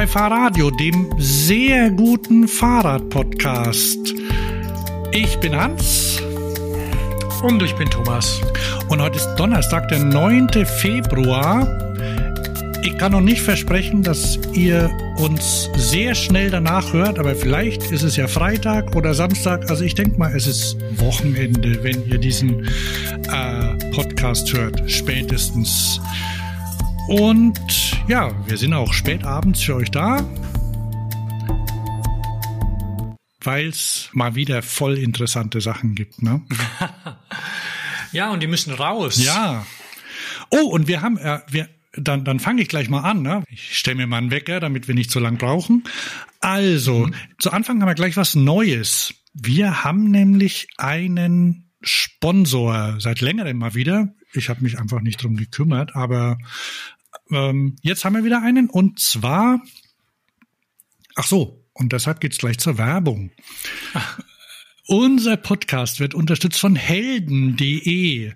Bei Fahrradio, dem sehr guten Fahrradpodcast. Ich bin Hans. Und ich bin Thomas. Und heute ist Donnerstag, der 9. Februar. Ich kann noch nicht versprechen, dass ihr uns sehr schnell danach hört, aber vielleicht ist es ja Freitag oder Samstag. Also ich denke mal, es ist Wochenende, wenn ihr diesen äh, Podcast hört, spätestens. Und ja, wir sind auch spät abends für euch da, weil es mal wieder voll interessante Sachen gibt. Ne? ja, und die müssen raus. Ja. Oh, und wir haben, äh, wir, dann, dann fange ich gleich mal an. Ne? Ich stelle mir mal einen Wecker, damit wir nicht so lang brauchen. Also, mhm. zu Anfang haben wir gleich was Neues. Wir haben nämlich einen Sponsor seit längerem mal wieder. Ich habe mich einfach nicht drum gekümmert, aber ähm, jetzt haben wir wieder einen und zwar, ach so, und deshalb geht's gleich zur Werbung. Ach. Unser Podcast wird unterstützt von helden.de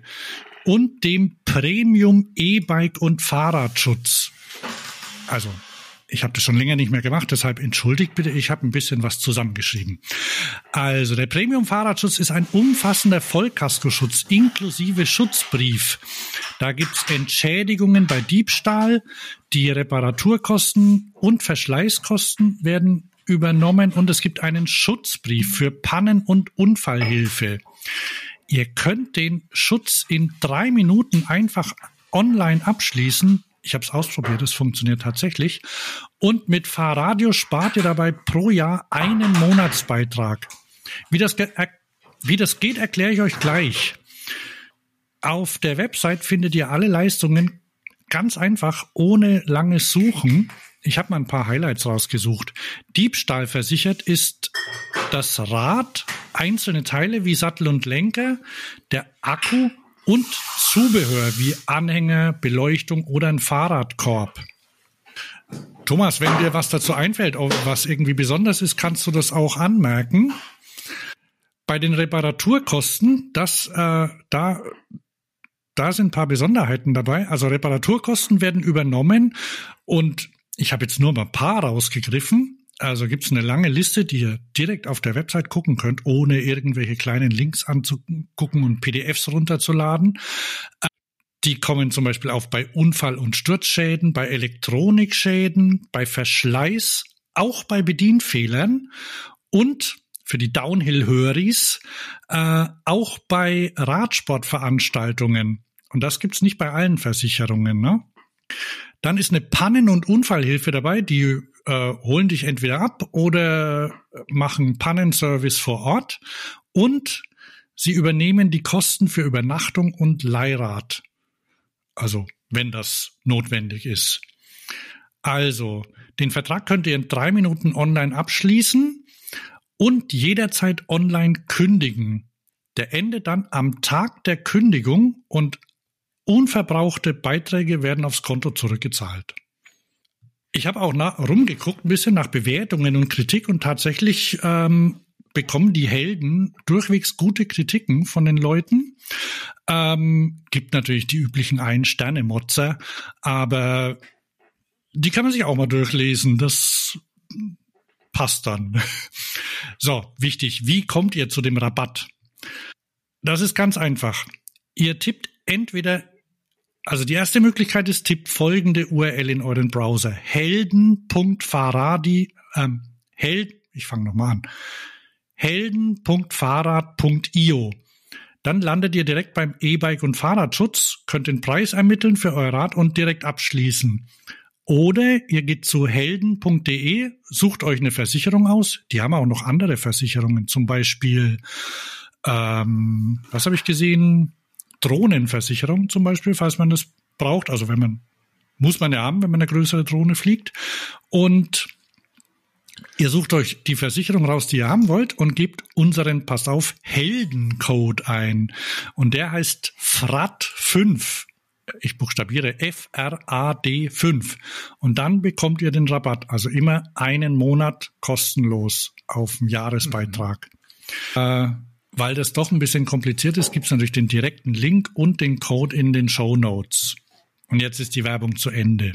und dem Premium E-Bike und Fahrradschutz. Also ich habe das schon länger nicht mehr gemacht, deshalb entschuldigt bitte, ich habe ein bisschen was zusammengeschrieben. Also der Premium Fahrradschutz ist ein umfassender Vollkaskoschutz inklusive Schutzbrief. Da gibt's Entschädigungen bei Diebstahl, die Reparaturkosten und Verschleißkosten werden übernommen und es gibt einen Schutzbrief für Pannen- und Unfallhilfe. Ihr könnt den Schutz in drei Minuten einfach online abschließen ich habe es ausprobiert, es funktioniert tatsächlich. Und mit Fahrradio spart ihr dabei pro Jahr einen Monatsbeitrag. Wie das, wie das geht, erkläre ich euch gleich. Auf der Website findet ihr alle Leistungen ganz einfach, ohne langes Suchen. Ich habe mal ein paar Highlights rausgesucht. Diebstahl versichert ist das Rad, einzelne Teile wie Sattel und Lenker, der Akku und Zubehör wie Anhänger, Beleuchtung oder ein Fahrradkorb. Thomas, wenn dir was dazu einfällt, was irgendwie besonders ist, kannst du das auch anmerken. Bei den Reparaturkosten, das äh, da da sind ein paar Besonderheiten dabei. Also Reparaturkosten werden übernommen und ich habe jetzt nur mal ein paar rausgegriffen. Also gibt es eine lange Liste, die ihr direkt auf der Website gucken könnt, ohne irgendwelche kleinen Links anzugucken und PDFs runterzuladen. Die kommen zum Beispiel auf bei Unfall- und Sturzschäden, bei Elektronikschäden, bei Verschleiß, auch bei Bedienfehlern und für die Downhill-Höris äh, auch bei Radsportveranstaltungen. Und das gibt's nicht bei allen Versicherungen. Ne? Dann ist eine Pannen- und Unfallhilfe dabei, die äh, holen dich entweder ab oder machen Pannenservice vor Ort und sie übernehmen die Kosten für Übernachtung und Leihrad. Also, wenn das notwendig ist. Also, den Vertrag könnt ihr in drei Minuten online abschließen und jederzeit online kündigen. Der endet dann am Tag der Kündigung und unverbrauchte Beiträge werden aufs Konto zurückgezahlt. Ich habe auch nach, rumgeguckt, ein bisschen nach Bewertungen und Kritik und tatsächlich ähm, bekommen die Helden durchwegs gute Kritiken von den Leuten. Ähm, gibt natürlich die üblichen Ein-Sterne-Motzer, aber die kann man sich auch mal durchlesen. Das passt dann. So, wichtig. Wie kommt ihr zu dem Rabatt? Das ist ganz einfach. Ihr tippt entweder also die erste Möglichkeit ist, tippt folgende URL in euren Browser. Helden.fahrradi, ähm, Held, ich fange nochmal an. Helden.fahrrad.io. Dann landet ihr direkt beim E-Bike und Fahrradschutz, könnt den Preis ermitteln für euer Rad und direkt abschließen. Oder ihr geht zu helden.de, sucht euch eine Versicherung aus. Die haben auch noch andere Versicherungen, zum Beispiel, ähm, was habe ich gesehen? Drohnenversicherung zum Beispiel, falls man das braucht. Also wenn man, muss man ja haben, wenn man eine größere Drohne fliegt. Und ihr sucht euch die Versicherung raus, die ihr haben wollt und gebt unseren, passt auf, Heldencode ein. Und der heißt FRAD5 ich buchstabiere F-R-A-D 5. Und dann bekommt ihr den Rabatt. Also immer einen Monat kostenlos auf dem Jahresbeitrag. Mhm. Weil das doch ein bisschen kompliziert ist, gibt es natürlich den direkten Link und den Code in den Show Notes. Und jetzt ist die Werbung zu Ende.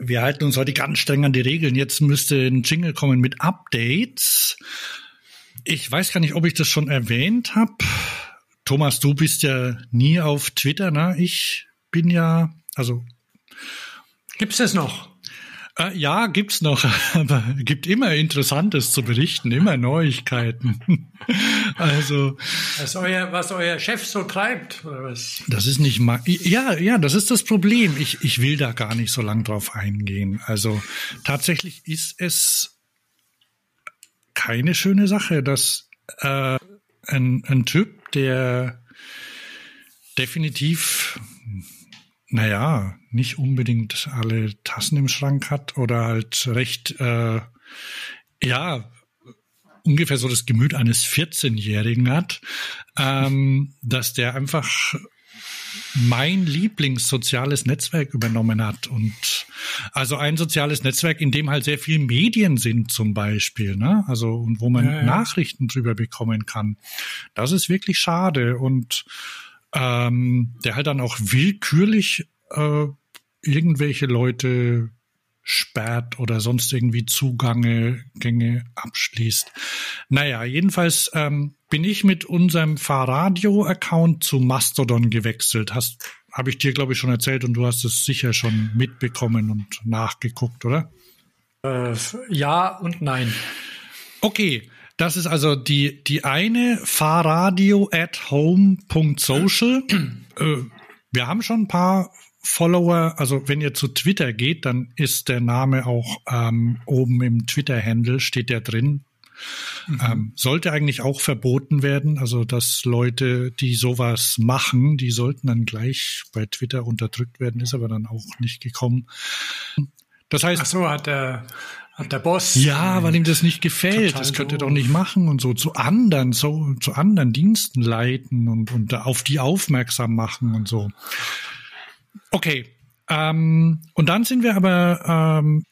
wir halten uns heute ganz streng an die Regeln. Jetzt müsste ein Jingle kommen mit Updates. Ich weiß gar nicht, ob ich das schon erwähnt habe. Thomas, du bist ja nie auf Twitter, ne? Ich bin ja, also. Gibt's das noch? Äh, ja, gibt's noch, aber gibt immer Interessantes zu berichten, immer Neuigkeiten. also was euer, was euer Chef so treibt oder was? Das ist nicht mal, ja, ja, das ist das Problem. Ich ich will da gar nicht so lang drauf eingehen. Also tatsächlich ist es keine schöne Sache, dass äh, ein, ein Typ, der definitiv naja, nicht unbedingt alle Tassen im Schrank hat oder halt recht, äh, ja, ungefähr so das Gemüt eines 14-Jährigen hat, ähm, dass der einfach mein Lieblingssoziales Netzwerk übernommen hat und also ein soziales Netzwerk, in dem halt sehr viel Medien sind zum Beispiel, ne? Also und wo man ja, ja. Nachrichten drüber bekommen kann. Das ist wirklich schade und ähm, der halt dann auch willkürlich äh, irgendwelche Leute sperrt oder sonst irgendwie Zugange, Gänge abschließt. Naja, jedenfalls ähm, bin ich mit unserem Fahrradio-Account zu Mastodon gewechselt. Hast, habe ich dir, glaube ich, schon erzählt und du hast es sicher schon mitbekommen und nachgeguckt, oder? Äh, ja und nein. Okay, das ist also die, die eine Fahrradio at home.social. äh, wir haben schon ein paar Follower, also wenn ihr zu Twitter geht, dann ist der Name auch ähm, oben im Twitter-Handle, steht der drin. Mhm. Ähm, sollte eigentlich auch verboten werden, also dass Leute, die sowas machen, die sollten dann gleich bei Twitter unterdrückt werden, ist aber dann auch nicht gekommen. Das heißt. Ach so, hat der, hat der Boss. Ja, weil ihm das nicht gefällt. Das könnt ihr doch nicht machen und so zu anderen, so zu anderen Diensten leiten und, und auf die aufmerksam machen und so. Okay. Ähm, und dann sind wir aber, ähm,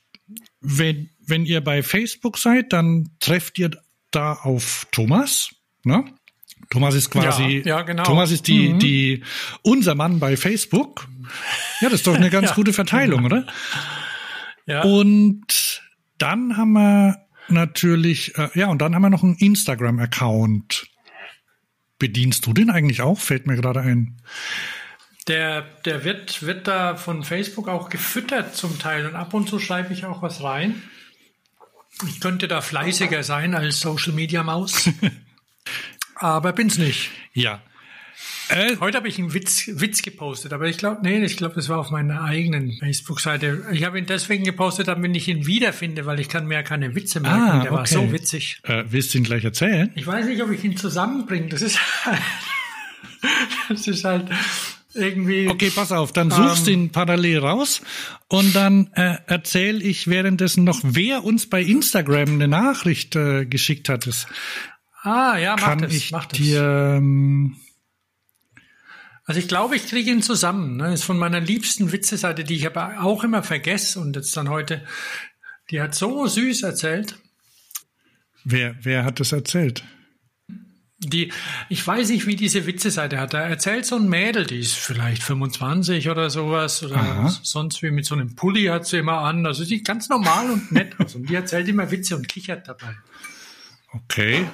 wenn, wenn ihr bei Facebook seid, dann trefft ihr da auf Thomas. Ne? Thomas ist quasi, ja, ja, genau. Thomas ist die, mhm. die, unser Mann bei Facebook. Ja, das ist doch eine ganz ja, gute Verteilung, genau. oder? Ja. Und dann haben wir natürlich, äh, ja, und dann haben wir noch einen Instagram-Account. Bedienst du den eigentlich auch? Fällt mir gerade ein. Der, der wird, wird da von Facebook auch gefüttert zum Teil und ab und zu schreibe ich auch was rein. Ich könnte da fleißiger sein als Social Media Maus, aber bin's nicht. Ja. Äh, Heute habe ich einen Witz, Witz gepostet, aber ich glaube, nee, ich glaube, das war auf meiner eigenen Facebook-Seite. Ich habe ihn deswegen gepostet, damit ich ihn wiederfinde, weil ich kann mir ja keine Witze merken. Ah, Der okay. war so witzig. Äh, willst du ihn gleich erzählen? Ich weiß nicht, ob ich ihn zusammenbringe. Das ist halt, das ist halt irgendwie. Okay, pass auf, dann suchst du ähm, ihn parallel raus und dann äh, erzähle ich währenddessen noch, wer uns bei Instagram eine Nachricht äh, geschickt hat. Das ah, ja, mach kann das, ich mach dir, ähm, also ich glaube, ich kriege ihn zusammen. Ne? Das ist von meiner liebsten Witzeseite, die ich aber auch immer vergesse und jetzt dann heute, die hat so süß erzählt. Wer, wer hat das erzählt? Die, ich weiß nicht, wie diese Witzeseite hat. Da erzählt so ein Mädel, die ist vielleicht 25 oder sowas oder Aha. sonst wie mit so einem Pulli hat sie immer an. Also sieht ganz normal und nett aus. Und die erzählt immer Witze und kichert dabei. Okay.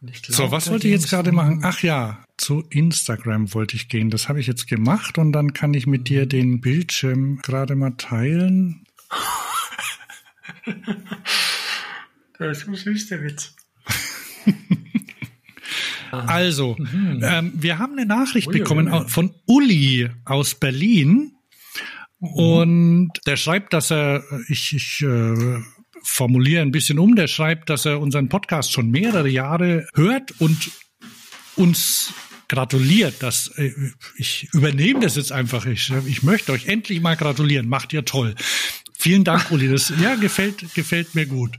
Glaub, so, was wollte ich jetzt gerade machen? Ach ja, zu Instagram wollte ich gehen. Das habe ich jetzt gemacht und dann kann ich mit dir den Bildschirm gerade mal teilen. das ist so süß, der Witz. Also, mhm. ähm, wir haben eine Nachricht Ui, bekommen Ui. von Uli aus Berlin. Mhm. Und der schreibt, dass er, ich, ich äh, formuliere ein bisschen um, der schreibt, dass er unseren Podcast schon mehrere Jahre hört und uns gratuliert, dass äh, ich übernehme das jetzt einfach. Ich, ich möchte euch endlich mal gratulieren. Macht ihr toll. Vielen Dank, Uli. Das ja gefällt gefällt mir gut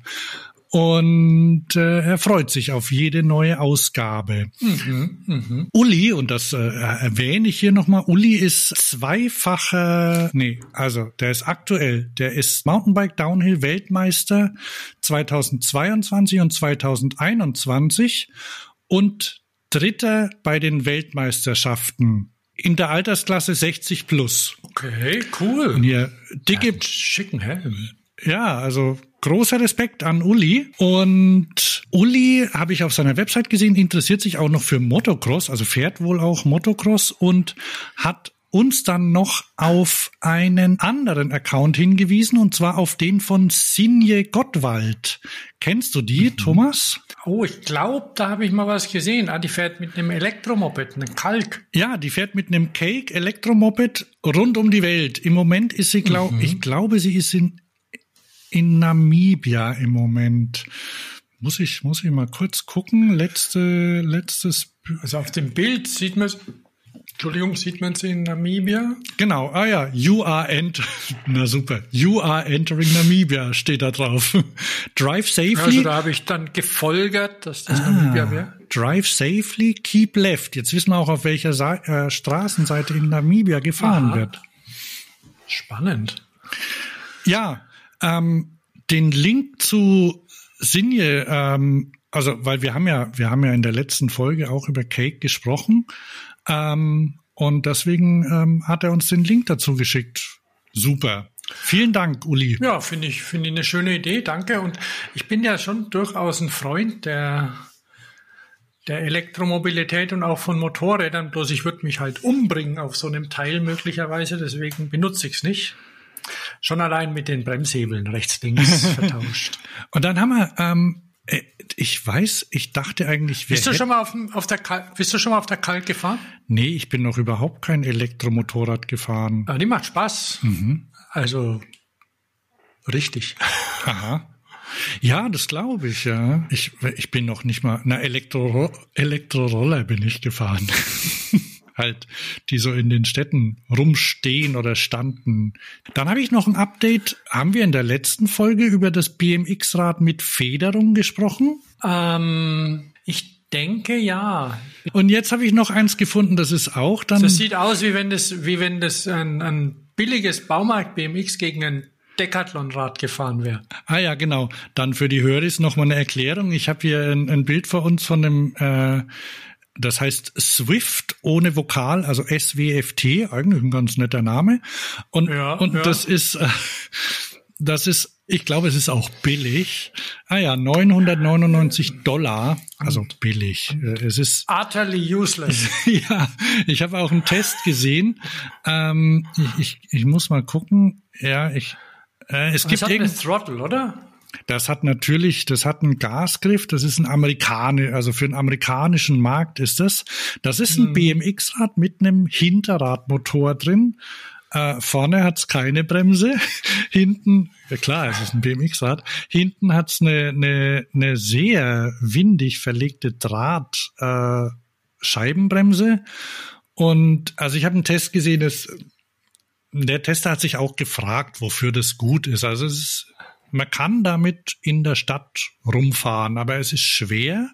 und äh, er freut sich auf jede neue Ausgabe. Mhm, mh. Uli, und das äh, erwähne ich hier nochmal, Uli ist zweifacher, nee, also der ist aktuell, der ist Mountainbike Downhill Weltmeister 2022 und 2021 und Dritter bei den Weltmeisterschaften in der Altersklasse 60 plus. Okay, cool. Und hier dicke, ja, schicken Helm. Ja, also großer Respekt an Uli. Und Uli, habe ich auf seiner Website gesehen, interessiert sich auch noch für Motocross, also fährt wohl auch Motocross und hat uns dann noch auf einen anderen Account hingewiesen, und zwar auf den von Sinje Gottwald. Kennst du die, mhm. Thomas? Oh, ich glaube, da habe ich mal was gesehen. Ah, die fährt mit einem Elektromoped, einem Kalk. Ja, die fährt mit einem Cake Elektromoped rund um die Welt. Im Moment ist sie, glaube mhm. ich, glaube, sie ist in in Namibia im Moment. Muss ich, muss ich mal kurz gucken. Letzte, letztes. Also auf dem Bild sieht man, Entschuldigung, sieht man sie in Namibia? Genau, ah ja, you are ent, na super, you are entering Namibia steht da drauf. Drive safely. Also da habe ich dann gefolgert, dass das ah, Namibia wäre. Drive safely, keep left. Jetzt wissen wir auch, auf welcher Sa äh, Straßenseite in Namibia gefahren Aha. wird. Spannend. Ja, ähm, den Link zu Sinje, ähm, also weil wir haben ja, wir haben ja in der letzten Folge auch über Cake gesprochen ähm, und deswegen ähm, hat er uns den Link dazu geschickt. Super. Vielen Dank, Uli. Ja, finde ich, finde ich eine schöne Idee. Danke. Und ich bin ja schon durchaus ein Freund der, der Elektromobilität und auch von Motorrädern. Bloß ich würde mich halt umbringen auf so einem Teil möglicherweise. Deswegen benutze ich es nicht. Schon allein mit den Bremshebeln rechts, links vertauscht. Und dann haben wir, ähm, äh, ich weiß, ich dachte eigentlich, bist du schon mal auf, auf der Kal bist du schon mal auf der Kalk gefahren? Nee, ich bin noch überhaupt kein Elektromotorrad gefahren. Aber die macht Spaß. Mhm. Also richtig. Aha. Ja, das glaube ich, ja. Ich, ich bin noch nicht mal, na, Elektro, Elektroroller bin ich gefahren. halt, die so in den Städten rumstehen oder standen. Dann habe ich noch ein Update. Haben wir in der letzten Folge über das BMX-Rad mit Federung gesprochen? Ähm, ich denke ja. Und jetzt habe ich noch eins gefunden, das ist auch dann. Das sieht aus, wie wenn das, wie wenn das ein, ein billiges Baumarkt BMX gegen ein Decathlon-Rad gefahren wäre. Ah ja, genau. Dann für die Hörer ist noch mal eine Erklärung. Ich habe hier ein, ein, Bild vor uns von dem äh, das heißt Swift ohne Vokal, also SWFT, eigentlich ein ganz netter Name. Und, ja, und ja. das ist, äh, das ist, ich glaube, es ist auch billig. Ah ja, 999 Dollar, also billig. Äh, es ist utterly useless. ja, ich habe auch einen Test gesehen. Ähm, ich, ich, ich muss mal gucken. Ja, ich. Äh, es gibt irgendein Throttle, oder? Das hat natürlich, das hat einen Gasgriff, das ist ein Amerikaner, also für den amerikanischen Markt ist das. Das ist ein mhm. BMX-Rad mit einem Hinterradmotor drin. Äh, vorne hat's keine Bremse, hinten, ja klar, es ist ein BMX-Rad, hinten hat's eine, eine, eine sehr windig verlegte Draht äh. Und also ich habe einen Test gesehen, dass der Tester hat sich auch gefragt, wofür das gut ist. Also es ist man kann damit in der Stadt rumfahren, aber es ist schwer.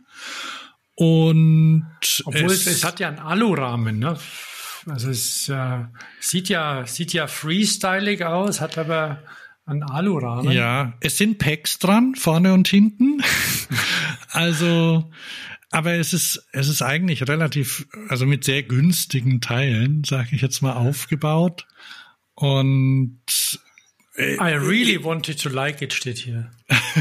Und obwohl es, es hat ja einen Alurahmen, ne? Also es äh, sieht ja sieht ja freestylig aus, hat aber einen Alurahmen. Ja, es sind Packs dran, vorne und hinten. also, aber es ist es ist eigentlich relativ, also mit sehr günstigen Teilen, sage ich jetzt mal, aufgebaut. Und I really wanted to like it steht hier.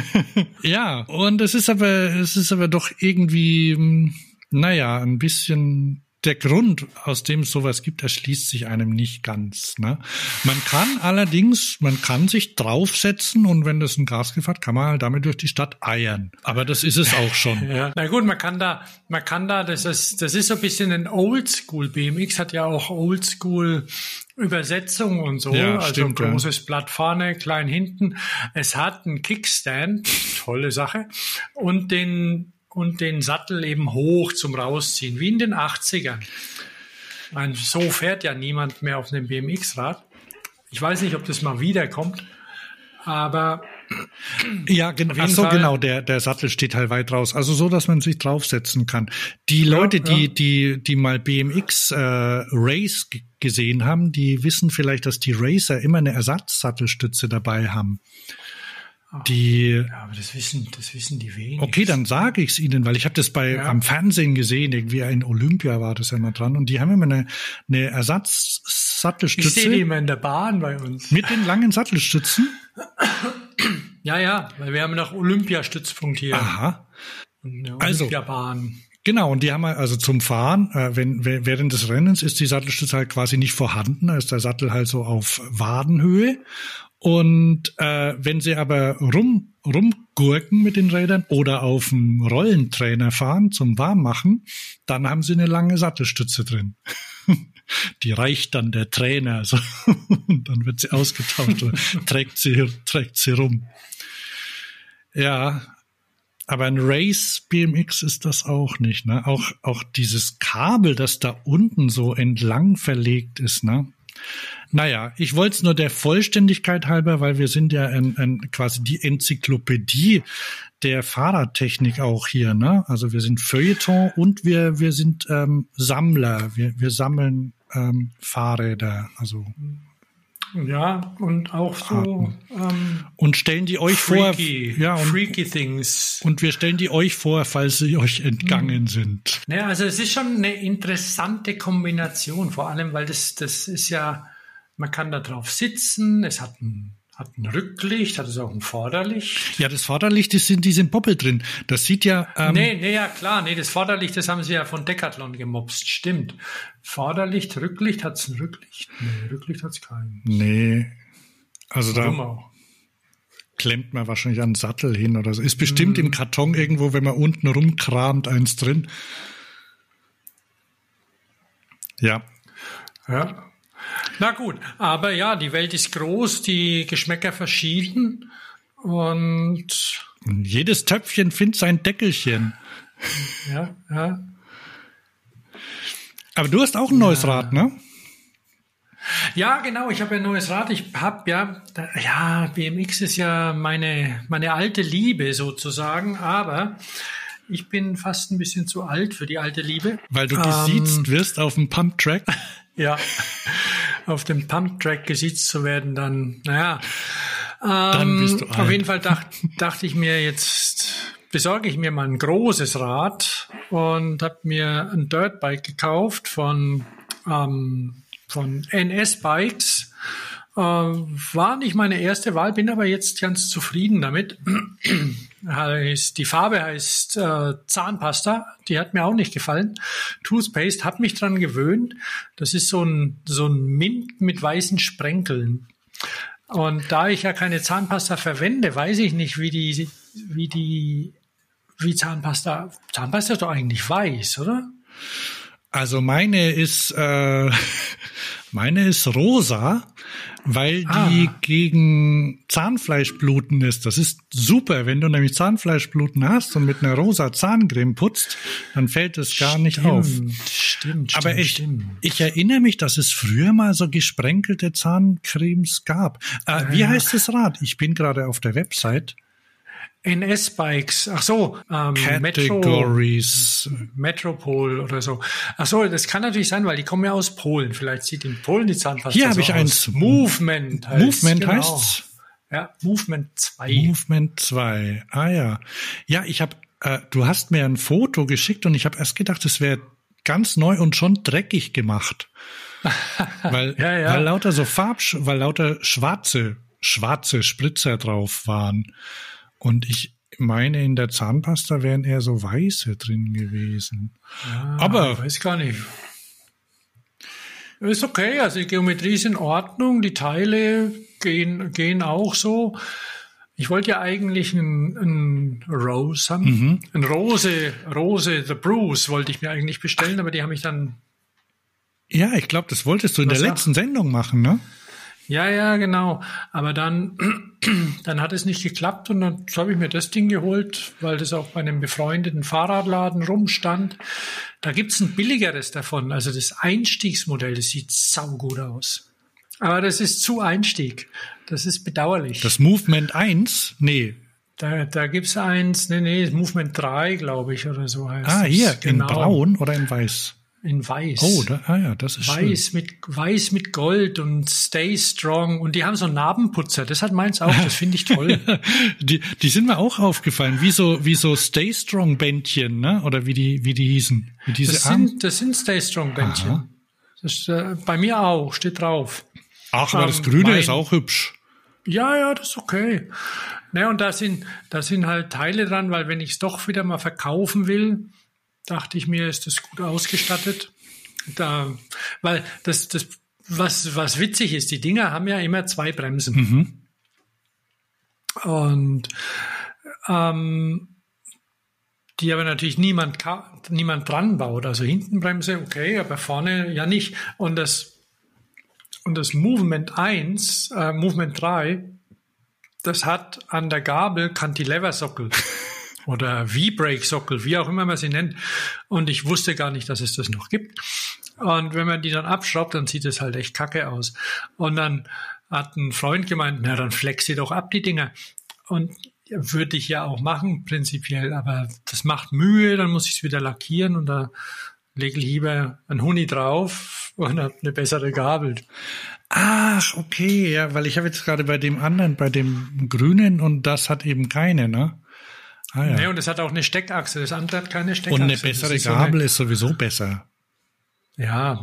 ja, und es ist aber, es ist aber doch irgendwie, hm, naja, ein bisschen der Grund, aus dem es sowas gibt, erschließt sich einem nicht ganz. Ne? Man kann allerdings, man kann sich draufsetzen und wenn das ein Gasgriff hat, kann man halt damit durch die Stadt eiern. Aber das ist es auch schon. ja. Na gut, man kann da, man kann da, das ist, das ist so ein bisschen ein Oldschool. BMX hat ja auch Oldschool Übersetzung und so. Ja, also stimmt, großes ja. Blatt vorne, klein hinten. Es hat einen Kickstand, tolle Sache, und den, und den Sattel eben hoch zum Rausziehen, wie in den 80ern. Meine, so fährt ja niemand mehr auf einem BMX-Rad. Ich weiß nicht, ob das mal wiederkommt, aber ja, genau. Ach so, Fall. genau. Der, der Sattel steht halt weit raus. Also so, dass man sich draufsetzen kann. Die ja, Leute, die, ja. die, die mal BMX äh, Race gesehen haben, die wissen vielleicht, dass die Racer immer eine Ersatzsattelstütze dabei haben. Die, ja, aber das wissen, das wissen die wenigsten. Okay, dann sage ich es Ihnen, weil ich habe das bei ja. am Fernsehen gesehen, irgendwie in Olympia war das ja mal dran und die haben immer eine, eine Ersatzsattelstütze. Ich sehe die immer in der Bahn bei uns. Mit den langen Sattelstützen? Ja, ja, weil wir haben noch Olympiastützpunkt hier. Aha. Also, Olympiabahn. Genau, und die haben also zum Fahren, äh, wenn, während des Rennens ist die Sattelstütze halt quasi nicht vorhanden, da ist der Sattel halt so auf Wadenhöhe und äh, wenn sie aber rum, rumgurken mit den Rädern oder auf dem Rollentrainer fahren zum Warmmachen, dann haben sie eine lange Sattelstütze drin. Die reicht dann der Trainer so. und dann wird sie ausgetauscht und trägt sie, trägt sie rum. Ja, aber ein Race BMX ist das auch nicht, ne? Auch, auch dieses Kabel, das da unten so entlang verlegt ist, ne? Naja, ich wollte es nur der Vollständigkeit halber, weil wir sind ja ein, ein, quasi die Enzyklopädie der Fahrradtechnik auch hier. Ne? Also wir sind Feuilleton und wir, wir sind ähm, Sammler. Wir, wir sammeln ähm, Fahrräder. Also ja, und auch so. Ähm, und stellen die euch freaky, vor. Ja, und, freaky things. Und wir stellen die euch vor, falls sie euch entgangen hm. sind. Naja, also es ist schon eine interessante Kombination, vor allem, weil das, das ist ja man kann da drauf sitzen, es hat ein, hat ein Rücklicht, hat es auch ein Vorderlicht. Ja, das Vorderlicht ist in diesem Poppel drin. Das sieht ja. Ähm nee, nee, ja klar, nee, das Vorderlicht, das haben sie ja von Decathlon gemobst, stimmt. Vorderlicht, Rücklicht, hat es ein Rücklicht? Nee, Rücklicht hat es kein. Nee. Also Warum da. Auch? Klemmt man wahrscheinlich an den Sattel hin oder so. Ist bestimmt hm. im Karton irgendwo, wenn man unten rumkramt, eins drin. Ja. Ja. Na gut, aber ja, die Welt ist groß, die Geschmäcker verschieden und jedes Töpfchen findet sein Deckelchen. Ja, ja. Aber du hast auch ein neues ja. Rad, ne? Ja, genau. Ich habe ein neues Rad. Ich habe ja, ja, BMX ist ja meine meine alte Liebe sozusagen, aber ich bin fast ein bisschen zu alt für die alte Liebe. Weil du gesiezt ähm, wirst auf dem Pump Track. Ja, auf dem Pump-Track gesiezt zu werden, dann, naja. dann bist du alt. Auf jeden Fall dacht, dachte ich mir, jetzt besorge ich mir mal ein großes Rad und habe mir ein Dirtbike gekauft von, ähm, von NS Bikes. Äh, war nicht meine erste Wahl, bin aber jetzt ganz zufrieden damit die Farbe heißt äh, Zahnpasta, die hat mir auch nicht gefallen. Toothpaste hat mich dran gewöhnt. Das ist so ein, so ein Mint mit weißen Sprenkeln. Und da ich ja keine Zahnpasta verwende, weiß ich nicht, wie die, wie die, wie Zahnpasta, Zahnpasta ist doch eigentlich weiß, oder? Also meine ist, äh, meine ist rosa, weil ah. die gegen Zahnfleischbluten ist. Das ist super. Wenn du nämlich Zahnfleischbluten hast und mit einer rosa Zahncreme putzt, dann fällt es gar nicht stimmt, auf. Stimmt, Aber stimmt, ich, stimmt. ich erinnere mich, dass es früher mal so gesprenkelte Zahncremes gab. Äh, wie heißt das Rad? Ich bin gerade auf der Website. NS-Bikes, ach so, ähm, Categories. Metro, Metropol oder so. Ach so, das kann natürlich sein, weil die kommen ja aus Polen. Vielleicht sieht in Polen die Zahnpasta Hier habe ich eins. Movement heißt Movement genau. heißt's? Ja, Movement 2. Movement 2. Ah ja. Ja, ich habe, äh, du hast mir ein Foto geschickt und ich habe erst gedacht, es wäre ganz neu und schon dreckig gemacht. weil, ja, ja. weil lauter so Farb, weil lauter schwarze, schwarze Spritzer drauf waren. Und ich meine, in der Zahnpasta wären eher so weiße drin gewesen. Ja, Aber. Ich weiß gar nicht. Ist okay, also die Geometrie ist in Ordnung, die Teile gehen, gehen auch so. Ich wollte ja eigentlich ein, ein Rose haben. Mhm. Ein Rose, Rose, The Bruce wollte ich mir eigentlich bestellen, aber die haben mich dann. Ja, ich glaube, das wolltest du in der letzten Sendung machen, ne? Ja, ja, genau. Aber dann, dann hat es nicht geklappt und dann habe ich mir das Ding geholt, weil das auch bei einem befreundeten Fahrradladen rumstand. Da gibt's ein billigeres davon. Also das Einstiegsmodell, das sieht saugut aus. Aber das ist zu Einstieg. Das ist bedauerlich. Das Movement 1? Nee. Da, da gibt's eins, nee, nee, Movement 3, glaube ich, oder so heißt Ah, hier, genau. in braun oder in weiß? In weiß. Oh, da, ah ja, das ist weiß schön. mit weiß mit Gold und Stay Strong und die haben so einen Narbenputzer. Das hat meins auch. Das finde ich toll. die, die sind mir auch aufgefallen, wie so wie so Stay Strong Bändchen, ne? Oder wie die wie die hießen. Wie diese das sind das sind Stay Strong Bändchen. Das ist, äh, bei mir auch steht drauf. Ach, aber das ähm, Grüne mein- ist auch hübsch. Ja, ja, das ist okay. Ne, und da sind, da sind halt Teile dran, weil wenn ich es doch wieder mal verkaufen will, dachte ich mir, ist das gut ausgestattet. Da, weil das, das, was, was witzig ist, die Dinger haben ja immer zwei Bremsen. Und ähm, die aber natürlich niemand, niemand dran baut. Also hinten Bremse, okay, aber vorne ja nicht. Und das, und das Movement 1, äh, Movement 3, das hat an der Gabel Cantilever-Sockel oder V-Brake-Sockel, wie auch immer man sie nennt. Und ich wusste gar nicht, dass es das noch gibt. Und wenn man die dann abschraubt, dann sieht es halt echt kacke aus. Und dann hat ein Freund gemeint, na dann flex sie doch ab, die Dinger. Und würde ich ja auch machen, prinzipiell, aber das macht Mühe, dann muss ich es wieder lackieren und da lege lieber ein Huni drauf und habe eine bessere Gabel. Ach, okay, ja, weil ich habe jetzt gerade bei dem anderen, bei dem Grünen und das hat eben keine, ne? Ah ja. Nee, und es hat auch eine Steckachse, das andere hat keine Steckachse. und eine bessere ist so Gabel eine- ist sowieso besser. Ja,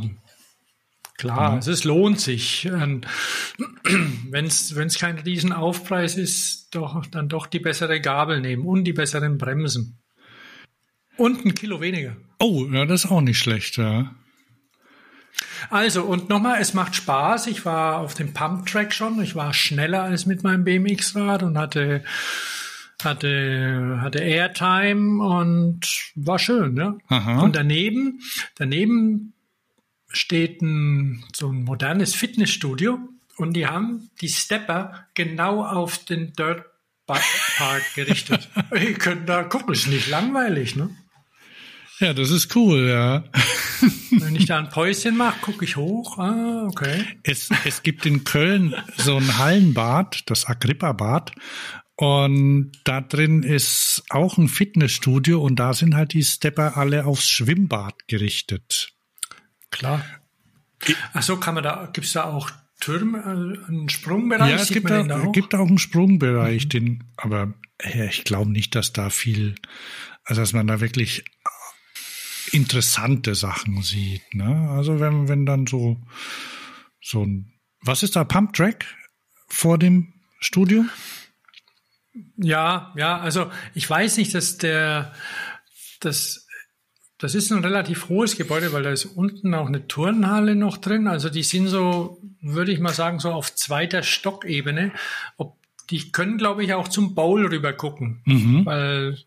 klar, es ist, lohnt sich. Wenn es kein Riesenaufpreis ist, doch dann doch die bessere Gabel nehmen und die besseren Bremsen. Und ein Kilo weniger. Oh, ja, das ist auch nicht schlecht, ja. Also, und nochmal, es macht Spaß. Ich war auf dem Pump-Track schon. Ich war schneller als mit meinem BMX-Rad und hatte, hatte, hatte Airtime und war schön. Aha. Und daneben, daneben steht ein, so ein modernes Fitnessstudio und die haben die Stepper genau auf den Dirt Park gerichtet. Ihr könnt da gucken, ist nicht langweilig, ne? Ja, das ist cool, ja. Wenn ich da ein Päuschen mache, gucke ich hoch. Ah, okay. Es, es gibt in Köln so ein Hallenbad, das Agrippa-Bad. Und da drin ist auch ein Fitnessstudio und da sind halt die Stepper alle aufs Schwimmbad gerichtet. Klar. Ach so, kann man da, gibt's da auch Türme, äh, einen Sprungbereich? Ja, es gibt, auch, da auch? gibt auch einen Sprungbereich, den, aber äh, ich glaube nicht, dass da viel, also dass man da wirklich interessante Sachen sieht. Ne? Also wenn, wenn dann so, so ein, was ist da, Pump Track vor dem Studio? Ja, ja, also ich weiß nicht, dass der, das, das ist ein relativ hohes Gebäude, weil da ist unten auch eine Turnhalle noch drin. Also die sind so, würde ich mal sagen, so auf zweiter Stockebene. Ob, die können, glaube ich, auch zum Bowl rüber gucken, weil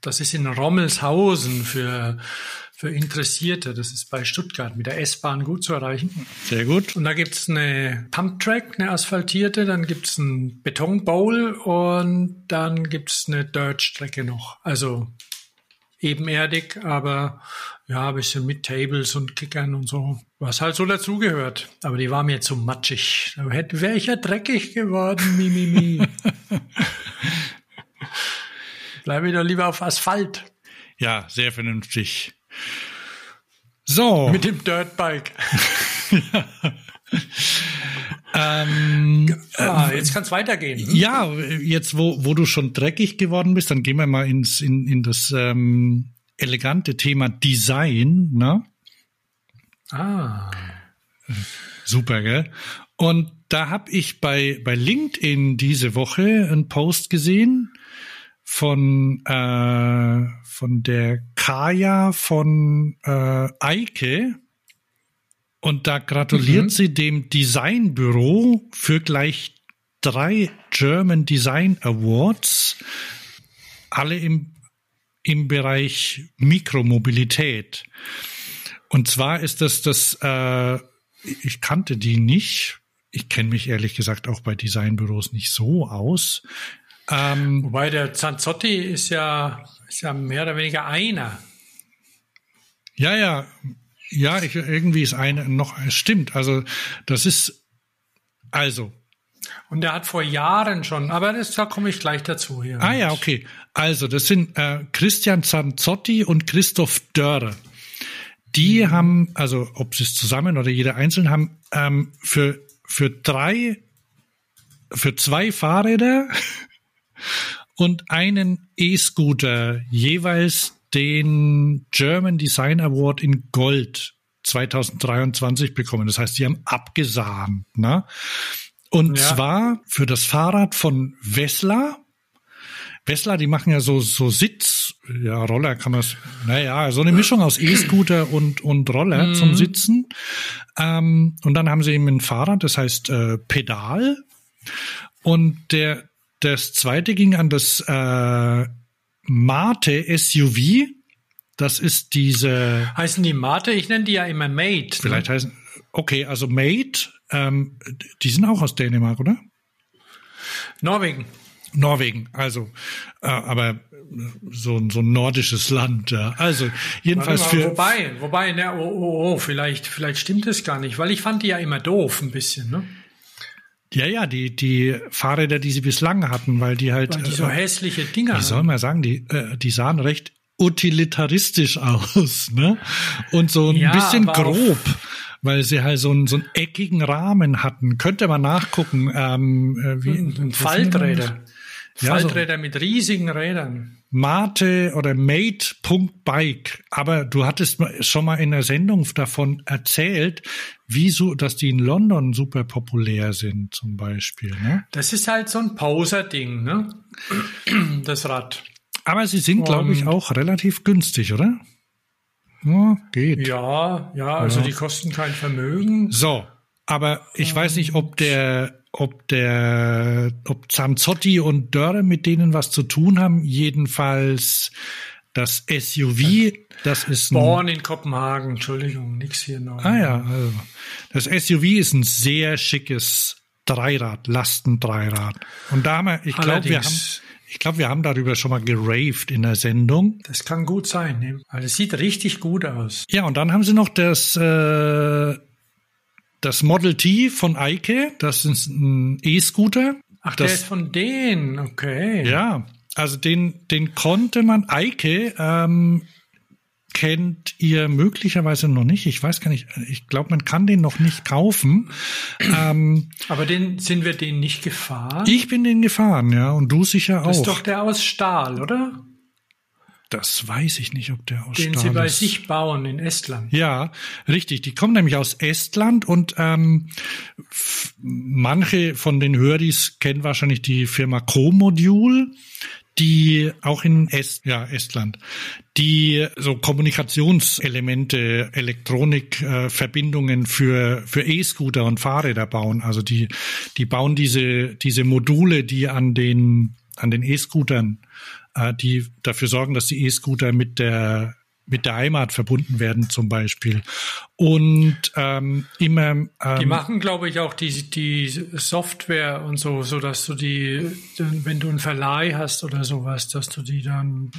das ist in Rommelshausen für, für Interessierte. Das ist bei Stuttgart mit der S-Bahn gut zu erreichen. Sehr gut. Und da gibt's eine Pumptrack, eine asphaltierte, dann gibt's einen Betonbowl und dann gibt's eine Dirt-Strecke noch. Also ebenerdig, aber ja, ein bisschen mit Tables und Kickern und so, was halt so dazugehört. Aber die war mir zu matschig. Da wäre ich ja dreckig geworden, mi, mi, mi. Bleibe ich doch lieber auf Asphalt Ja, sehr vernünftig. So. mit dem Dirtbike. ähm, Ah, jetzt kann's weitergehen. hm? ja, jetzt wo, wo du schon dreckig geworden bist, dann gehen wir mal ins, in, in das ähm, elegante Thema Design. Ne? Ah. Super, gell? Und da habe ich bei, bei LinkedIn diese Woche einen Post gesehen von, äh, von der Kaya von äh, Eike. Und da gratuliert sie dem Designbüro für gleich drei German Design Awards, alle im, im Bereich Mikromobilität. Und zwar ist das das, äh, ich kannte die nicht. Ich kenne mich ehrlich gesagt auch bei Designbüros nicht so aus. Ähm, Wobei der Zanzotti ist ja, ist ja mehr oder weniger einer. ja, ja, ja, ich, irgendwie ist eine noch, es stimmt. Also das ist, also, Und der hat vor Jahren schon, aber das, da komme ich gleich dazu hier. ah ja, okay. Also das sind äh, Christian Zanzotti und Christoph Dörre. die haben, also ob sie es zusammen oder jeder einzeln haben, ähm, für, für drei, für zwei Fahrräder und einen E-Scooter jeweils den German Design Award in Gold 2023 bekommen. Das heißt, die haben abgesahnt. Ne? Und ja. zwar für das Fahrrad von Wessler. Wessler, die machen ja so, so Sitz, ja, Roller kann man es, naja, so eine Mischung aus E-Scooter und, und Roller mhm. zum Sitzen. Ähm, und dann haben sie eben ein Fahrrad, das heißt äh, Pedal. Und der, das zweite ging an das äh, Mate SUV. Das ist diese. Heißen die Mate? Ich nenne die ja immer Mate. Ne? Vielleicht ne? heißen. Okay, also Mate. Ähm, die sind auch aus Dänemark, oder? Norwegen. Norwegen, also, äh, aber so, so ein nordisches Land. Ja. Also jedenfalls mal, für. Wobei, wobei, ne, oh, oh, oh, vielleicht, vielleicht stimmt es gar nicht, weil ich fand die ja immer doof ein bisschen, ne? Ja, ja, die, die Fahrräder, die sie bislang hatten, weil die halt. Weil die so äh, hässliche Dinger. Wie soll man sagen, die, äh, die sahen recht utilitaristisch aus, ne? Und so ein ja, bisschen grob, weil sie halt so einen, so einen eckigen Rahmen hatten. Könnte man nachgucken, ähm, äh, wie. Falträder. Ja, Falträder so. mit riesigen Rädern. Mate oder Mate.bike. Aber du hattest schon mal in der Sendung davon erzählt, wieso, dass die in London super populär sind, zum Beispiel. Ne? Das ist halt so ein Poser-Ding, ne? Das Rad. Aber sie sind, glaube ich, auch relativ günstig, oder? Ja, geht. Ja, ja, also ja. die kosten kein Vermögen. So, aber ich weiß nicht, ob der ob der, ob Zanzotti und Dörre mit denen was zu tun haben. Jedenfalls das SUV, das ist ein. Born in Kopenhagen, Entschuldigung, nix hier noch. Ah ja, also das SUV ist ein sehr schickes Dreirad, Lastendreirad. Und da haben wir, ich glaube, wir haben, ich glaube, wir haben darüber schon mal geraved in der Sendung. Das kann gut sein, ne? Also es sieht richtig gut aus. Ja, und dann haben sie noch das äh, das Model T von Eike, das ist ein E-Scooter. Ach, das, der ist von denen, okay. Ja, also den, den konnte man, Eike, ähm, kennt ihr möglicherweise noch nicht. Ich weiß gar nicht. Ich glaube, man kann den noch nicht kaufen. Ähm, Aber den sind wir den nicht gefahren? Ich bin den gefahren, ja, und du sicher auch. Das ist doch der aus Stahl, oder? Das weiß ich nicht, ob der aus Den Stahl sie bei ist. sich bauen in Estland. Ja, richtig. Die kommen nämlich aus Estland und ähm, manche von den Höris kennen wahrscheinlich die Firma Co-Module, die auch in Est, ja, Estland, die so Kommunikationselemente, Elektronikverbindungen äh, für für E-Scooter und Fahrräder bauen. Also die die bauen diese diese Module, die an den an den E-Scootern die dafür sorgen, dass die E-Scooter mit der mit der Heimat verbunden werden zum Beispiel. Und ähm, immer ähm, Die machen, glaube ich, auch die, die Software und so, so dass du die, wenn du einen Verleih hast oder sowas, dass du die dann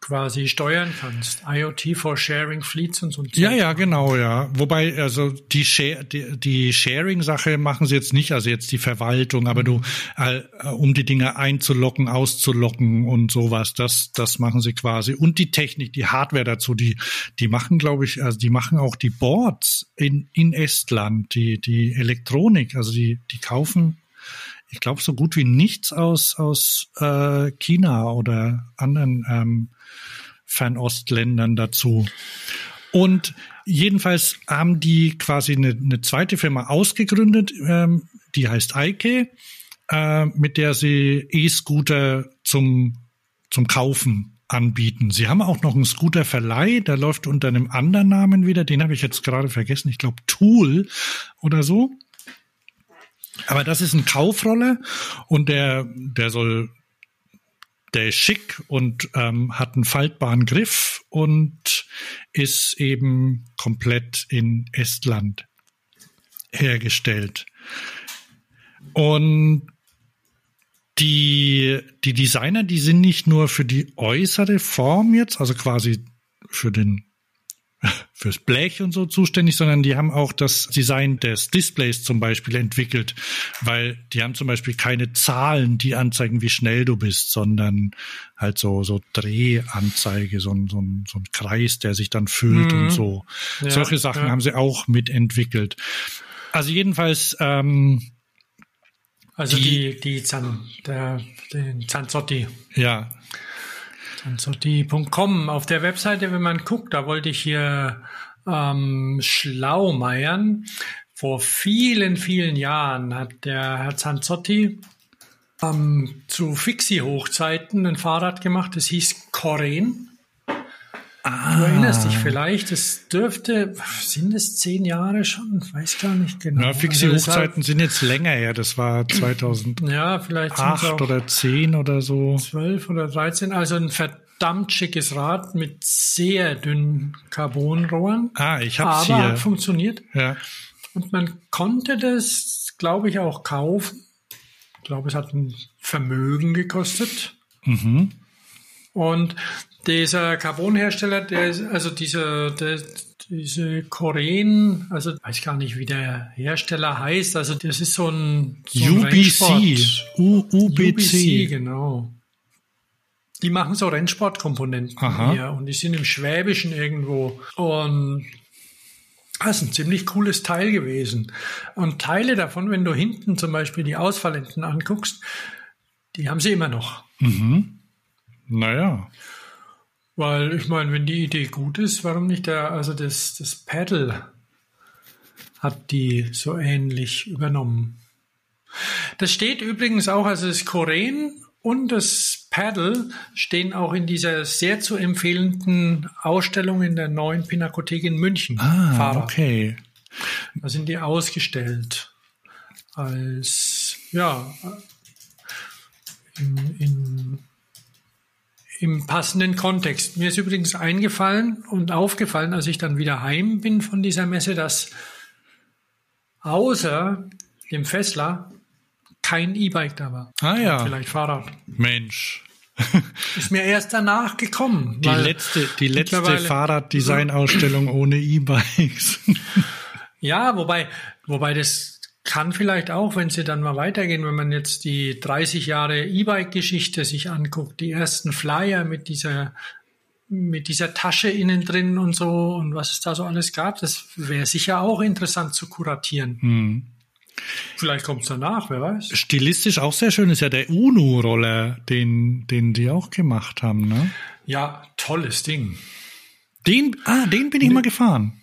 quasi steuern kannst. IoT for Sharing Fleets und so. Ja, ja, genau, ja. Wobei, also die, Share, die, die Sharing-Sache machen sie jetzt nicht, also jetzt die Verwaltung, aber du, äh, um die Dinge einzulocken, auszulocken und sowas, das, das machen sie quasi. Und die Technik, die Hardware dazu, die, die machen, glaube ich, also die machen auch die Boards in, in Estland, die, die Elektronik, also die, die kaufen ich glaube, so gut wie nichts aus, aus äh, China oder anderen ähm, Fernostländern dazu. Und jedenfalls haben die quasi eine, eine zweite Firma ausgegründet, ähm, die heißt Eike, äh, mit der sie E-Scooter zum, zum Kaufen anbieten. Sie haben auch noch einen Scooterverleih, der läuft unter einem anderen Namen wieder, den habe ich jetzt gerade vergessen, ich glaube Tool oder so. Aber das ist ein Kaufroller und der, der soll der ist schick und ähm, hat einen faltbaren Griff und ist eben komplett in Estland hergestellt. Und die, die Designer, die sind nicht nur für die äußere Form jetzt, also quasi für den fürs Blech und so zuständig, sondern die haben auch das Design des Displays zum Beispiel entwickelt, weil die haben zum Beispiel keine Zahlen, die anzeigen, wie schnell du bist, sondern halt so so Drehanzeige, so ein, so ein, so ein Kreis, der sich dann füllt mhm. und so. Ja, Solche Sachen ja. haben sie auch mitentwickelt. Also jedenfalls ähm, also die, die, die Zan, der, den Zanzotti. Ja, Tanzotti.com. Auf der Webseite, wenn man guckt, da wollte ich hier ähm, Schlaumeiern. Vor vielen, vielen Jahren hat der Herr Zanzotti ähm, zu Fixie-Hochzeiten ein Fahrrad gemacht, das hieß Koren. Ah. Du erinnerst dich vielleicht, es dürfte, sind es zehn Jahre schon? Ich weiß gar nicht genau. Ja, fixe also Hochzeiten sind jetzt länger her. Das war 2008 ja, vielleicht oder 10 oder so. 12 oder 13. Also ein verdammt schickes Rad mit sehr dünnen Carbonrohren. Ah, ich hab's aber hier. hat funktioniert. Ja. Und man konnte das, glaube ich, auch kaufen. Ich glaube, es hat ein Vermögen gekostet. Mhm. Und dieser Carbonhersteller, der ist, also dieser, der, diese Koren, also weiß gar nicht, wie der Hersteller heißt. Also das ist so ein, so ein UBC, U UBC. UBC, genau. Die machen so Rennsportkomponenten hier und die sind im Schwäbischen irgendwo und das ist ein ziemlich cooles Teil gewesen. Und Teile davon, wenn du hinten zum Beispiel die Ausfallenden anguckst, die haben sie immer noch. Mhm. Naja. Weil ich meine, wenn die Idee gut ist, warum nicht der, also das, das Paddle hat die so ähnlich übernommen. Das steht übrigens auch, also das Koren und das Paddle stehen auch in dieser sehr zu empfehlenden Ausstellung in der neuen Pinakothek in München. Ah, Fahrrad. okay. Da sind die ausgestellt als, ja, in, in im passenden Kontext. Mir ist übrigens eingefallen und aufgefallen, als ich dann wieder heim bin von dieser Messe, dass außer dem Fessler kein E-Bike da war. Ah ja. Vielleicht Fahrrad. Mensch. Ist mir erst danach gekommen. Die letzte, die letzte Fahrraddesign-Ausstellung ohne E-Bikes. ja, wobei, wobei das kann vielleicht auch, wenn sie dann mal weitergehen, wenn man jetzt die 30 Jahre E-Bike-Geschichte sich anguckt, die ersten Flyer mit dieser mit dieser Tasche innen drin und so und was es da so alles gab, das wäre sicher auch interessant zu kuratieren. Hm. Vielleicht kommt es danach, wer weiß. Stilistisch auch sehr schön ist ja der UNO-Roller, den, den die auch gemacht haben, ne? Ja, tolles Ding. Den, ah, den bin ich mal gefahren.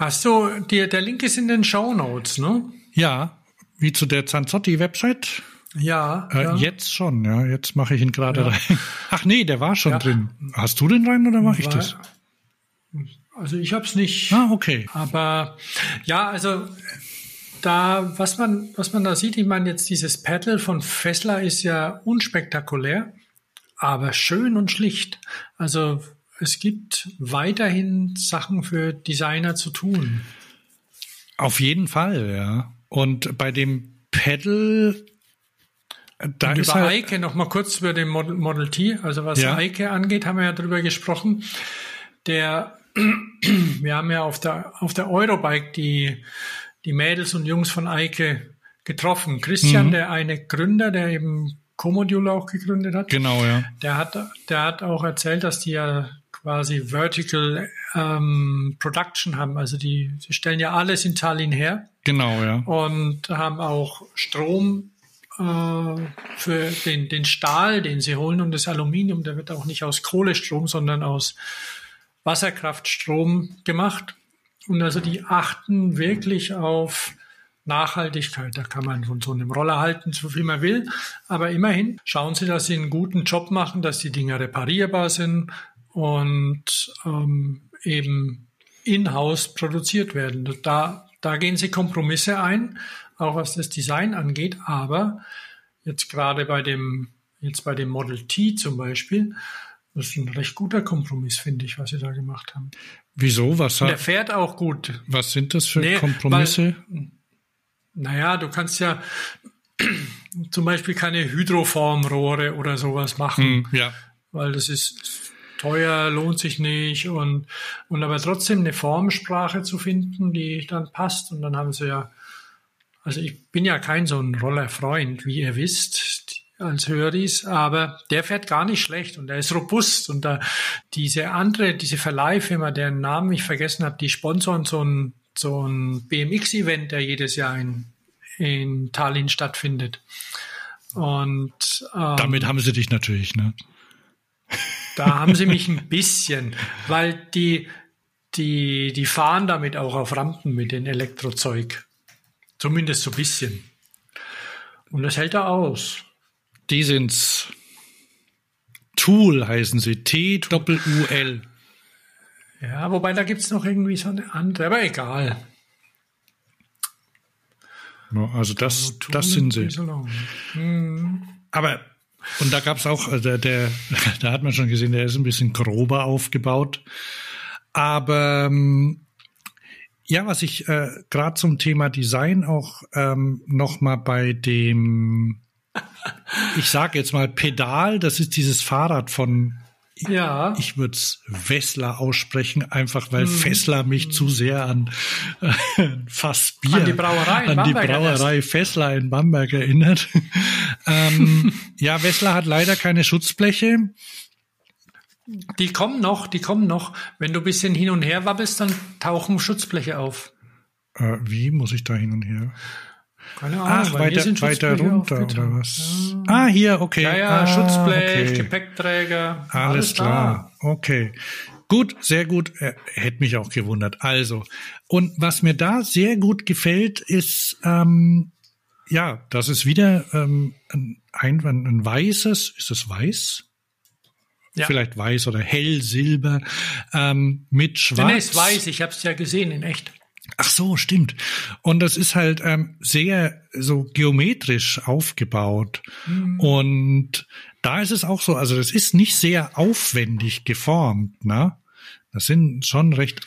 Hast du, die, der Link ist in den Show Notes, ne? Ja, wie zu der Zanzotti-Website. Ja, äh, ja, Jetzt schon, ja. Jetzt mache ich ihn gerade ja. rein. Ach nee, der war schon ja. drin. Hast du den rein oder mache ich das? Also ich habe es nicht. Ah, okay. Aber ja, also da, was man, was man da sieht, ich meine jetzt dieses Paddle von Fessler ist ja unspektakulär, aber schön und schlicht. Also es gibt weiterhin Sachen für Designer zu tun. Auf jeden Fall, ja. Und bei dem Pedal, da Und über halt, Eike noch mal kurz über den Model, Model T, also was ja. Eike angeht, haben wir ja drüber gesprochen. Der, wir haben ja auf der auf der Eurobike die die Mädels und Jungs von Eike getroffen. Christian, mhm. der eine Gründer, der eben Comodule auch gegründet hat. Genau, ja. Der hat, der hat auch erzählt, dass die ja quasi Vertical ähm, Production haben. Also die, sie stellen ja alles in Tallinn her. Genau, ja. Und haben auch Strom äh, für den, den Stahl, den sie holen und das Aluminium, der wird auch nicht aus Kohlestrom, sondern aus Wasserkraftstrom gemacht. Und also die achten wirklich auf Nachhaltigkeit. Da kann man von so einem Roller halten, so viel man will. Aber immerhin schauen Sie, dass Sie einen guten Job machen, dass die Dinger reparierbar sind, und ähm, eben in-house produziert werden. Da, da gehen sie Kompromisse ein, auch was das Design angeht, aber jetzt gerade bei dem, jetzt bei dem Model T zum Beispiel, das ist ein recht guter Kompromiss, finde ich, was sie da gemacht haben. Wieso? Was hat, Der fährt auch gut. Was sind das für nee, Kompromisse? Weil, naja, du kannst ja zum Beispiel keine Hydroformrohre oder sowas machen. Hm, ja. Weil das ist teuer, lohnt sich nicht und, und aber trotzdem eine Formsprache zu finden, die dann passt. Und dann haben sie ja, also ich bin ja kein so ein Rollerfreund, wie ihr wisst, als Höris, aber der fährt gar nicht schlecht und der ist robust und da diese andere, diese Verleihfirma, deren Namen ich vergessen habe, die sponsoren so ein, so ein BMX-Event, der jedes Jahr in, in Tallinn stattfindet. Und ähm, damit haben sie dich natürlich, ne? Da haben sie mich ein bisschen, weil die, die, die fahren damit auch auf Rampen mit dem Elektrozeug. Zumindest so ein bisschen. Und das hält er aus. Die sind's. Tool heißen sie. T-U-L. Ja, wobei da gibt's noch irgendwie so eine andere, aber egal. Also das, das sind sie. Mhm. Aber und da gab's auch, also der, der, da hat man schon gesehen, der ist ein bisschen grober aufgebaut. Aber ähm, ja, was ich äh, gerade zum Thema Design auch ähm, noch mal bei dem, ich sage jetzt mal Pedal, das ist dieses Fahrrad von ja. Ich würde es Wessler aussprechen, einfach weil hm. Fessler mich zu sehr an äh, Fass Bier, an die Brauerei, an die Brauerei Fessler in Bamberg erinnert. ähm, ja, Wessler hat leider keine Schutzbleche. Die kommen noch, die kommen noch. Wenn du ein bisschen hin und her wabbelst, dann tauchen Schutzbleche auf. Äh, wie muss ich da hin und her? Keine Ahnung. Ach, weiter, weiter runter oder was? Ja. Ah, hier, okay. Ja, ja, ah, Schutzblech, okay. Gepäckträger. Alles, alles klar. Da. Okay. Gut, sehr gut. Äh, hätte mich auch gewundert. Also, und was mir da sehr gut gefällt, ist, ähm, ja, das ist wieder ähm, ein, ein, ein weißes, ist es weiß? Ja. Vielleicht weiß oder hellsilber ähm, mit schwarz. Nee, ist weiß, ich habe es ja gesehen in echt. Ach so, stimmt. Und das ist halt ähm, sehr so geometrisch aufgebaut. Mhm. Und da ist es auch so, also das ist nicht sehr aufwendig geformt, ne? Das sind schon recht.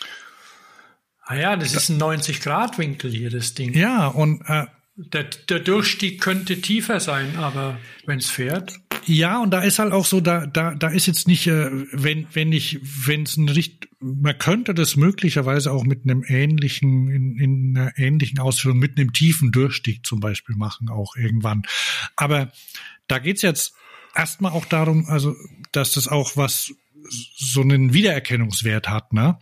Ah ja, das ist ein 90-Grad-Winkel hier, das Ding. Ja, und äh, der, der Durchstieg könnte tiefer sein, aber wenn es fährt. Ja, und da ist halt auch so, da, da, da ist jetzt nicht, äh, wenn, wenn ich, wenn es ein richtig, man könnte das möglicherweise auch mit einem ähnlichen, in, in einer ähnlichen Ausführung, mit einem tiefen Durchstieg zum Beispiel machen, auch irgendwann. Aber da geht's jetzt erstmal auch darum, also, dass das auch was, so einen Wiedererkennungswert hat, ne?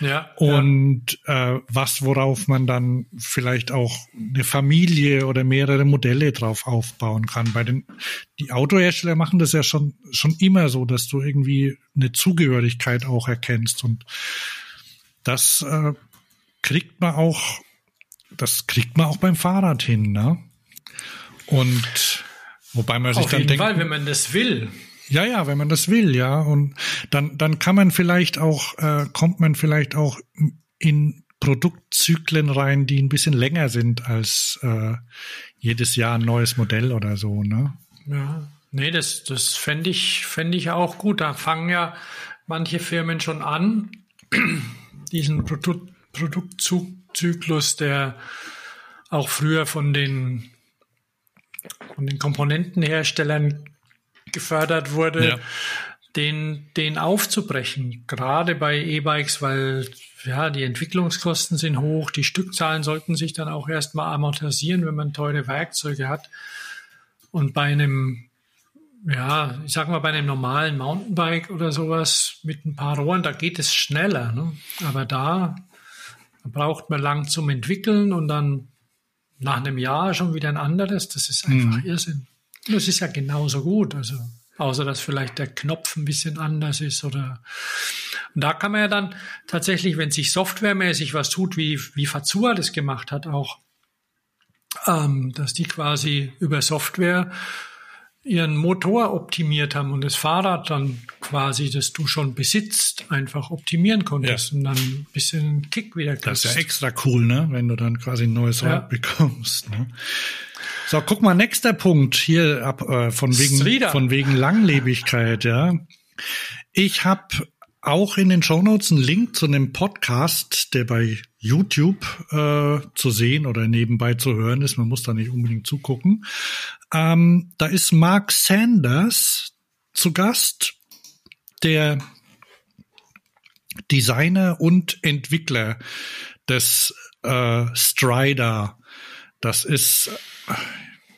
Ja. Und ja. Äh, was, worauf man dann vielleicht auch eine Familie oder mehrere Modelle drauf aufbauen kann. Bei den die Autohersteller machen das ja schon schon immer so, dass du irgendwie eine Zugehörigkeit auch erkennst und das äh, kriegt man auch das kriegt man auch beim Fahrrad hin, ne? Und wobei man sich Auf dann jeden denkt, Fall, wenn man das will. Ja, ja, wenn man das will, ja. Und dann, dann kann man vielleicht auch, äh, kommt man vielleicht auch in Produktzyklen rein, die ein bisschen länger sind als äh, jedes Jahr ein neues Modell oder so, ne? Ja. Nee, das, das fände ich, fände ich auch gut. Da fangen ja manche Firmen schon an, diesen Produ Produktzyklus, der auch früher von den, von den Komponentenherstellern gefördert wurde, ja. den, den aufzubrechen. Gerade bei E-Bikes, weil ja, die Entwicklungskosten sind hoch, die Stückzahlen sollten sich dann auch erstmal amortisieren, wenn man teure Werkzeuge hat. Und bei einem, ja, ich sag mal, bei einem normalen Mountainbike oder sowas mit ein paar Rohren, da geht es schneller. Ne? Aber da, braucht man lang zum Entwickeln und dann nach einem Jahr schon wieder ein anderes. Das ist einfach mhm. Irrsinn. Das ist ja genauso gut. Also, außer dass vielleicht der Knopf ein bisschen anders ist oder, und da kann man ja dann tatsächlich, wenn sich softwaremäßig was tut, wie, wie Fazua das gemacht hat auch, ähm, dass die quasi über Software ihren Motor optimiert haben und das Fahrrad dann quasi, das du schon besitzt, einfach optimieren konntest ja. und dann ein bisschen Kick wieder kriegst. Das ist ja extra cool, ne? Wenn du dann quasi ein neues ja. Rad bekommst. Ne? So, guck mal, nächster Punkt hier ab äh, von wegen von wegen Langlebigkeit, ja. Ich habe auch in den Shownotes einen Link zu einem Podcast, der bei YouTube äh, zu sehen oder nebenbei zu hören ist. Man muss da nicht unbedingt zugucken. Ähm, da ist Mark Sanders zu Gast, der Designer und Entwickler des äh, Strider. Das ist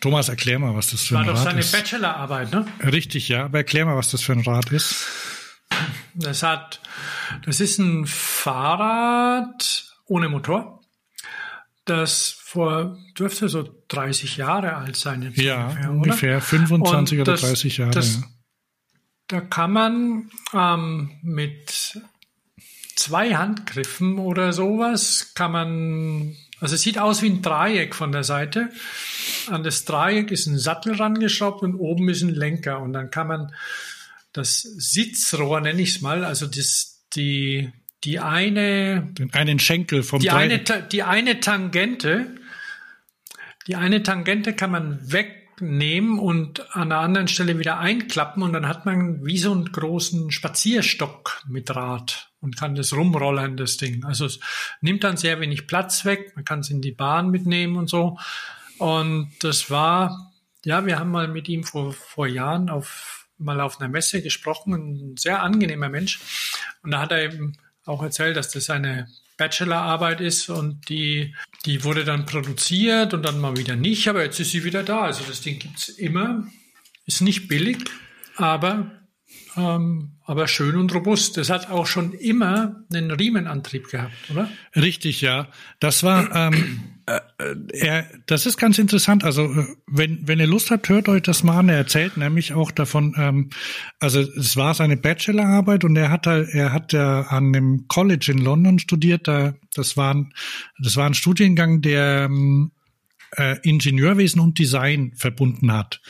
Thomas, erklär mal, was das für ein Rad ist. War doch seine Bachelorarbeit, ne? Richtig, ja. Aber erklär mal, was das für ein Rad ist. Das hat, das ist ein Fahrrad ohne Motor, das vor, dürfte so 30 Jahre alt sein jetzt Ja, ungefähr, ungefähr 25 oder 30 Jahre. Das, ja. Da kann man ähm, mit zwei Handgriffen oder sowas kann man, also es sieht aus wie ein Dreieck von der Seite. An das Dreieck ist ein Sattel rangeschraubt und oben ist ein Lenker und dann kann man das Sitzrohr, nenne ich es mal, also das, die, die eine, den einen Schenkel vom die eine, die eine Tangente, die eine Tangente kann man wegnehmen und an der anderen Stelle wieder einklappen und dann hat man wie so einen großen Spazierstock mit Rad und kann das rumrollen, das Ding. Also es nimmt dann sehr wenig Platz weg, man kann es in die Bahn mitnehmen und so. Und das war, ja, wir haben mal mit ihm vor, vor Jahren auf, mal auf einer Messe gesprochen, ein sehr angenehmer Mensch. Und da hat er eben auch erzählt, dass das eine Bachelorarbeit ist und die, die wurde dann produziert und dann mal wieder nicht, aber jetzt ist sie wieder da. Also das Ding gibt's immer, ist nicht billig, aber ähm, aber schön und robust. Das hat auch schon immer einen Riemenantrieb gehabt, oder? Richtig, ja. Das war, ähm, äh, er, das ist ganz interessant. Also äh, wenn wenn ihr Lust habt, hört euch das mal an. Er erzählt nämlich auch davon. Ähm, also es war seine Bachelorarbeit und er hat er hat ja an dem College in London studiert. Da das war ein, das war ein Studiengang, der ähm, äh, Ingenieurwesen und Design verbunden hat.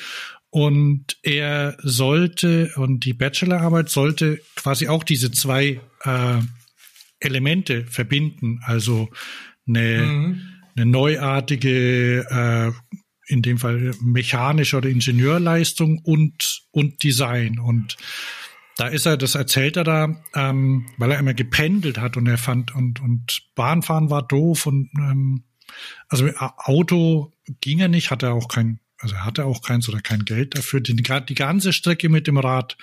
Und er sollte, und die Bachelorarbeit sollte quasi auch diese zwei äh, Elemente verbinden, also eine, mhm. eine neuartige, äh, in dem Fall mechanische oder Ingenieurleistung und, und Design. Und da ist er, das erzählt er da, ähm, weil er immer gependelt hat und er fand, und, und Bahnfahren war doof und ähm, also Auto ging er nicht, hatte auch kein also er hatte auch keins oder kein Geld dafür. Die, die ganze Strecke mit dem Rad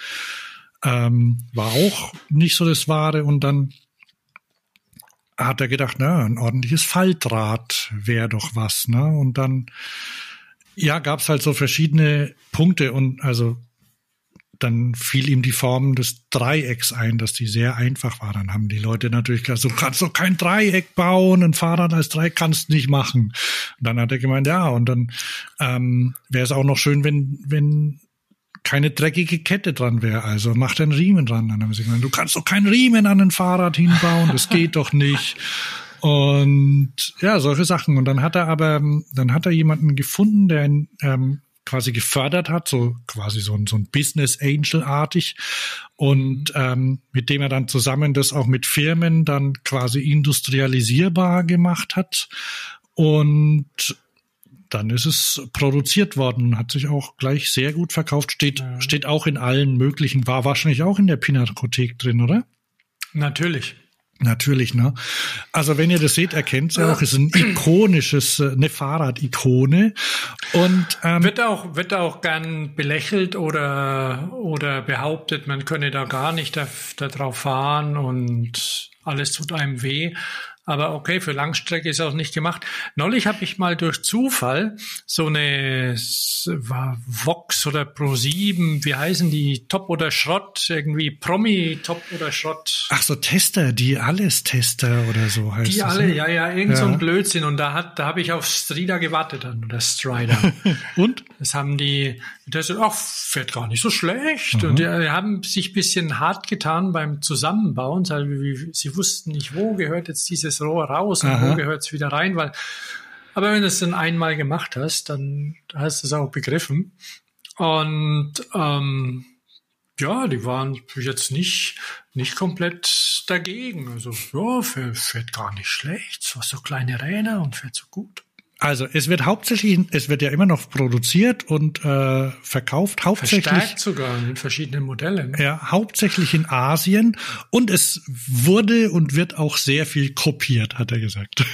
ähm, war auch nicht so das Wahre. Und dann hat er gedacht, na, ein ordentliches Faltrad wäre doch was. Ne? Und dann, ja, gab es halt so verschiedene Punkte. Und also dann fiel ihm die Form des Dreiecks ein, dass die sehr einfach war. Dann haben die Leute natürlich gesagt, du kannst doch kein Dreieck bauen, ein Fahrrad als Dreieck kannst nicht machen. Und dann hat er gemeint, ja, und dann ähm, wäre es auch noch schön, wenn, wenn keine dreckige Kette dran wäre. Also macht einen Riemen dran. Dann haben sie gesagt, du kannst doch keinen Riemen an ein Fahrrad hinbauen, das geht doch nicht. Und ja, solche Sachen. Und dann hat er aber, dann hat er jemanden gefunden, der ein ähm, quasi gefördert hat, so quasi so ein, so ein Business Angel-artig und ähm, mit dem er dann zusammen das auch mit Firmen dann quasi industrialisierbar gemacht hat und dann ist es produziert worden, hat sich auch gleich sehr gut verkauft, steht, ja. steht auch in allen möglichen, war wahrscheinlich auch in der Pinakothek drin, oder? Natürlich. Natürlich, ne? Also wenn ihr das seht, erkennt es ja auch, ist ein ikonisches, äh, eine Fahrrad-Ikone. Und ähm, wird auch wird auch gern belächelt oder oder behauptet, man könne da gar nicht da, da drauf fahren und alles tut einem weh. Aber okay, für Langstrecke ist auch nicht gemacht. Neulich habe ich mal durch Zufall so eine war Vox oder Pro7, wie heißen die? Top oder Schrott, irgendwie Promi Top oder Schrott. Ach so Tester, die alles Tester oder so heißt Die das, alle, ne? ja, ja, irgend ja. so ein Blödsinn und da hat da habe ich auf Strider gewartet dann oder Strider. und das haben die das ach, fährt gar nicht so schlecht mhm. und die, die, haben sich bisschen hart getan beim Zusammenbauen, sie wussten nicht, wo gehört jetzt dieses das Rohr raus und Aha. wo gehört es wieder rein, weil, aber wenn du es dann einmal gemacht hast, dann hast du es auch begriffen. Und ähm, ja, die waren jetzt nicht, nicht komplett dagegen. Also, ja, fährt, fährt gar nicht schlecht. Was so kleine Räder und fährt so gut. Also es wird hauptsächlich, es wird ja immer noch produziert und äh, verkauft, hauptsächlich Verstärkt sogar in verschiedenen Modellen. Ja, hauptsächlich in Asien und es wurde und wird auch sehr viel kopiert, hat er gesagt.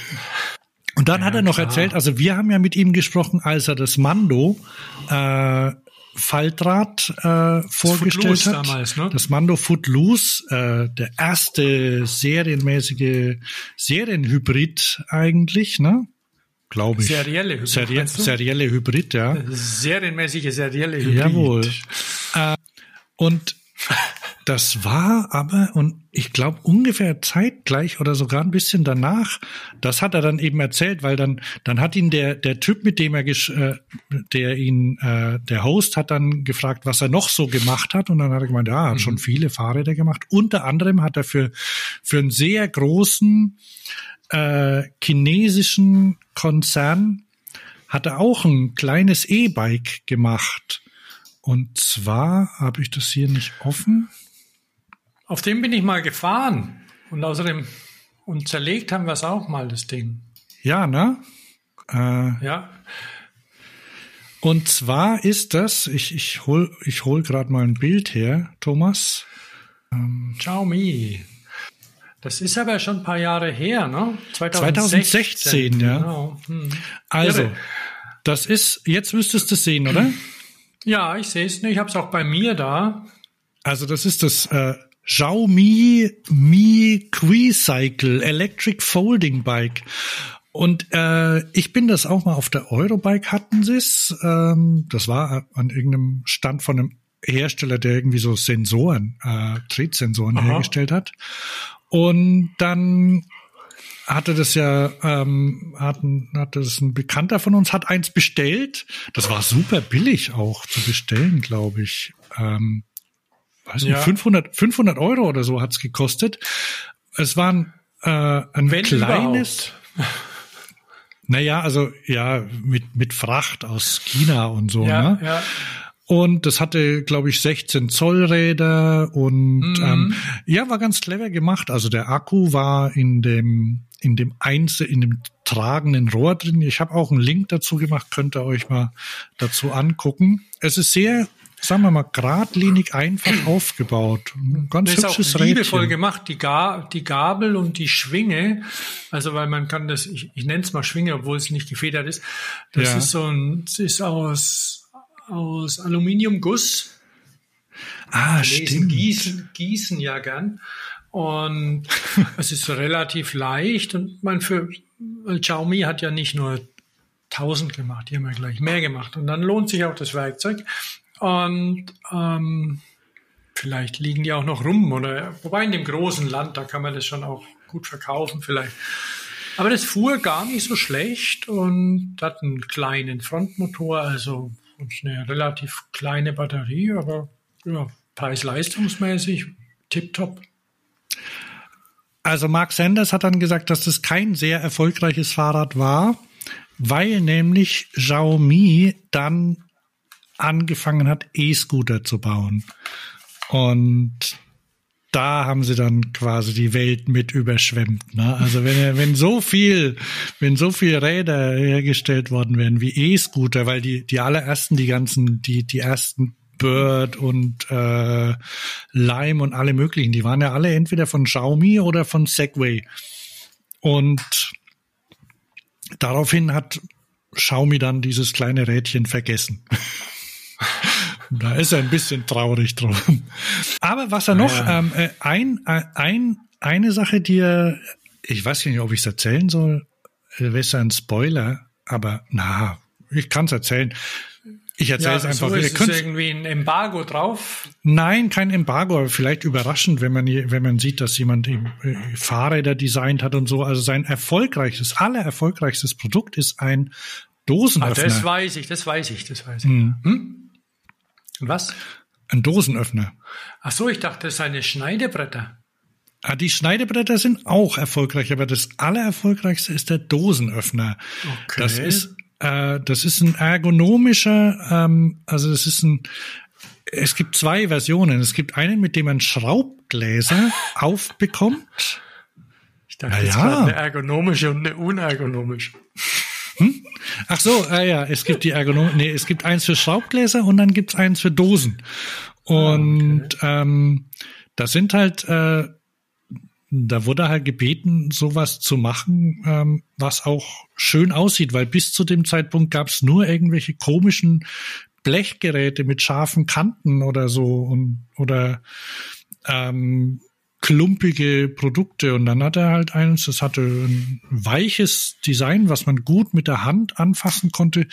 Und dann ja, hat er noch klar. erzählt, also wir haben ja mit ihm gesprochen, als er das Mando äh, Faltrad äh, vorgestellt hat. Damals, ne? Das Mando Footloose, äh, der erste serienmäßige Serienhybrid eigentlich, ne? Glaube ich. Serielle Hybrid. Serie, serielle Hybrid, ja. Serienmäßige serielle Hybrid. Jawohl. Äh, und das war aber, und ich glaube ungefähr zeitgleich oder sogar ein bisschen danach, das hat er dann eben erzählt, weil dann, dann hat ihn der, der Typ, mit dem er, äh, der ihn, äh, der Host hat dann gefragt, was er noch so gemacht hat. Und dann hat er gemeint, ja, er hat mhm. schon viele Fahrräder gemacht. Unter anderem hat er für, für einen sehr großen äh, chinesischen Konzern hat er auch ein kleines E-Bike gemacht. Und zwar habe ich das hier nicht offen. Auf dem bin ich mal gefahren. Und außerdem, und zerlegt haben wir es auch mal, das Ding. Ja, ne? Äh, ja. Und zwar ist das, ich, ich hol, ich hol gerade mal ein Bild her, Thomas. Ähm, Xiaomi. Das ist aber schon ein paar Jahre her, ne? 2016, 2016 ja. Genau. Hm. Also, das ist, jetzt müsstest du es sehen, oder? Ja, ich sehe es. Ich habe es auch bei mir da. Also das ist das äh, Xiaomi Mi Quicycle Electric Folding Bike. Und äh, ich bin das auch mal auf der Eurobike hatten sie es. Ähm, das war an irgendeinem Stand von einem Hersteller, der irgendwie so Sensoren, äh, Tretsensoren Aha. hergestellt hat. Und dann hatte das ja, ähm, hatten, hatte das ein Bekannter von uns, hat eins bestellt. Das war super billig auch zu bestellen, glaube ich. Ähm, weiß nicht, ja. 500, 500 Euro oder so hat's gekostet. Es war ein, äh, ein Wenn kleines. Naja, also ja, mit, mit Fracht aus China und so. Ja, ne? ja. Und das hatte, glaube ich, 16 Zoll Räder und mhm. ähm, ja, war ganz clever gemacht. Also der Akku war in dem in dem Einzel, in dem tragenden Rohr drin. Ich habe auch einen Link dazu gemacht, könnt ihr euch mal dazu angucken. Es ist sehr sagen wir mal, geradlinig einfach aufgebaut. ganz das hübsches ist auch liebevoll Rädchen. gemacht, die, Ga die Gabel und die Schwinge. Also, weil man kann das, ich, ich nenne es mal Schwinge, obwohl es nicht gefedert ist. Das ja. ist so ein, es ist aus, aus Aluminiumguss. Ah, stimmt. Gießen, gießen ja gern. Und es ist relativ leicht und man für, Xiaomi hat ja nicht nur 1000 gemacht, die haben ja gleich mehr gemacht. Und dann lohnt sich auch das Werkzeug. Und ähm, vielleicht liegen die auch noch rum oder wobei in dem großen Land, da kann man das schon auch gut verkaufen vielleicht. Aber das fuhr gar nicht so schlecht und hat einen kleinen Frontmotor, also eine relativ kleine Batterie, aber ja, preis-leistungsmäßig tipptopp. Also Mark Sanders hat dann gesagt, dass das kein sehr erfolgreiches Fahrrad war, weil nämlich Xiaomi dann angefangen hat, E-Scooter zu bauen. Und da haben sie dann quasi die Welt mit überschwemmt. Ne? Also wenn wenn so viel, wenn so viel Räder hergestellt worden wären wie E-Scooter, weil die die allerersten, die ganzen, die die ersten Bird und äh, Lime und alle möglichen, die waren ja alle entweder von Xiaomi oder von Segway. Und daraufhin hat Xiaomi dann dieses kleine Rädchen vergessen. da ist er ein bisschen traurig drum. Aber was er noch, ja. ähm, äh, ein, äh, ein, eine Sache, die er, ich weiß nicht, ob ich es erzählen soll, äh, wäre ein Spoiler, aber na, ich kann es erzählen. Ich erzähle ja, es einfach. So ist es irgendwie ein Embargo drauf? Nein, kein Embargo, aber vielleicht überraschend, wenn man, wenn man sieht, dass jemand Fahrräder designt hat und so. Also sein erfolgreichstes, aller erfolgreichstes Produkt ist ein Dosenöffner. Ah, das weiß ich, das weiß ich, das weiß ich. Hm. Hm? Was? Ein Dosenöffner. Ach so, ich dachte, das seine Schneidebretter. Ah, die Schneidebretter sind auch erfolgreich, aber das allererfolgreichste ist der Dosenöffner. Okay. Das ist äh, das ist ein ergonomischer, ähm, also das ist ein, es gibt zwei Versionen. Es gibt einen, mit dem man Schraubgläser aufbekommt. Ich dachte, ja, ja. eine ergonomische und eine unergonomische. Hm? Ach so, äh, ja, es gibt die Ergonom nee, es gibt eins für Schraubgläser und dann gibt's eins für Dosen. Und ah, okay. ähm, das sind halt äh, da wurde halt gebeten, sowas zu machen, ähm, was auch schön aussieht, weil bis zu dem Zeitpunkt gab es nur irgendwelche komischen Blechgeräte mit scharfen Kanten oder so und oder ähm, klumpige Produkte und dann hat er halt eins, das hatte ein weiches Design, was man gut mit der Hand anfassen konnte.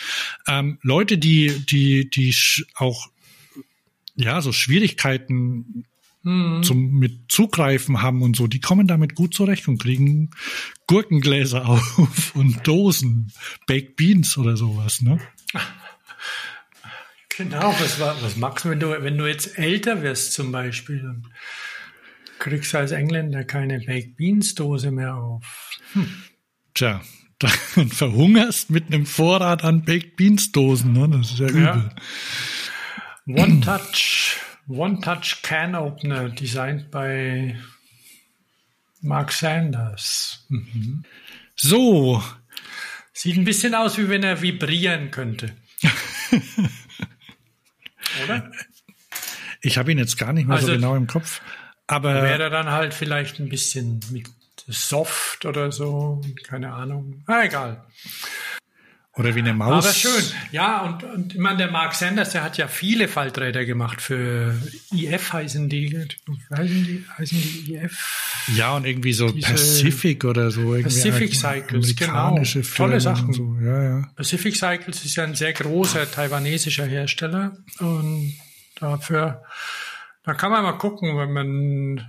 Ähm, Leute, die die die auch ja so Schwierigkeiten mhm. zum mit Zugreifen haben und so, die kommen damit gut zurecht und kriegen Gurkengläser auf und Dosen, Baked Beans oder sowas, ne? Genau, was, was magst du, wenn du, wenn du jetzt älter wirst zum Beispiel? Kriegst du als Engländer keine Baked Beans Dose mehr auf. Hm. Tja, dann verhungerst mit einem Vorrat an Baked Beans Dosen, ne? Das ist ja übel. Ja. One Touch, One Touch Can Opener, designed by Mark Sanders. Mhm. So. Sieht ein bisschen aus, wie wenn er vibrieren könnte. Oder? Ich habe ihn jetzt gar nicht mehr also, so genau im Kopf. Aber wäre dann halt vielleicht ein bisschen mit Soft oder so, keine Ahnung. Ah, egal. Oder wie eine Maus. Aber schön. Ja, und, und ich meine, der Mark Sanders, der hat ja viele Falträder gemacht für IF heißen die, heißen die, heißen die IF? Ja, und irgendwie so Pacific oder so. Pacific Cycles, genau. Tolle Sachen. So. Ja, ja. Pacific Cycles ist ja ein sehr großer taiwanesischer Hersteller und dafür da kann man mal gucken, wenn man,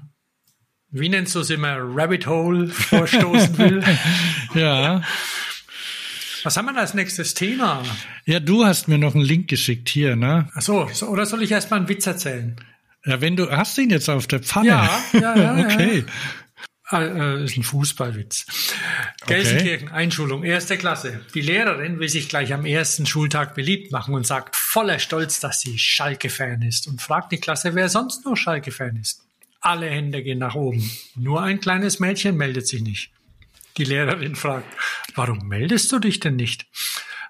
wie nennst du es immer, Rabbit Hole vorstoßen will. ja. Was haben wir da als nächstes Thema? Ja, du hast mir noch einen Link geschickt hier, ne? Ach so, so oder soll ich erst mal einen Witz erzählen? Ja, wenn du, hast du ihn jetzt auf der Pfanne? Ja, ja, ja. okay. Ja. Äh, ist ein Fußballwitz. Okay. Gelsenkirchen, Einschulung, erste Klasse. Die Lehrerin will sich gleich am ersten Schultag beliebt machen und sagt voller Stolz, dass sie Schalke-Fan ist und fragt die Klasse, wer sonst noch Schalke-Fan ist. Alle Hände gehen nach oben. Nur ein kleines Mädchen meldet sich nicht. Die Lehrerin fragt, warum meldest du dich denn nicht?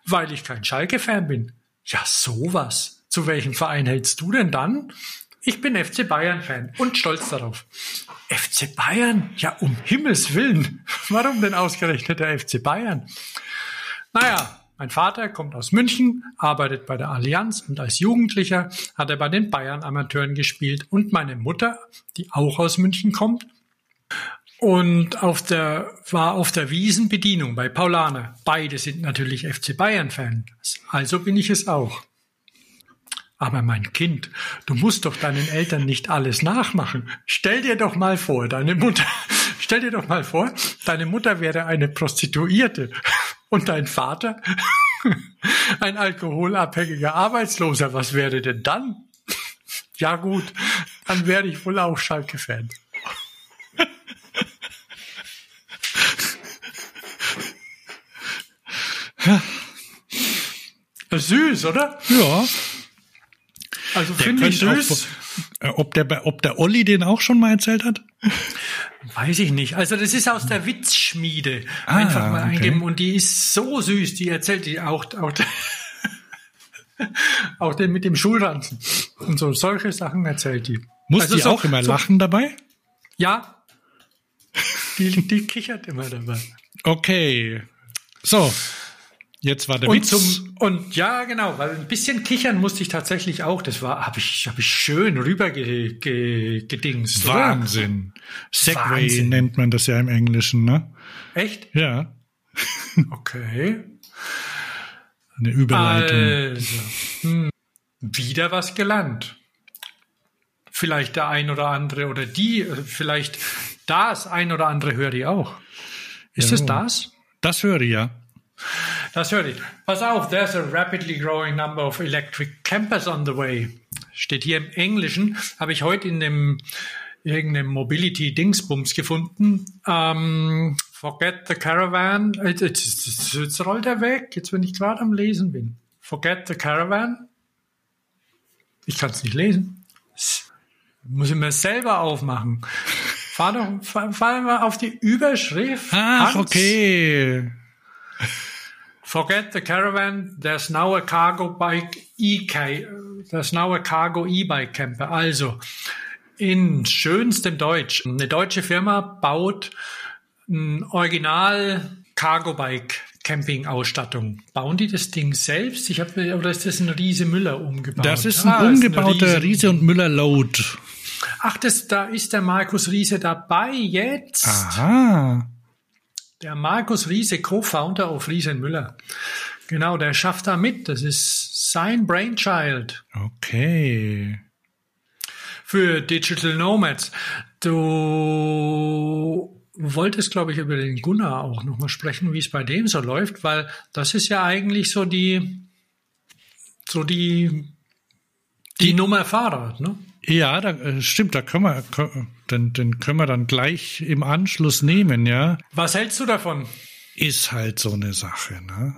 Weil ich kein Schalke-Fan bin. Ja, sowas. Zu welchem Verein hältst du denn dann? Ich bin FC Bayern-Fan und stolz darauf. FC Bayern? Ja, um Himmels Willen. Warum denn ausgerechnet der FC Bayern? Naja, mein Vater kommt aus München, arbeitet bei der Allianz und als Jugendlicher hat er bei den Bayern-Amateuren gespielt und meine Mutter, die auch aus München kommt, und auf der, war auf der Wiesenbedienung bei Paulaner. Beide sind natürlich FC Bayern-Fans. Also bin ich es auch. Aber mein Kind, du musst doch deinen Eltern nicht alles nachmachen. Stell dir doch mal vor, deine Mutter, stell dir doch mal vor, deine Mutter wäre eine Prostituierte und dein Vater ein alkoholabhängiger Arbeitsloser. Was wäre denn dann? Ja gut, dann wäre ich wohl auch Schalke-Fan. Süß, oder? Ja. Also finde ich süß. Auch, äh, ob der, ob der Olli den auch schon mal erzählt hat? Weiß ich nicht. Also das ist aus der Witzschmiede. Ah, Einfach mal okay. eingeben. Und die ist so süß. Die erzählt die auch, auch, auch den mit dem Schulranzen. Und so solche Sachen erzählt die. Muss also die so, auch immer so, lachen dabei? Ja. Die, die kichert immer dabei. Okay. So, Jetzt war der und Witz. Zum, und ja, genau, weil ein bisschen kichern musste ich tatsächlich auch. Das war, habe ich, habe ich schön rüber ge. Wahnsinn. Segway Wahnsinn. nennt man das ja im Englischen, ne? Echt? Ja. Okay. Eine Überleitung. Also, hm, wieder was gelernt. Vielleicht der ein oder andere oder die, vielleicht das ein oder andere höre ich auch. Ist ja, es das? Das höre ich, ja. Das höre ich. Pass auf, there's a rapidly growing number of electric campers on the way. Steht hier im Englischen. Habe ich heute in dem irgendeinem Mobility-Dingsbums gefunden. Um, forget the caravan. Jetzt, jetzt, jetzt rollt er weg, jetzt wenn ich gerade am Lesen bin. Forget the caravan. Ich kann es nicht lesen. Muss ich mir selber aufmachen. Fahr doch, fahr, fahr mal auf die Überschrift. Ach, Hans. okay. Forget the caravan. There's now a cargo bike e There's now a cargo e-bike camper. Also in schönstem Deutsch. Eine deutsche Firma baut ein Original Cargo Bike Camping-Ausstattung. Bauen die das Ding selbst? Ich habe oder ist das ein Riese Müller umgebaut? Das ist ein ah, umgebauter ist Riese, Riese, und Müller Load. Ach, das, da ist der Markus Riese dabei jetzt. Aha. Der Markus Riese, Co-Founder auf Riese Müller. Genau, der schafft da mit. Das ist sein Brainchild. Okay. Für Digital Nomads. Du wolltest, glaube ich, über den Gunnar auch nochmal sprechen, wie es bei dem so läuft, weil das ist ja eigentlich so die, so die, die, die Nummer Fahrrad, ne? Ja, da, äh, stimmt, da können wir, den, den können wir dann gleich im Anschluss nehmen, ja. Was hältst du davon? Ist halt so eine Sache, ne?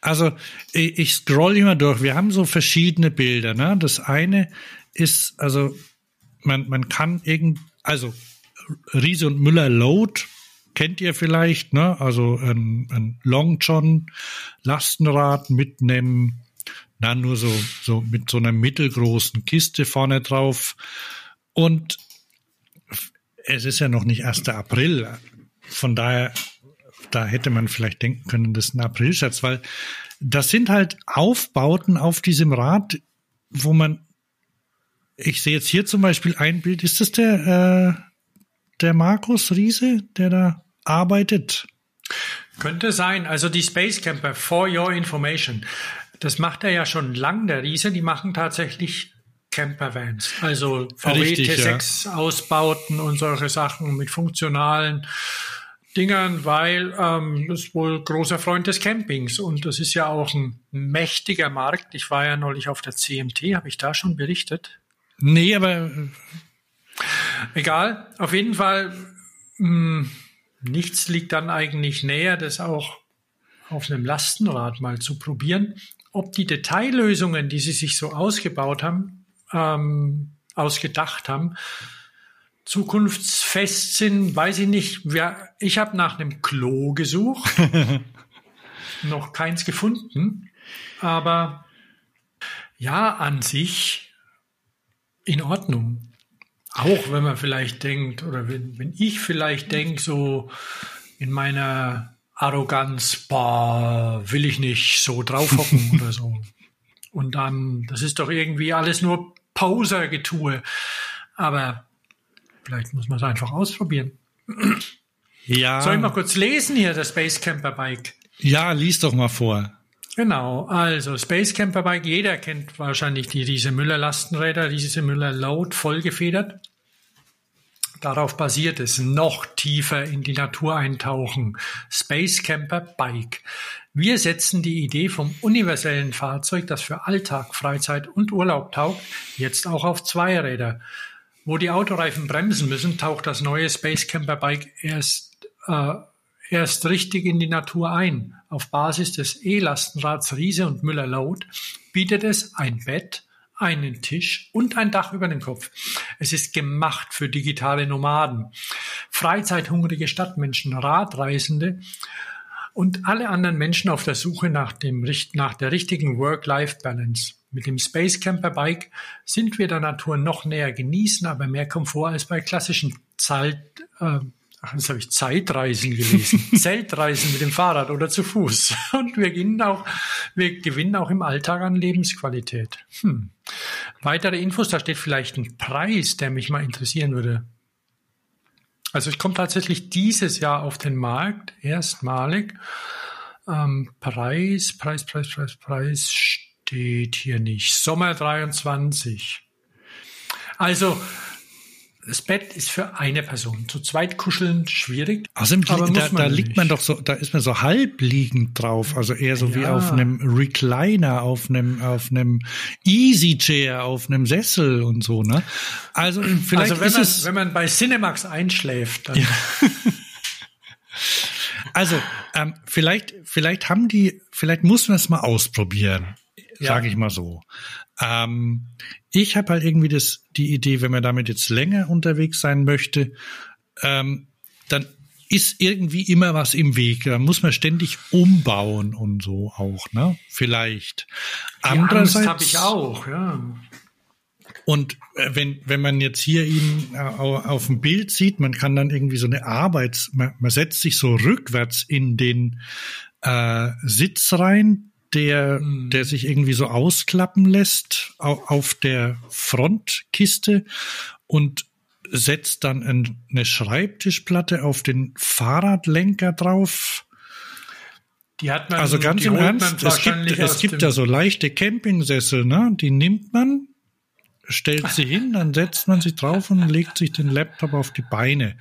Also, ich, ich scroll immer durch. Wir haben so verschiedene Bilder, ne? Das eine ist, also, man, man kann irgend, also, Riese und Müller Load kennt ihr vielleicht, ne? Also ein, ein Long John Lastenrad mit einem, na nur so so mit so einer mittelgroßen Kiste vorne drauf und es ist ja noch nicht 1. April, von daher da hätte man vielleicht denken können, das ist ein Aprilscherz, weil das sind halt Aufbauten auf diesem Rad, wo man ich sehe jetzt hier zum Beispiel ein Bild. Ist das der äh, der Markus Riese, der da arbeitet? Könnte sein. Also die Space Camper, for your information, das macht er ja schon lang, der Riese. Die machen tatsächlich Campervans. Also VW T6 ja. Ausbauten und solche Sachen mit funktionalen Dingern, weil ähm, das ist wohl großer Freund des Campings und das ist ja auch ein mächtiger Markt. Ich war ja neulich auf der CMT, habe ich da schon berichtet? Nee, aber Egal, auf jeden Fall, mh, hm, nichts liegt dann eigentlich näher, das auch auf einem Lastenrad mal zu probieren. Ob die Detaillösungen, die sie sich so ausgebaut haben, ähm, ausgedacht haben, zukunftsfest sind, weiß ich nicht. Ich habe nach einem Klo gesucht, noch keins gefunden, aber ja, an sich in Ordnung. Auch wenn man vielleicht denkt, oder wenn, wenn ich vielleicht denke, so in meiner Arroganz, boah, will ich nicht so draufhocken oder so. Und dann, das ist doch irgendwie alles nur Poser-Getue. Aber vielleicht muss man es einfach ausprobieren. Ja. Soll ich mal kurz lesen hier, das Space Camper Bike? Ja, lies doch mal vor. Genau, also Space Camper Bike, jeder kennt wahrscheinlich die Riese Müller Lastenräder, Riese Müller Load vollgefedert. Darauf basiert es, noch tiefer in die Natur eintauchen. Space Camper Bike. Wir setzen die Idee vom universellen Fahrzeug, das für Alltag, Freizeit und Urlaub taugt, jetzt auch auf Zweiräder. Wo die Autoreifen bremsen müssen, taucht das neue Space Camper Bike erst äh, erst richtig in die Natur ein. Auf Basis des E-Lastenrads Riese und Müller Load bietet es ein Bett, einen Tisch und ein Dach über dem Kopf. Es ist gemacht für digitale Nomaden, freizeithungrige Stadtmenschen, Radreisende und alle anderen Menschen auf der Suche nach, dem, nach der richtigen Work-Life-Balance. Mit dem Space Camper Bike sind wir der Natur noch näher genießen, aber mehr Komfort als bei klassischen Zeit, äh, ach, das habe ich Zeitreisen gelesen, Zeltreisen mit dem Fahrrad oder zu Fuß. Und wir gewinnen auch, wir gewinnen auch im Alltag an Lebensqualität. Hm. Weitere Infos, da steht vielleicht ein Preis, der mich mal interessieren würde. Also ich komme tatsächlich dieses Jahr auf den Markt, erstmalig. Ähm, Preis, Preis, Preis, Preis, Preis steht hier nicht. Sommer 23. Also das Bett ist für eine Person. Zu zweit kuscheln schwierig. Außerdem, da, da liegt man doch so, da ist man so halb liegend drauf, also eher so ja. wie auf einem Recliner, auf einem, auf einem Easy Chair, auf einem Sessel und so, ne? Also vielleicht also wenn ist man, es, wenn man bei Cinemax einschläft, dann. Ja. also ähm, vielleicht, vielleicht haben die, vielleicht muss man es mal ausprobieren, ja. sage ich mal so. Ähm, ich habe halt irgendwie das, die Idee, wenn man damit jetzt länger unterwegs sein möchte, ähm, dann ist irgendwie immer was im Weg. Da muss man ständig umbauen und so auch, ne? Vielleicht. Andererseits habe ich auch, ja. Und äh, wenn, wenn man jetzt hier ihn äh, auf dem Bild sieht, man kann dann irgendwie so eine Arbeits, man, man setzt sich so rückwärts in den äh, Sitz rein, der, mhm. der sich irgendwie so ausklappen lässt auf der Frontkiste und setzt dann eine Schreibtischplatte auf den Fahrradlenker drauf. Die hat man, also ganz im Ernst, es gibt, es gibt ja so leichte Campingsessel, ne? Die nimmt man, stellt sie hin, dann setzt man sich drauf und legt sich den Laptop auf die Beine.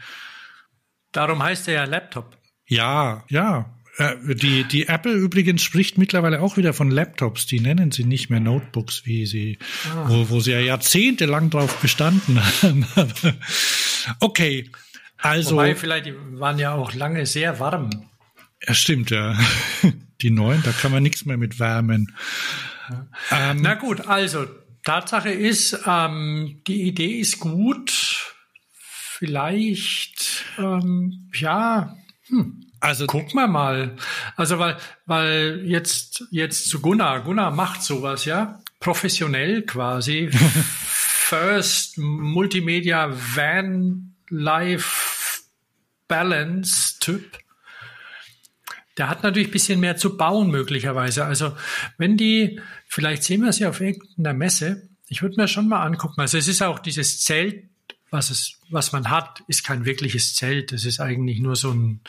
Darum heißt er ja Laptop. Ja, ja. Äh, die, die Apple übrigens spricht mittlerweile auch wieder von Laptops. Die nennen sie nicht mehr Notebooks, wie sie, ah. wo, wo sie ja jahrzehntelang drauf bestanden haben. okay, also. Wobei vielleicht, waren ja auch lange sehr warm. Ja, stimmt, ja. Die neuen, da kann man nichts mehr mit wärmen. Ähm, Na gut, also Tatsache ist, ähm, die Idee ist gut. Vielleicht, ähm, ja, hm, also guck mal mal. Also weil weil jetzt jetzt zu Gunnar. Gunnar macht sowas ja professionell quasi. First Multimedia Van Life Balance Typ. Der hat natürlich ein bisschen mehr zu bauen möglicherweise. Also wenn die, vielleicht sehen wir sie auf irgendeiner Messe. Ich würde mir schon mal angucken. Also es ist auch dieses Zelt was es, was man hat, ist kein wirkliches Zelt. Das ist eigentlich nur so ein,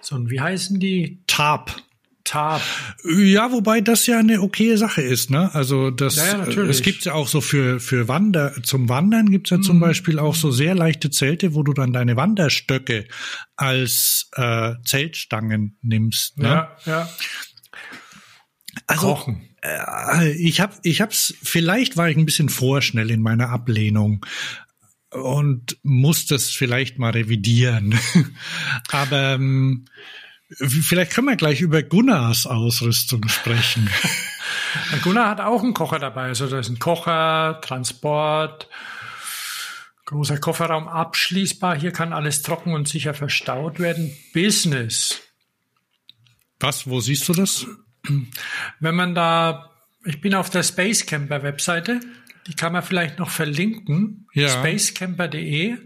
so ein, wie heißen die? Tarp. Tarp. Ja, wobei das ja eine okay Sache ist, ne? Also das, ja, ja, natürlich. es gibt ja auch so für für Wander zum Wandern gibt's ja mhm. zum Beispiel auch so sehr leichte Zelte, wo du dann deine Wanderstöcke als äh, Zeltstangen nimmst. Ne? Ja, ja. Also Kochen. Äh, ich habe ich hab's vielleicht war ich ein bisschen vorschnell in meiner Ablehnung und muss das vielleicht mal revidieren. Aber ähm, vielleicht können wir gleich über Gunnars Ausrüstung sprechen. Gunnar hat auch einen Kocher dabei. Also da ist ein Kocher, Transport, großer Kofferraum abschließbar. Hier kann alles trocken und sicher verstaut werden. Business. Was? Wo siehst du das? Wenn man da, ich bin auf der Space Camper Webseite die kann man vielleicht noch verlinken. Ja. Spacecamper.de.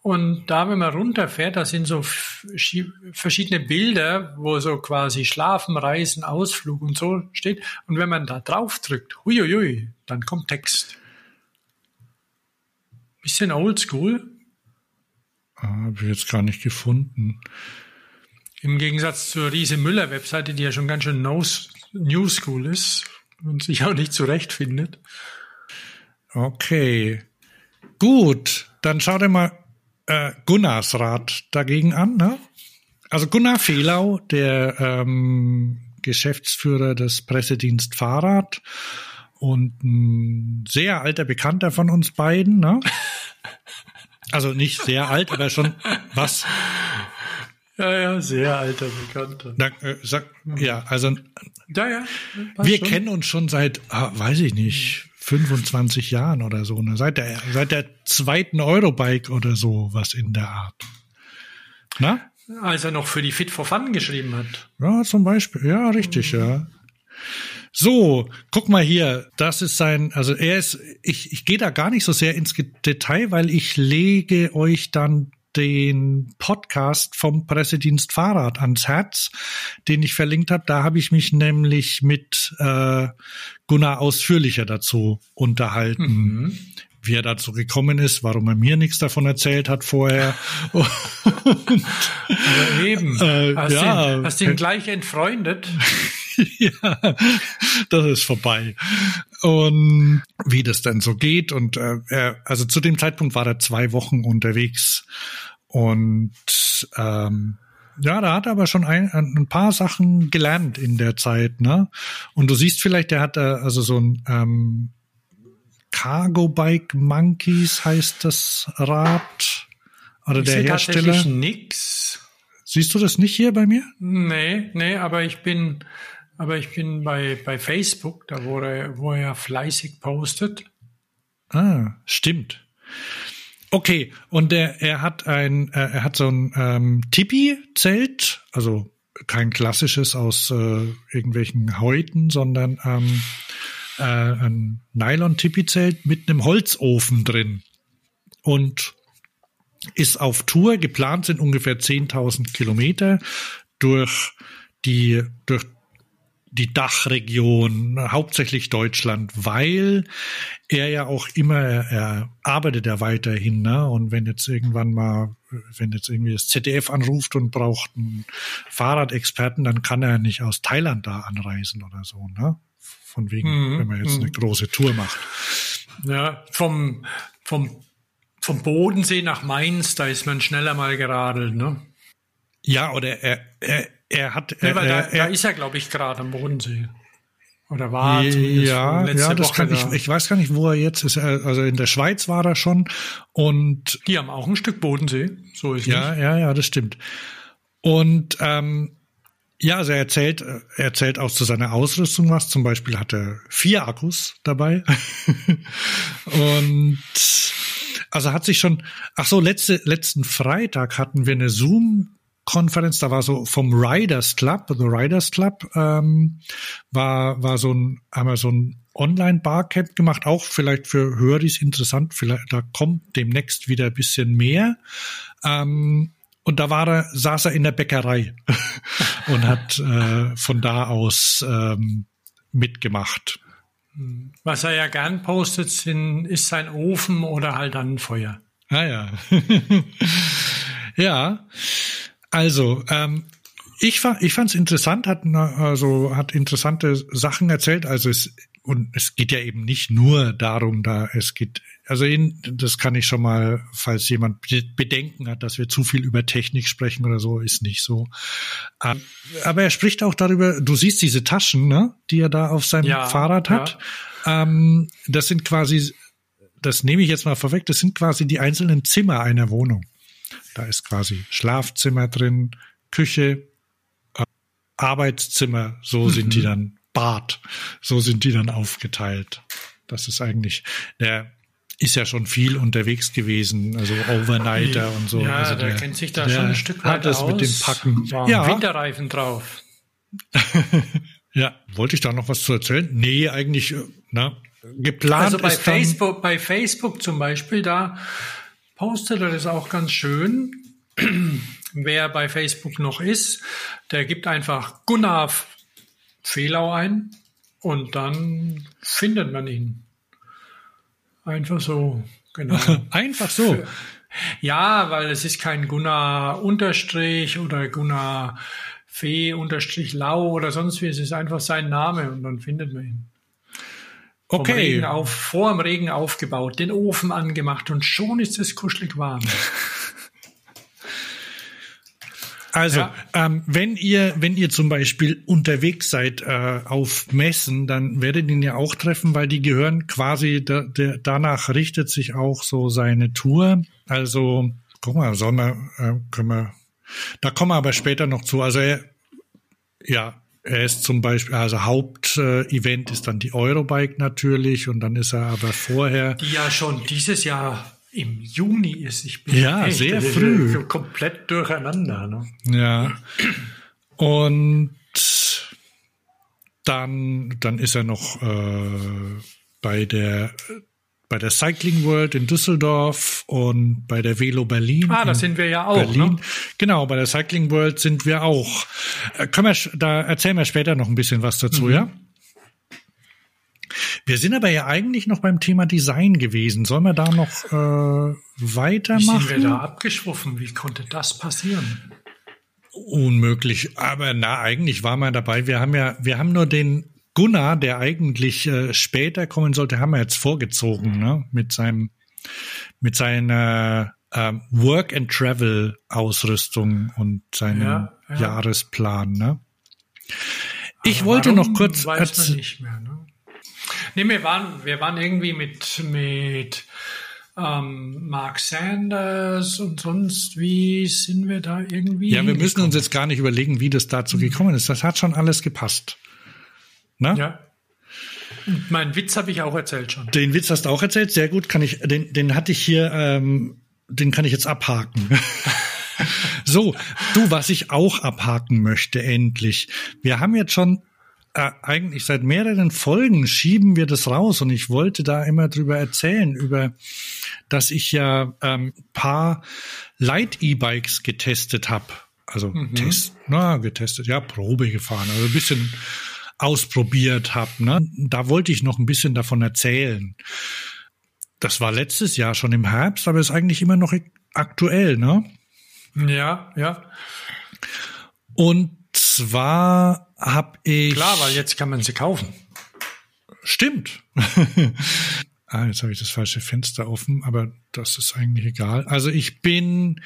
Und da, wenn man runterfährt, da sind so verschiedene Bilder, wo so quasi Schlafen, Reisen, Ausflug und so steht. Und wenn man da drauf drückt, huiuiui, dann kommt Text. Bisschen oldschool. Ah, Habe ich jetzt gar nicht gefunden. Im Gegensatz zur Riese Müller Webseite, die ja schon ganz schön New School ist und sich auch nicht zurechtfindet. Okay. Gut, dann schau dir mal äh, Gunnars Rat dagegen an. Ne? Also Gunnar Fehlau, der ähm, Geschäftsführer des Pressedienst Fahrrad und ein sehr alter Bekannter von uns beiden. Ne? Also nicht sehr alt, aber schon was. Ja, ja, sehr alter Bekannter. Da, äh, sag, ja, also ja, ja, wir schon. kennen uns schon seit, ah, weiß ich nicht, 25 Jahren oder so, ne? seit der, seit der zweiten Eurobike oder so, was in der Art. Na? Als er noch für die Fit for Fun geschrieben hat. Ja, zum Beispiel. Ja, richtig, mhm. ja. So, guck mal hier, das ist sein, also er ist, ich, ich gehe da gar nicht so sehr ins Detail, weil ich lege euch dann den Podcast vom Pressedienst Fahrrad ans Herz, den ich verlinkt habe. Da habe ich mich nämlich mit äh, Gunnar ausführlicher dazu unterhalten. Mhm. Wie er dazu gekommen ist, warum er mir nichts davon erzählt hat vorher. Und, Aber eben, äh, hast, ja, ihn, hast ihn gleich entfreundet. ja, das ist vorbei. Und wie das dann so geht. Und äh, er, also zu dem Zeitpunkt war er zwei Wochen unterwegs. Und ähm, ja, da hat er aber schon ein, ein paar Sachen gelernt in der Zeit, ne? Und du siehst vielleicht, der hat äh, also so ein ähm, Cargo Bike Monkeys heißt das Rad oder ich der Hersteller. nix. Siehst du das nicht hier bei mir? Nee, nee, aber ich bin aber ich bin bei, bei Facebook, da wo er, wo er fleißig postet. Ah, stimmt. Okay, und der, er hat ein, äh, er hat so ein ähm, Tipi-Zelt, also kein klassisches aus äh, irgendwelchen Häuten, sondern ähm, äh, ein Nylon-Tipi-Zelt mit einem Holzofen drin. Und ist auf Tour, geplant sind ungefähr 10.000 Kilometer durch die durch die Dachregion, hauptsächlich Deutschland, weil er ja auch immer, er arbeitet ja weiterhin, ne? Und wenn jetzt irgendwann mal, wenn jetzt irgendwie das ZDF anruft und braucht einen Fahrradexperten, dann kann er nicht aus Thailand da anreisen oder so, ne? Von wegen, mhm. wenn man jetzt eine mhm. große Tour macht. Ja, vom, vom, vom Bodensee nach Mainz, da ist man schneller mal geradelt, ne? Ja, oder er, er, er hat. Nee, weil er, da, er, da ist er, glaube ich, gerade am Bodensee. Oder war ja, ja, das Woche kann ich, ich weiß gar nicht, wo er jetzt ist. Also in der Schweiz war er schon und die haben auch ein Stück Bodensee. So ist ja, nicht. ja, ja, das stimmt. Und ähm, ja, also er erzählt, er erzählt auch zu seiner Ausrüstung was. Zum Beispiel hat er vier Akkus dabei und also hat sich schon. Ach so, letzte letzten Freitag hatten wir eine Zoom Konferenz, da war so vom Riders Club, The Riders Club, ähm, war, war so ein, haben wir so ein Online-Barcamp gemacht, auch vielleicht für Höris interessant, vielleicht, da kommt demnächst wieder ein bisschen mehr. Ähm, und da war er, saß er in der Bäckerei und hat äh, von da aus ähm, mitgemacht. Was er ja gern postet, sind, ist sein Ofen oder halt dann Feuer. Ah ja. ja. Also, ähm, ich, fand ich fand es interessant, hat also hat interessante Sachen erzählt. Also es und es geht ja eben nicht nur darum, da es geht, also in, das kann ich schon mal, falls jemand Bedenken hat, dass wir zu viel über Technik sprechen oder so, ist nicht so. Ähm, aber er spricht auch darüber, du siehst diese Taschen, ne, die er da auf seinem ja, Fahrrad hat. Ja. Ähm, das sind quasi, das nehme ich jetzt mal vorweg, das sind quasi die einzelnen Zimmer einer Wohnung. Da ist quasi Schlafzimmer drin, Küche, äh, Arbeitszimmer, so mhm. sind die dann Bad, so sind die dann aufgeteilt. Das ist eigentlich, der ist ja schon viel unterwegs gewesen, also Overnighter und so. Ja, also der, der kennt sich da schon ein Stück weit hat das aus. mit dem Packen. War ja. Winterreifen drauf. ja, wollte ich da noch was zu erzählen? Nee, eigentlich, äh, na, geplant also bei Facebook, bei Facebook zum Beispiel, da postet das auch ganz schön. Wer bei Facebook noch ist, der gibt einfach Gunnar Fehlau ein und dann findet man ihn. Einfach so, genau. Einfach so. Ja, weil es ist kein Gunnar Unterstrich oder Gunnar Fee Unterstrich Lau oder sonst wie. Es ist einfach sein Name und dann findet man ihn. Okay. Regen auf, vor dem Regen aufgebaut, den Ofen angemacht und schon ist es kuschelig warm. Also, ja. ähm, wenn ihr, wenn ihr zum Beispiel unterwegs seid äh, auf Messen, dann werdet ihr ihn ja auch treffen, weil die gehören quasi, da, der, danach richtet sich auch so seine Tour. Also, guck mal, wir, äh, können wir, da kommen wir aber später noch zu. Also er, ja, er ist zum Beispiel, also Hauptevent ist dann die Eurobike natürlich und dann ist er aber vorher. Die ja schon dieses Jahr im Juni ist. Ich bin ja echt, sehr früh. Komplett durcheinander. Ne? Ja. Und dann, dann ist er noch äh, bei der bei der Cycling World in Düsseldorf und bei der Velo Berlin. Ah, da sind wir ja auch. Berlin. Ne? Genau, bei der Cycling World sind wir auch. Äh, können wir, da erzählen wir später noch ein bisschen was dazu, mhm. ja? Wir sind aber ja eigentlich noch beim Thema Design gewesen. Sollen wir da noch äh, weitermachen? Wie sind wir da abgeschwuffen? Wie konnte das passieren? Unmöglich. Aber na, eigentlich war man dabei. Wir haben ja, wir haben nur den Gunnar, der eigentlich äh, später kommen sollte, haben wir jetzt vorgezogen, ne? Mit seinem, mit seiner äh, Work and Travel Ausrüstung und seinem ja, ja. Jahresplan, ne? Ich wollte noch kurz weiß man nicht mehr, ne? Nee, wir waren, wir waren irgendwie mit, mit ähm, Mark Sanders und sonst wie sind wir da irgendwie. Ja, wir müssen uns jetzt gar nicht überlegen, wie das dazu gekommen ist. Das hat schon alles gepasst. Na? Ja. Und meinen Witz habe ich auch erzählt schon. Den Witz hast du auch erzählt, sehr gut. Kann ich, den, den hatte ich hier, ähm, den kann ich jetzt abhaken. so, du, was ich auch abhaken möchte, endlich. Wir haben jetzt schon äh, eigentlich seit mehreren Folgen schieben wir das raus und ich wollte da immer drüber erzählen, über dass ich ja ähm, paar Light-E-Bikes getestet habe Also mhm. Test, na, getestet, ja, Probe gefahren, also ein bisschen ausprobiert habe. Ne? Da wollte ich noch ein bisschen davon erzählen. Das war letztes Jahr schon im Herbst, aber ist eigentlich immer noch aktuell, ne? Ja, ja. Und zwar habe ich. Klar, weil jetzt kann man sie kaufen. Stimmt. ah, jetzt habe ich das falsche Fenster offen, aber das ist eigentlich egal. Also ich bin,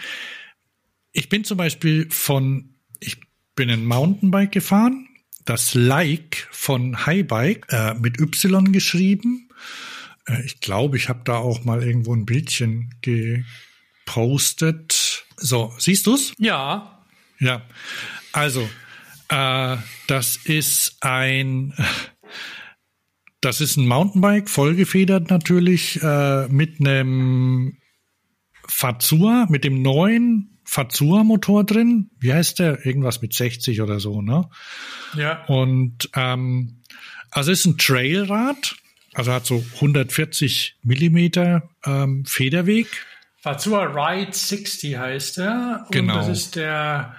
ich bin zum Beispiel von, ich bin ein Mountainbike gefahren, das Like von Highbike äh, mit Y geschrieben. Äh, ich glaube, ich habe da auch mal irgendwo ein Bildchen gepostet. So, siehst du's? Ja. Ja. Also, äh, das ist ein das ist ein Mountainbike, vollgefedert natürlich, äh, mit einem Fazua, mit dem neuen Fazua-Motor drin. Wie heißt der? Irgendwas mit 60 oder so, ne? Ja. Und ähm, also ist ein Trailrad, also hat so 140 Millimeter ähm, Federweg. Fazua Ride 60 heißt er. Und genau. das ist der,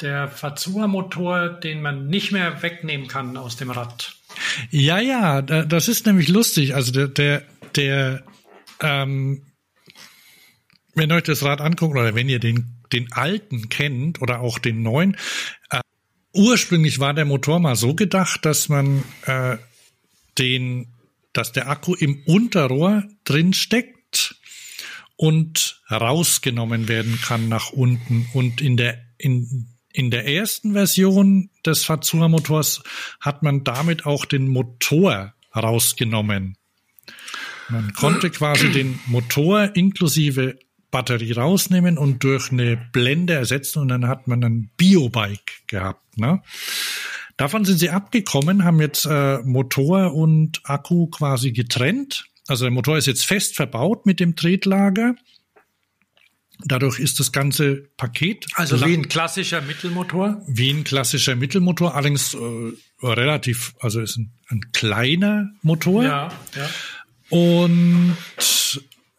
der Fazua-Motor, den man nicht mehr wegnehmen kann aus dem Rad. Ja, ja, das ist nämlich lustig. Also der, der, der ähm, wenn ihr euch das Rad anguckt oder wenn ihr den, den alten kennt oder auch den neuen, äh, ursprünglich war der Motor mal so gedacht, dass man äh, den, dass der Akku im Unterrohr drin steckt und rausgenommen werden kann nach unten und in der in in der ersten Version des Fazua Motors hat man damit auch den Motor rausgenommen. Man konnte quasi den Motor inklusive Batterie rausnehmen und durch eine Blende ersetzen und dann hat man ein Biobike gehabt. Ne? Davon sind sie abgekommen, haben jetzt äh, Motor und Akku quasi getrennt. Also der Motor ist jetzt fest verbaut mit dem Tretlager Dadurch ist das ganze Paket. Also wie ein klassischer Mittelmotor? Wie ein klassischer Mittelmotor, allerdings äh, relativ, also ist ein, ein kleiner Motor. Ja, ja. Und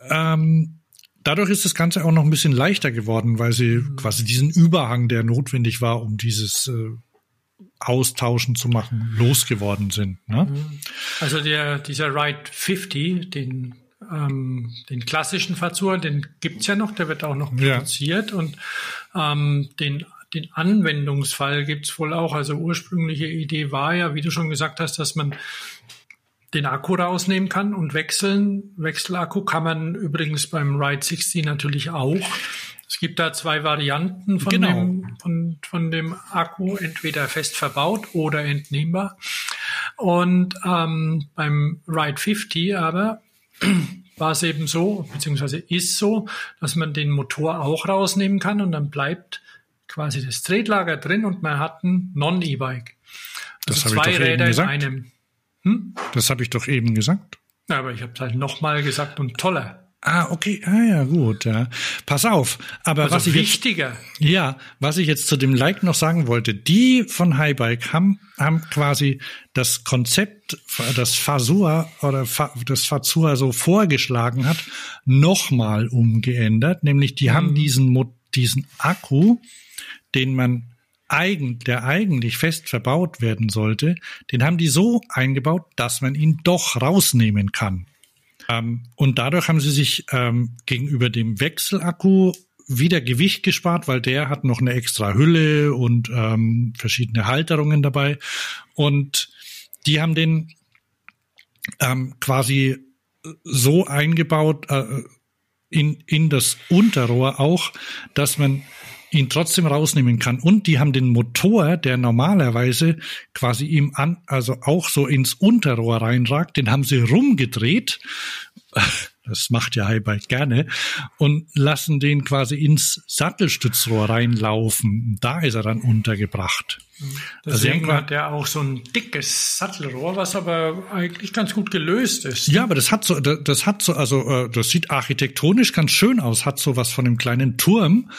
ähm, dadurch ist das Ganze auch noch ein bisschen leichter geworden, weil sie mhm. quasi diesen Überhang, der notwendig war, um dieses äh, Austauschen zu machen, losgeworden sind. Ne? Mhm. Also der, dieser Ride 50, den ähm, den klassischen Fazur, den gibt's ja noch, der wird auch noch produziert ja. und ähm, den den Anwendungsfall gibt's wohl auch. Also ursprüngliche Idee war ja, wie du schon gesagt hast, dass man den Akku rausnehmen kann und wechseln. Wechselakku kann man übrigens beim Ride 60 natürlich auch. Es gibt da zwei Varianten von, genau. dem, von, von dem Akku, entweder fest verbaut oder entnehmbar. Und ähm, beim Ride 50 aber war es eben so, beziehungsweise ist so, dass man den Motor auch rausnehmen kann und dann bleibt quasi das Tretlager drin und man hat ein Non-E-Bike. Also das zwei Räder in einem. Hm? Das habe ich doch eben gesagt. Ja, aber ich habe es halt nochmal gesagt und toller. Ah, okay. Ah ja, gut. Ja. Pass auf. Aber also was ich wichtiger. Jetzt, ja, was ich jetzt zu dem Like noch sagen wollte, die von Highbike haben, haben quasi das Konzept, das Fasua oder das Fazua so vorgeschlagen hat, nochmal umgeändert. Nämlich die mhm. haben diesen, diesen Akku, den man eigen, der eigentlich fest verbaut werden sollte, den haben die so eingebaut, dass man ihn doch rausnehmen kann. Ähm, und dadurch haben sie sich ähm, gegenüber dem Wechselakku wieder Gewicht gespart, weil der hat noch eine extra Hülle und ähm, verschiedene Halterungen dabei. Und die haben den ähm, quasi so eingebaut äh, in, in das Unterrohr auch, dass man ihn trotzdem rausnehmen kann. Und die haben den Motor, der normalerweise quasi ihm an, also auch so ins Unterrohr reinragt, den haben sie rumgedreht. Das macht ja Highbike gerne und lassen den quasi ins Sattelstützrohr reinlaufen. Da ist er dann untergebracht. Deswegen also hat der auch so ein dickes Sattelrohr, was aber eigentlich ganz gut gelöst ist. Ja, aber das hat so, das hat so, also äh, das sieht architektonisch ganz schön aus, hat so was von einem kleinen Turm.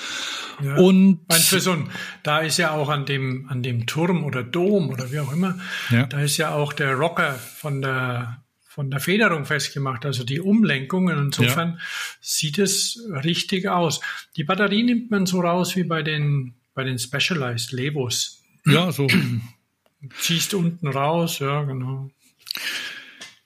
Ja. Und für so ein, da ist ja auch an dem an dem Turm oder Dom oder wie auch immer, ja. da ist ja auch der Rocker von der von der Federung festgemacht, also die Umlenkungen. Insofern ja. sieht es richtig aus. Die Batterie nimmt man so raus wie bei den bei den Specialized Levos. Ja, so. Ziehst unten raus, ja, genau.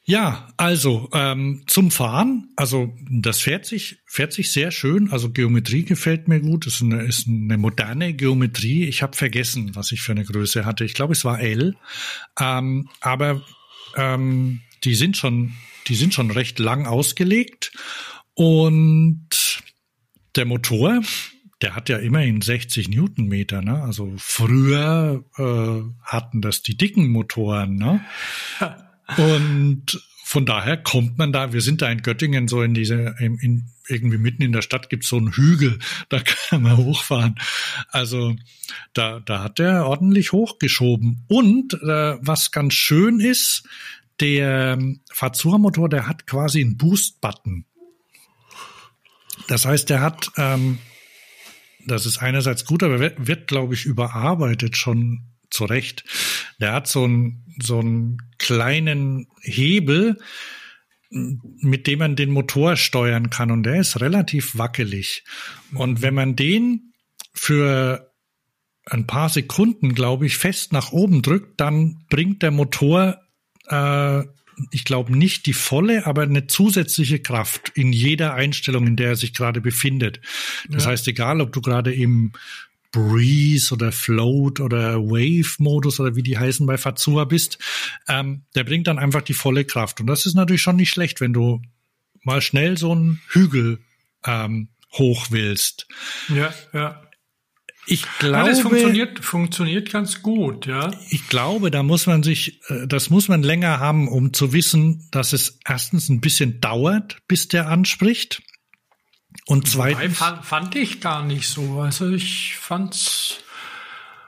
Ja, also ähm, zum Fahren, also das fährt sich, fährt sich sehr schön. Also Geometrie gefällt mir gut. Das ist eine, ist eine moderne Geometrie. Ich habe vergessen, was ich für eine Größe hatte. Ich glaube, es war L. Ähm, aber ähm, die sind schon, die sind schon recht lang ausgelegt. Und der Motor, der hat ja immerhin 60 Newtonmeter. Ne? Also früher äh, hatten das die dicken Motoren. Ne? Und von daher kommt man da, wir sind da in Göttingen so in diese, in, in, irgendwie mitten in der Stadt gibt's so einen Hügel, da kann man hochfahren. Also da, da hat er ordentlich hochgeschoben. Und äh, was ganz schön ist, der Fazua-Motor, der hat quasi einen Boost-Button. Das heißt, der hat, ähm, das ist einerseits gut, aber wird, wird glaube ich, überarbeitet schon zurecht. Der hat so einen, so einen kleinen Hebel, mit dem man den Motor steuern kann und der ist relativ wackelig. Und wenn man den für ein paar Sekunden, glaube ich, fest nach oben drückt, dann bringt der Motor, äh, ich glaube nicht die volle, aber eine zusätzliche Kraft in jeder Einstellung, in der er sich gerade befindet. Das ja. heißt, egal, ob du gerade im Breeze oder Float oder Wave-Modus oder wie die heißen bei Fazua bist, ähm, der bringt dann einfach die volle Kraft. Und das ist natürlich schon nicht schlecht, wenn du mal schnell so einen Hügel ähm, hoch willst. Ja, ja. Ich glaube, ja, das funktioniert, funktioniert ganz gut, ja. Ich glaube, da muss man sich, äh, das muss man länger haben, um zu wissen, dass es erstens ein bisschen dauert, bis der anspricht. Und zweitens. Fand, fand ich gar nicht so. Also ich fand's,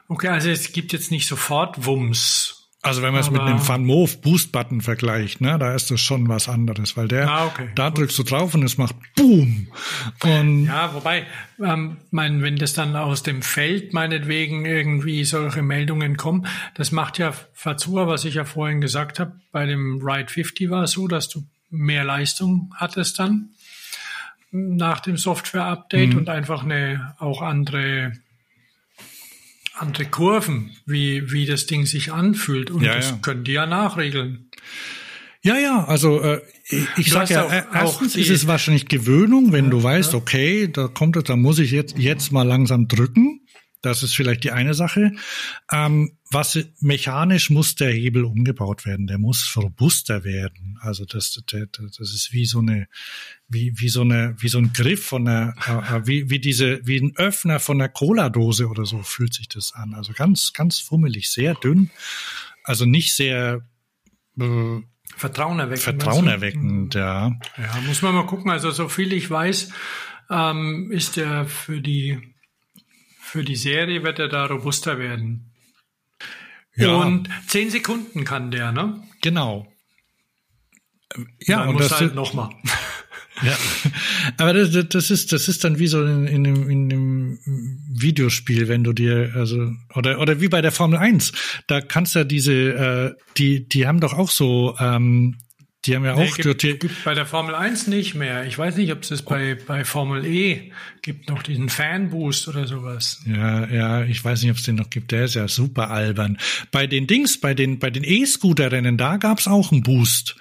okay, also es gibt jetzt nicht sofort Wumms. Also wenn man es mit einem Van Move Boost Button vergleicht, ne, da ist das schon was anderes, weil der, ah, okay. da drückst du drauf und es macht Boom. Und ja, wobei, ähm, mein, wenn das dann aus dem Feld meinetwegen irgendwie solche Meldungen kommen, das macht ja Fazua, was ich ja vorhin gesagt habe, bei dem Ride 50 war es so, dass du mehr Leistung hattest dann nach dem Software-Update mhm. und einfach eine auch andere andere Kurven, wie, wie das Ding sich anfühlt. Und ja, das ja. können die ja nachregeln. Ja, ja, also äh, ich, ich sag ja, auch, erstens auch ist es wahrscheinlich Gewöhnung, wenn ja, du weißt, okay, da kommt es, da muss ich jetzt, jetzt mal langsam drücken. Das ist vielleicht die eine Sache. Ähm, was mechanisch muss der Hebel umgebaut werden. Der muss robuster werden. Also das, das, das ist wie so eine, wie, wie so eine, wie so ein Griff von einer, äh, äh, wie, wie diese, wie ein Öffner von einer Cola-Dose oder so fühlt sich das an. Also ganz, ganz fummelig, sehr dünn. Also nicht sehr äh, Vertrauenerweckend. Vertrauenerweckend, ja. Ja, muss man mal gucken. Also so viel ich weiß, ähm, ist der für die für die Serie wird er da robuster werden. Ja. Und zehn Sekunden kann der, ne? Genau. Ja, und, dann und muss das halt nochmal. Ja, aber das, das ist das ist dann wie so in, in, dem, in dem Videospiel, wenn du dir also oder oder wie bei der Formel 1, da kannst du ja diese äh, die die haben doch auch so ähm, die haben ja nee, auch. Gibt, gibt bei der Formel 1 nicht mehr. Ich weiß nicht, ob es das bei, bei Formel E gibt, noch diesen Fanboost oder sowas. Ja, ja, ich weiß nicht, ob es den noch gibt. Der ist ja super albern. Bei den Dings, bei den, bei den E-Scooter-Rennen, da gab's auch einen Boost.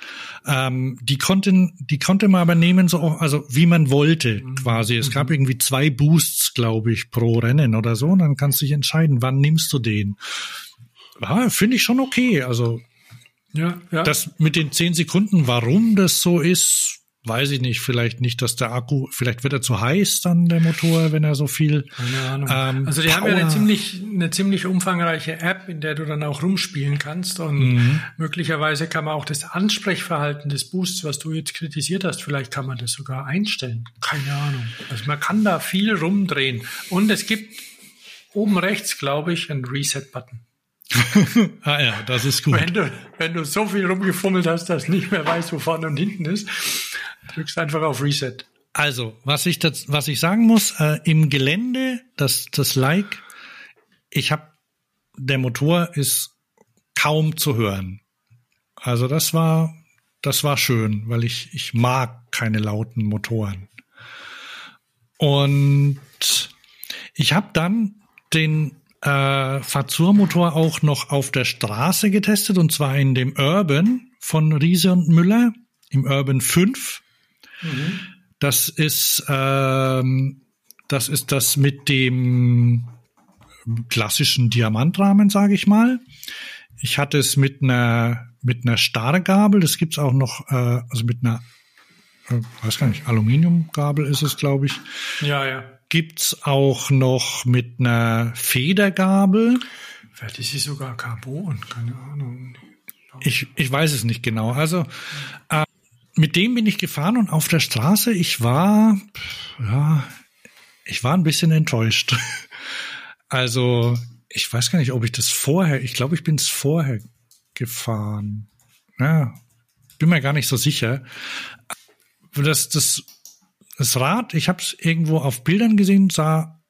Ähm, die konnten, die konnte man aber nehmen, so, also wie man wollte, mhm. quasi. Es mhm. gab irgendwie zwei Boosts, glaube ich, pro Rennen oder so. Und dann kannst du dich entscheiden, wann nimmst du den. Ja, finde ich schon okay. Also ja, ja. Das mit den zehn Sekunden, warum das so ist, weiß ich nicht. Vielleicht nicht, dass der Akku, vielleicht wird er zu heiß dann der Motor, wenn er so viel. Keine Ahnung. Ähm, also die Power. haben ja eine ziemlich, eine ziemlich umfangreiche App, in der du dann auch rumspielen kannst und mhm. möglicherweise kann man auch das Ansprechverhalten des Boosts, was du jetzt kritisiert hast, vielleicht kann man das sogar einstellen. Keine Ahnung. Also man kann da viel rumdrehen und es gibt oben rechts, glaube ich, einen Reset-Button. ah ja, das ist gut. Wenn du, wenn du so viel rumgefummelt hast, dass du nicht mehr weißt, wo vorne und hinten ist, drückst einfach auf Reset. Also, was ich das, was ich sagen muss, äh, im Gelände, das, das Like, ich habe, der Motor ist kaum zu hören. Also das war, das war schön, weil ich, ich mag keine lauten Motoren. Und ich habe dann den äh, Fazur-Motor auch noch auf der Straße getestet und zwar in dem Urban von Riese und Müller im Urban 5. Mhm. Das ist ähm, das ist das mit dem klassischen Diamantrahmen, sage ich mal. Ich hatte es mit einer mit einer Starrgabel. Das gibt's auch noch, äh, also mit einer, äh, weiß gar nicht, Aluminiumgabel ist es, glaube ich. Ja, ja. Gibt's auch noch mit einer Federgabel. Vielleicht ist sie sogar Carbon, keine Ahnung. Ich, ich weiß es nicht genau. Also äh, mit dem bin ich gefahren und auf der Straße, ich war, ja, ich war ein bisschen enttäuscht. Also ich weiß gar nicht, ob ich das vorher, ich glaube, ich bin es vorher gefahren. Ja, bin mir gar nicht so sicher. Das, das, das Rad, ich habe es irgendwo auf Bildern gesehen, sah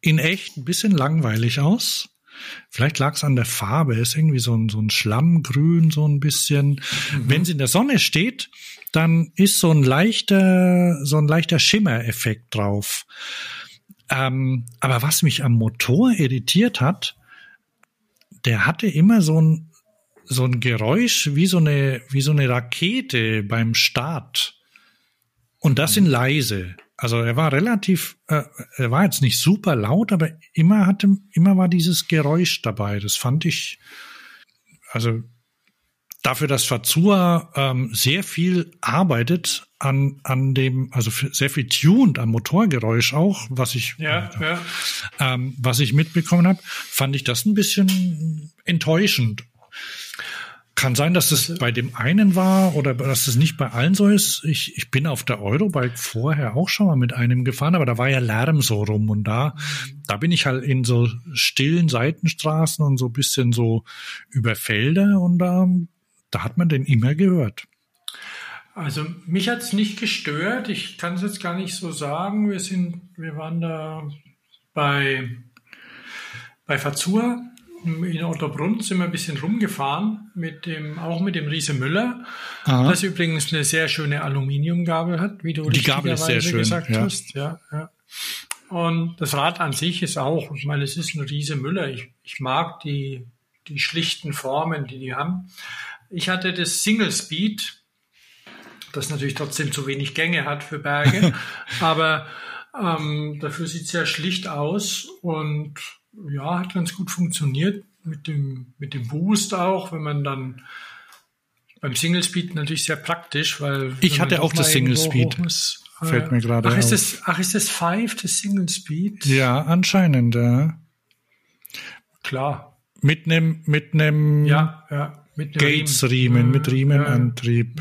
in echt ein bisschen langweilig aus. Vielleicht lag es an der Farbe, ist irgendwie so ein, so ein Schlammgrün, so ein bisschen. Mhm. Wenn es in der Sonne steht, dann ist so ein leichter, so ein leichter Schimmereffekt drauf. Ähm, aber was mich am Motor irritiert hat, der hatte immer so ein, so ein Geräusch wie so eine, wie so eine Rakete beim Start. Und das in leise. Also er war relativ, äh, er war jetzt nicht super laut, aber immer hatte, immer war dieses Geräusch dabei. Das fand ich, also dafür, dass Fazua ähm, sehr viel arbeitet an, an dem, also sehr viel tuned am Motorgeräusch auch, was ich, ja, äh, ja. Ähm, was ich mitbekommen habe, fand ich das ein bisschen enttäuschend. Kann sein, dass es bei dem einen war oder dass es nicht bei allen so ist. Ich, ich bin auf der Eurobike vorher auch schon mal mit einem gefahren, aber da war ja Lärm so rum und da, da bin ich halt in so stillen Seitenstraßen und so ein bisschen so über Felder und da, da hat man den immer gehört. Also mich hat es nicht gestört. Ich kann es jetzt gar nicht so sagen. Wir sind, wir waren da bei, bei Fazur in Otterbrunn sind wir ein bisschen rumgefahren mit dem, auch mit dem Riese Müller, Aha. das übrigens eine sehr schöne Aluminiumgabel hat, wie du die Gabel ist sehr schön, gesagt ja. hast. Ja, ja. Und das Rad an sich ist auch, ich meine, es ist ein Riese Müller. Ich, ich mag die, die schlichten Formen, die die haben. Ich hatte das Single Speed, das natürlich trotzdem zu wenig Gänge hat für Berge, aber ähm, dafür sieht es sehr schlicht aus und ja, hat ganz gut funktioniert mit dem, mit dem Boost auch, wenn man dann beim Single Speed natürlich sehr praktisch, weil ich hatte auch das Single Speed. Muss, Fällt äh, mir gerade ach, auf. Ist das, ach, ist das Five, das Single Speed? Ja, anscheinend, ja. Klar. Mit einem, mit einem ja, ja, Gates-Riemen, mit. Riemenantrieb.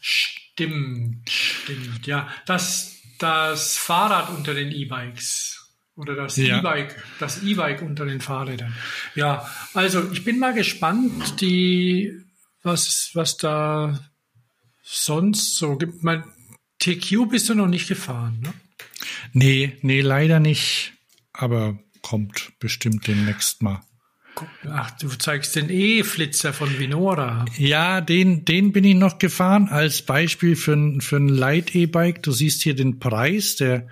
Stimmt, stimmt. Ja, das, das Fahrrad unter den E-Bikes oder das ja. E-Bike, das E-Bike unter den Fahrrädern. Ja, also ich bin mal gespannt, die, was, was da sonst so gibt. Mein TQ bist du noch nicht gefahren, ne? Nee, nee, leider nicht. Aber kommt bestimmt demnächst mal. Ach, du zeigst den E-Flitzer von Vinora. Ja, den, den bin ich noch gefahren als Beispiel für ein, für ein Light-E-Bike. Du siehst hier den Preis, der,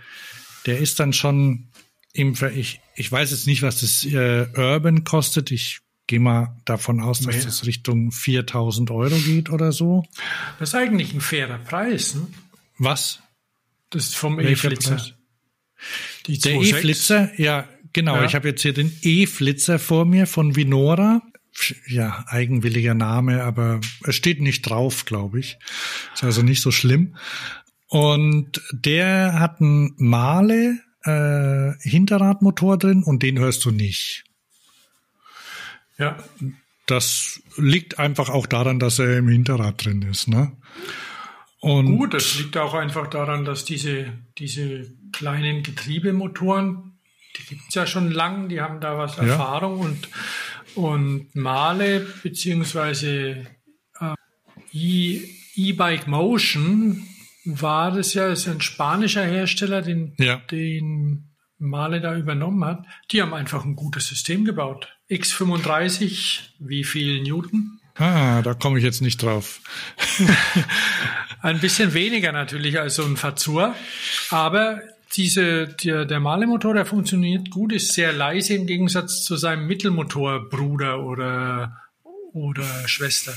der ist dann schon im, ich, ich weiß jetzt nicht, was das äh, Urban kostet. Ich gehe mal davon aus, dass Mehr. das Richtung 4000 Euro geht oder so. Das ist eigentlich ein fairer Preis. Ne? Was? Das ist vom E-Flitzer. Der E-Flitzer, ja, Genau, ja. ich habe jetzt hier den E-Flitzer vor mir von Vinora. Ja, eigenwilliger Name, aber es steht nicht drauf, glaube ich. Ist also nicht so schlimm. Und der hat einen Male äh, Hinterradmotor drin und den hörst du nicht. Ja. Das liegt einfach auch daran, dass er im Hinterrad drin ist, ne? Und Gut, das liegt auch einfach daran, dass diese, diese kleinen Getriebemotoren die gibt es ja schon lang, die haben da was ja. Erfahrung und, und Male beziehungsweise äh, E-Bike Motion war das ja, ist ein spanischer Hersteller, den, ja. den Male da übernommen hat. Die haben einfach ein gutes System gebaut. X35, wie viel Newton? Ah, da komme ich jetzt nicht drauf. ein bisschen weniger natürlich als so ein Fazur, aber diese, der, der Malemotor, der funktioniert gut, ist sehr leise im Gegensatz zu seinem Mittelmotorbruder oder, oder Schwester,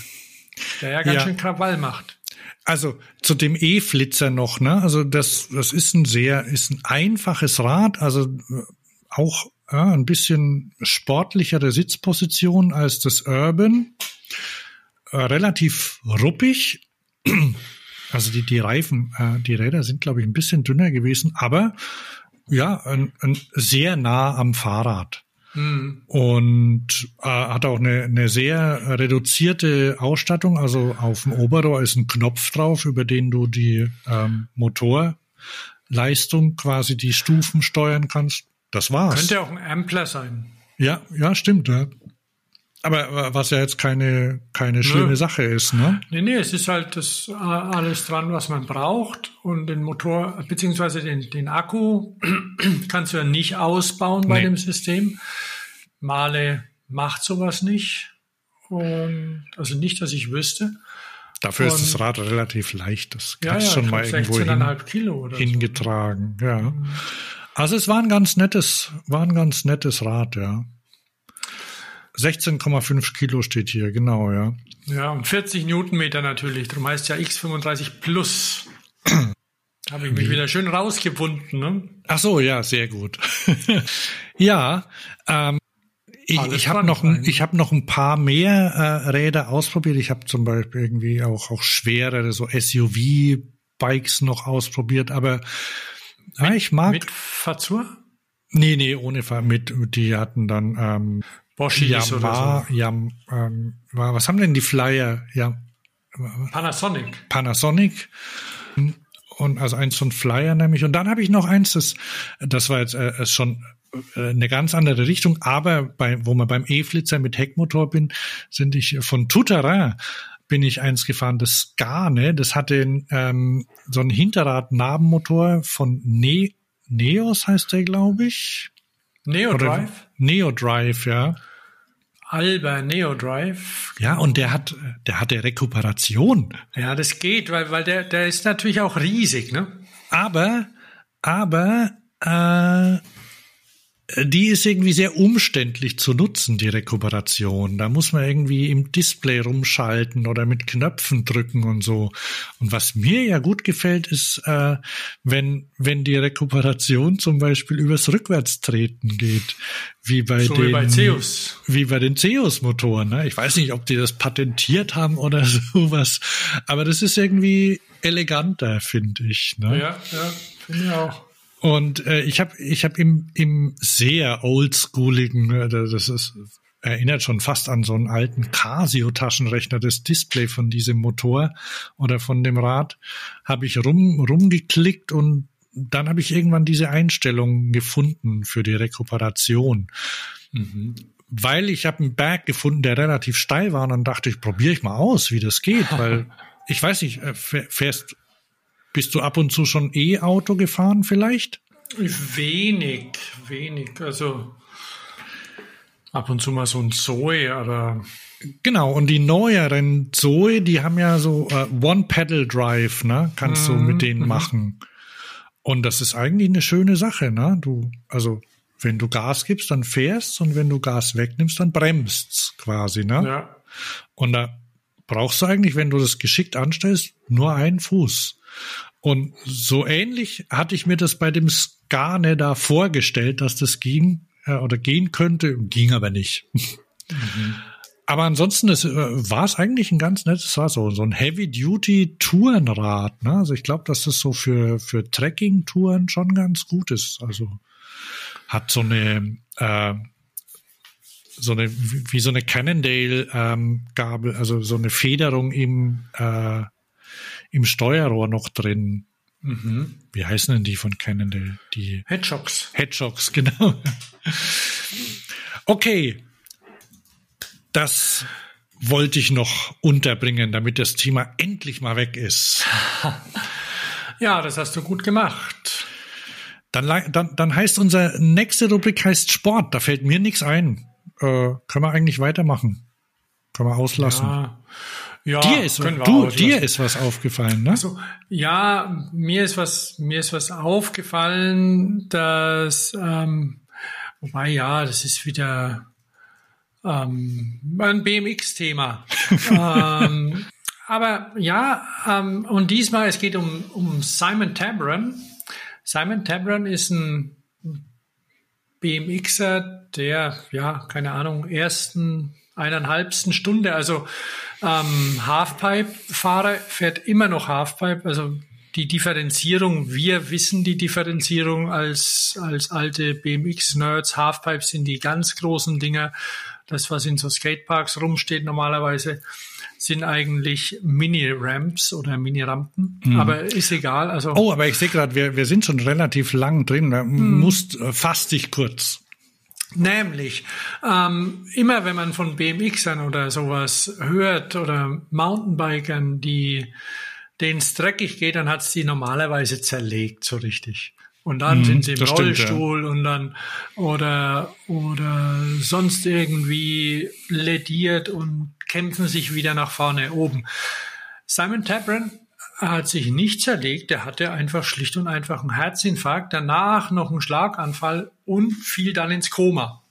der ja ganz ja. schön Krawall macht. Also zu dem E-Flitzer noch, ne? Also das, das ist ein sehr, ist ein einfaches Rad, also äh, auch ja, ein bisschen sportlichere Sitzposition als das Urban. Äh, relativ ruppig. Also die, die Reifen, äh, die Räder sind, glaube ich, ein bisschen dünner gewesen, aber ja, ein, ein sehr nah am Fahrrad. Mhm. Und äh, hat auch eine, eine sehr reduzierte Ausstattung. Also auf dem Oberrohr ist ein Knopf drauf, über den du die ähm, Motorleistung quasi die Stufen steuern kannst. Das war's. Könnte auch ein Ampler sein. Ja, ja, stimmt. Ja. Aber was ja jetzt keine, keine schlimme Nö. Sache ist, ne? Nee, nee, es ist halt das alles dran, was man braucht. Und den Motor, beziehungsweise den, den Akku kannst du ja nicht ausbauen bei nee. dem System. Male macht sowas nicht. Und, also nicht, dass ich wüsste. Dafür und, ist das Rad relativ leicht. Das kannst ja, ja, schon mal irgendwo hin, hingetragen. So. Ja. Mhm. Also es war ein ganz nettes, war ein ganz nettes Rad, ja. 16,5 Kilo steht hier, genau, ja. Ja, und 40 Newtonmeter natürlich. Darum heißt ja X35 Plus. Habe ich mich wieder schön rausgewunden, ne? Ach so, ja, sehr gut. ja, ähm, ich, ich habe noch, ein, ich habe noch ein paar mehr äh, Räder ausprobiert. Ich habe zum Beispiel irgendwie auch auch schwerere so SUV-Bikes noch ausprobiert, aber mit, ja, ich mag mit Fazur? Nee, nee, ohne Fahr mit die hatten dann ähm, Boschis Yamaha, oder so. Yam, ähm, was haben denn die Flyer? Ja, Panasonic. Panasonic. Und also eins von Flyer nämlich. Und dann habe ich noch eins, das, das war jetzt äh, schon äh, eine ganz andere Richtung, aber bei, wo man beim E-Flitzer mit Heckmotor bin, sind ich von Touterin bin ich eins gefahren, das Garne, das hatte ähm, so ein Hinterrad-Nabenmotor von ne Neos heißt der, glaube ich. Neo Drive? Neo Drive, ja. Alba Neo Drive. Ja, und der hat, der hat der Rekuperation. Ja, das geht, weil, weil der, der ist natürlich auch riesig, ne? Aber, aber, äh, die ist irgendwie sehr umständlich zu nutzen, die Rekuperation. Da muss man irgendwie im Display rumschalten oder mit Knöpfen drücken und so. Und was mir ja gut gefällt, ist, äh, wenn, wenn die Rekuperation zum Beispiel übers Rückwärtstreten geht. Wie bei so den, wie bei Zeus. Wie bei den Zeus-Motoren. Ne? Ich weiß nicht, ob die das patentiert haben oder sowas. Aber das ist irgendwie eleganter, finde ich. Ne? Ja, ja, finde ich auch. Und äh, ich habe ich hab im, im sehr oldschooligen, äh, das ist erinnert schon fast an so einen alten Casio-Taschenrechner, das Display von diesem Motor oder von dem Rad, habe ich rum, rumgeklickt und dann habe ich irgendwann diese Einstellung gefunden für die Rekuperation. Mhm. Weil ich habe einen Berg gefunden, der relativ steil war und dann dachte ich, probiere ich mal aus, wie das geht, weil ich weiß nicht, äh, fährst bist du ab und zu schon E-Auto gefahren vielleicht? Wenig, wenig. Also ab und zu mal so ein Zoe oder. Genau, und die neueren Zoe, die haben ja so äh, One-Pedal-Drive, ne? Kannst mhm. du mit denen mhm. machen. Und das ist eigentlich eine schöne Sache, ne? Du, also wenn du Gas gibst, dann fährst und wenn du Gas wegnimmst, dann bremst quasi, ne? Ja. Und da brauchst du eigentlich, wenn du das geschickt anstellst, nur einen Fuß. Und so ähnlich hatte ich mir das bei dem Skane da vorgestellt, dass das ging äh, oder gehen könnte, ging aber nicht. Mhm. Aber ansonsten ist, äh, war es eigentlich ein ganz nettes, war so, so ein Heavy-Duty-Tourenrad. Ne? Also ich glaube, dass das so für, für Trekking-Touren schon ganz gut ist. Also hat so eine, äh, so eine, wie so eine Cannondale-Gabel, ähm, also so eine Federung im, äh, im Steuerrohr noch drin. Mhm. Wie heißen denn die von Cannondale? Die Hedgehogs. Hedgehogs, genau. Okay. Das wollte ich noch unterbringen, damit das Thema endlich mal weg ist. Ja, das hast du gut gemacht. Dann, dann, dann heißt unser nächste Rubrik heißt Sport. Da fällt mir nichts ein. Äh, können wir eigentlich weitermachen? Können wir auslassen? Ja. Ja, dir ist, du, dir ist was aufgefallen, ne? Also, ja, mir ist was, mir ist was aufgefallen, dass, ähm, wobei ja, das ist wieder ähm, ein BMX-Thema. ähm, aber ja, ähm, und diesmal es geht um, um Simon Tabron. Simon Tabron ist ein BMXer, der, ja, keine Ahnung, ersten eineinhalbsten Stunde, also ähm, Halfpipe-Fahrer fährt immer noch Halfpipe, also die Differenzierung, wir wissen die Differenzierung als, als alte BMX-Nerds. Halfpipes sind die ganz großen Dinger. Das, was in so Skateparks rumsteht normalerweise, sind eigentlich Mini-Ramps oder Mini-Rampen. Mhm. Aber ist egal. Also oh, aber ich sehe gerade, wir, wir sind schon relativ lang drin. Du mhm. musst äh, fast dich kurz. Nämlich, ähm, immer wenn man von BMXern oder sowas hört oder Mountainbikern, die denen es dreckig geht, dann hat's die normalerweise zerlegt, so richtig. Und dann mhm, sind sie im Rollstuhl stimmt, ja. und dann oder oder sonst irgendwie lediert und kämpfen sich wieder nach vorne oben. Simon Tabron hat sich nicht zerlegt, der hatte einfach schlicht und einfach einen Herzinfarkt, danach noch einen Schlaganfall und fiel dann ins Koma.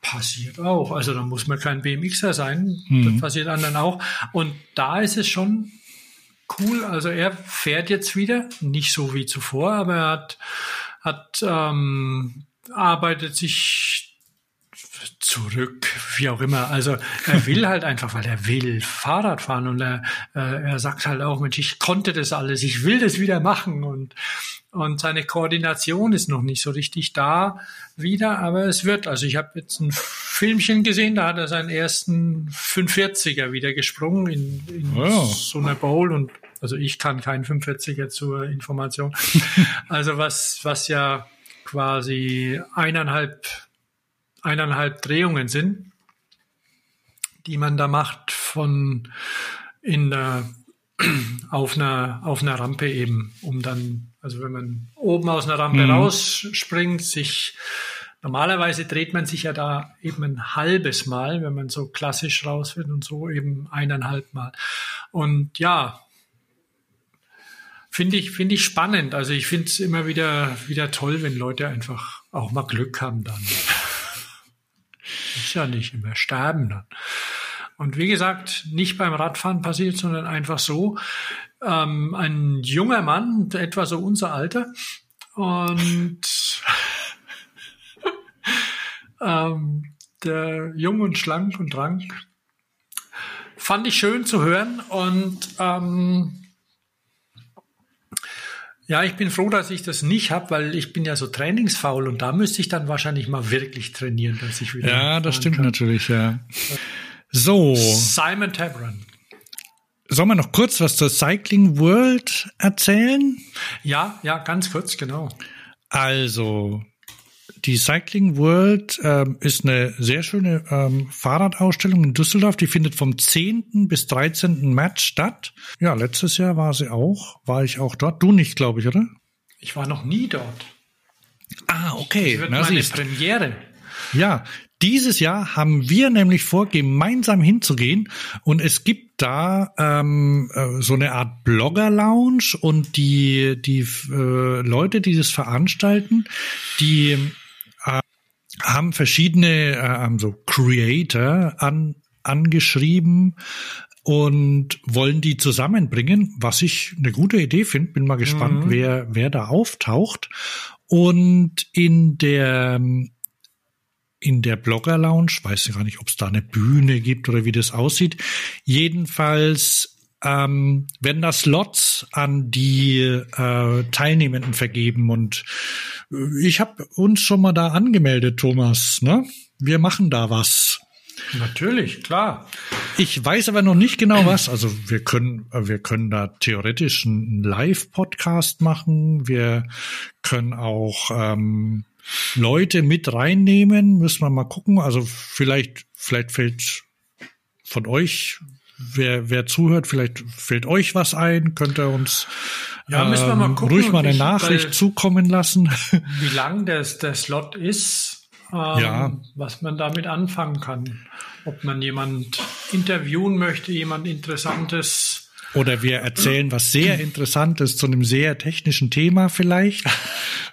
Passiert auch. Also da muss man kein BMXer sein. Mhm. Das passiert anderen auch. Und da ist es schon cool. Also er fährt jetzt wieder, nicht so wie zuvor, aber er hat, hat ähm, arbeitet sich zurück, wie auch immer. Also er will halt einfach, weil er will Fahrrad fahren und er, äh, er sagt halt auch, Mensch, ich konnte das alles, ich will das wieder machen und und seine Koordination ist noch nicht so richtig da wieder, aber es wird. Also ich habe jetzt ein Filmchen gesehen, da hat er seinen ersten 540er wieder gesprungen in, in oh. so einer Bowl und also ich kann keinen 45er zur Information. also was, was ja quasi eineinhalb, eineinhalb Drehungen sind, die man da macht von in der, auf einer, auf einer Rampe eben, um dann, also wenn man oben aus einer Rampe mhm. rausspringt, sich Normalerweise dreht man sich ja da eben ein halbes Mal, wenn man so klassisch raus wird und so eben eineinhalb Mal. Und ja, Finde ich, finde ich spannend. Also ich finde es immer wieder, wieder toll, wenn Leute einfach auch mal Glück haben dann. Ist ja sterben dann. Und wie gesagt, nicht beim Radfahren passiert, sondern einfach so. Ähm, ein junger Mann, etwa so unser Alter, und ähm, der jung und schlank und rank, fand ich schön zu hören und ähm, ja, ich bin froh, dass ich das nicht habe, weil ich bin ja so trainingsfaul und da müsste ich dann wahrscheinlich mal wirklich trainieren, dass ich wieder. Ja, das stimmt kann. natürlich, ja. So. Simon Tabron. Sollen wir noch kurz was zur Cycling World erzählen? Ja, ja, ganz kurz, genau. Also, die Cycling World ähm, ist eine sehr schöne ähm, Fahrradausstellung in Düsseldorf. Die findet vom 10. bis 13. März statt. Ja, letztes Jahr war sie auch. War ich auch dort. Du nicht, glaube ich, oder? Ich war noch nie dort. Ah, okay. Das wird Na, meine siehst. Premiere. Ja, dieses Jahr haben wir nämlich vor, gemeinsam hinzugehen und es gibt da ähm, äh, so eine Art Blogger-Lounge und die die äh, Leute, die das veranstalten, die haben verschiedene äh, so Creator an, angeschrieben und wollen die zusammenbringen, was ich eine gute Idee finde. Bin mal gespannt, mhm. wer, wer da auftaucht. Und in der in der Blogger Lounge, weiß ich gar nicht, ob es da eine Bühne gibt oder wie das aussieht. Jedenfalls ähm, werden da Slots an die äh, Teilnehmenden vergeben und äh, ich habe uns schon mal da angemeldet, Thomas. Ne? Wir machen da was. Natürlich, klar. Ich weiß aber noch nicht genau was. Also wir können, wir können da theoretisch einen Live-Podcast machen. Wir können auch ähm, Leute mit reinnehmen. Müssen wir mal gucken. Also vielleicht, vielleicht fällt von euch wer, wer zuhört, vielleicht fällt euch was ein, könnt ihr uns ja, müssen wir mal ähm, gucken, ruhig mal eine Nachricht weil, zukommen lassen. Wie lang der, der Slot ist, ähm, ja. was man damit anfangen kann. ob man jemand interviewen möchte, jemand Interessantes. Oder wir erzählen was sehr Interessantes zu einem sehr technischen Thema vielleicht.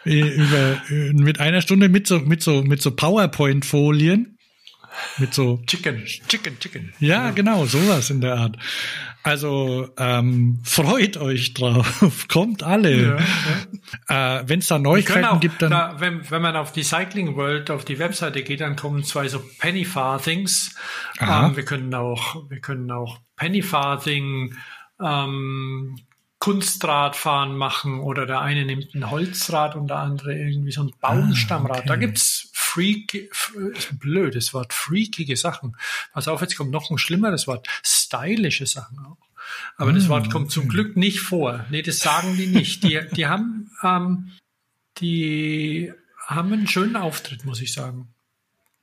Äh, über, äh, mit einer Stunde mit so, mit so, mit so PowerPoint-Folien. Mit so. Chicken, Chicken, Chicken. Ja, genau, sowas in der Art. Also ähm, freut euch drauf, kommt alle. Ja, ja. Äh, Wenn es da Neuigkeiten auch, gibt, dann. Da, wenn, wenn man auf die Cycling World auf die Webseite geht, dann kommen zwei so Penny Farthings. Ähm, wir können auch, wir können auch Penny Farthing ähm, Kunstradfahren machen oder der eine nimmt ein Holzrad und der andere irgendwie so ein Baumstammrad. Ah, okay. Da gibt's freak, ist blöd, das Wort freakige Sachen. Pass auf, jetzt kommt noch ein schlimmeres Wort, stylische Sachen auch. Aber ah, das Wort kommt okay. zum Glück nicht vor. Nee, das sagen die nicht. Die, die haben, ähm, die haben einen schönen Auftritt, muss ich sagen.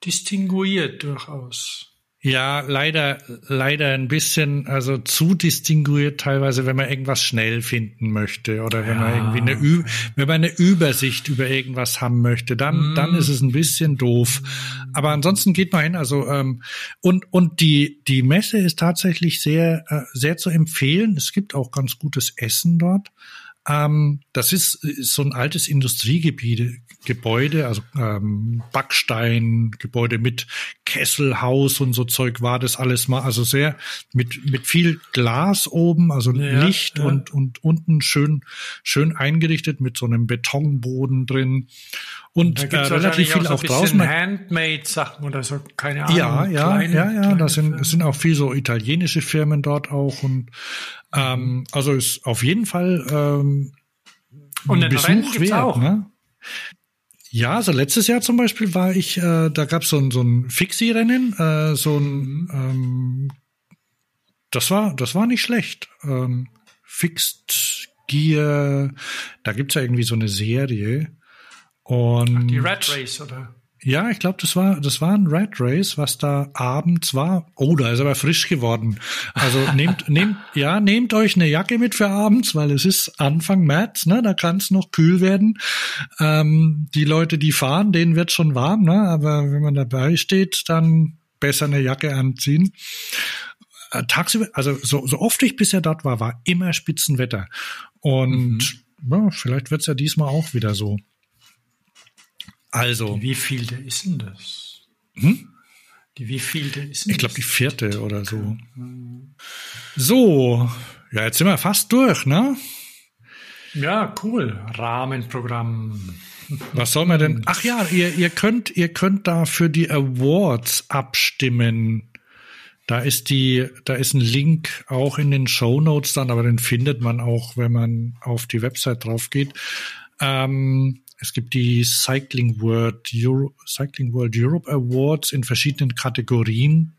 Distinguiert durchaus. Ja, leider, leider ein bisschen, also zu distinguiert teilweise, wenn man irgendwas schnell finden möchte oder wenn ja. man irgendwie eine, Ü wenn man eine Übersicht über irgendwas haben möchte, dann, mm. dann ist es ein bisschen doof. Aber ansonsten geht man hin, also, ähm, und, und die, die Messe ist tatsächlich sehr, äh, sehr zu empfehlen. Es gibt auch ganz gutes Essen dort. Ähm, das ist, ist so ein altes Industriegebiet, Gebäude, also ähm, Backstein, Gebäude mit Kesselhaus und so Zeug war das alles mal, also sehr mit mit viel Glas oben, also ja, Licht ja. und und unten schön schön eingerichtet mit so einem Betonboden drin und äh, relativ viel auch, so auch draußen. Handmade Sachen oder so, keine Ahnung. Ja, ja, kleine, ja, ja, das sind es sind auch viel so italienische Firmen dort auch und ähm, also ist auf jeden Fall ähm, und ein Besuch wert, auch. Ne? Ja, so letztes Jahr zum Beispiel war ich, äh, da gab so es so ein Fixie-Rennen, äh, so ein, ähm, das war, das war nicht schlecht. Ähm, Fixed Gear, da gibt's ja irgendwie so eine Serie. Und Ach, die Red Race, oder? Ja, ich glaube, das war, das war ein Red Race, was da abends war. Oh, da ist aber frisch geworden. Also nehmt, nehmt, ja, nehmt euch eine Jacke mit für abends, weil es ist Anfang März, ne? Da kann es noch kühl werden. Ähm, die Leute, die fahren, denen wird schon warm, ne? Aber wenn man dabei steht, dann besser eine Jacke anziehen. Äh, tagsüber, also so, so oft ich bisher dort war, war immer Spitzenwetter. Und mhm. ja, vielleicht wird's ja diesmal auch wieder so. Also. Die wievielte ist denn das? Hm? Die wievielte ist denn Ich glaube, die vierte oder so. So. Ja, jetzt sind wir fast durch, ne? Ja, cool. Rahmenprogramm. Was soll man denn? Ach ja, ihr, ihr könnt, ihr könnt da für die Awards abstimmen. Da ist die, da ist ein Link auch in den Show Notes dann, aber den findet man auch, wenn man auf die Website drauf geht. Ähm, es gibt die Cycling World, Euro, Cycling World Europe Awards in verschiedenen Kategorien.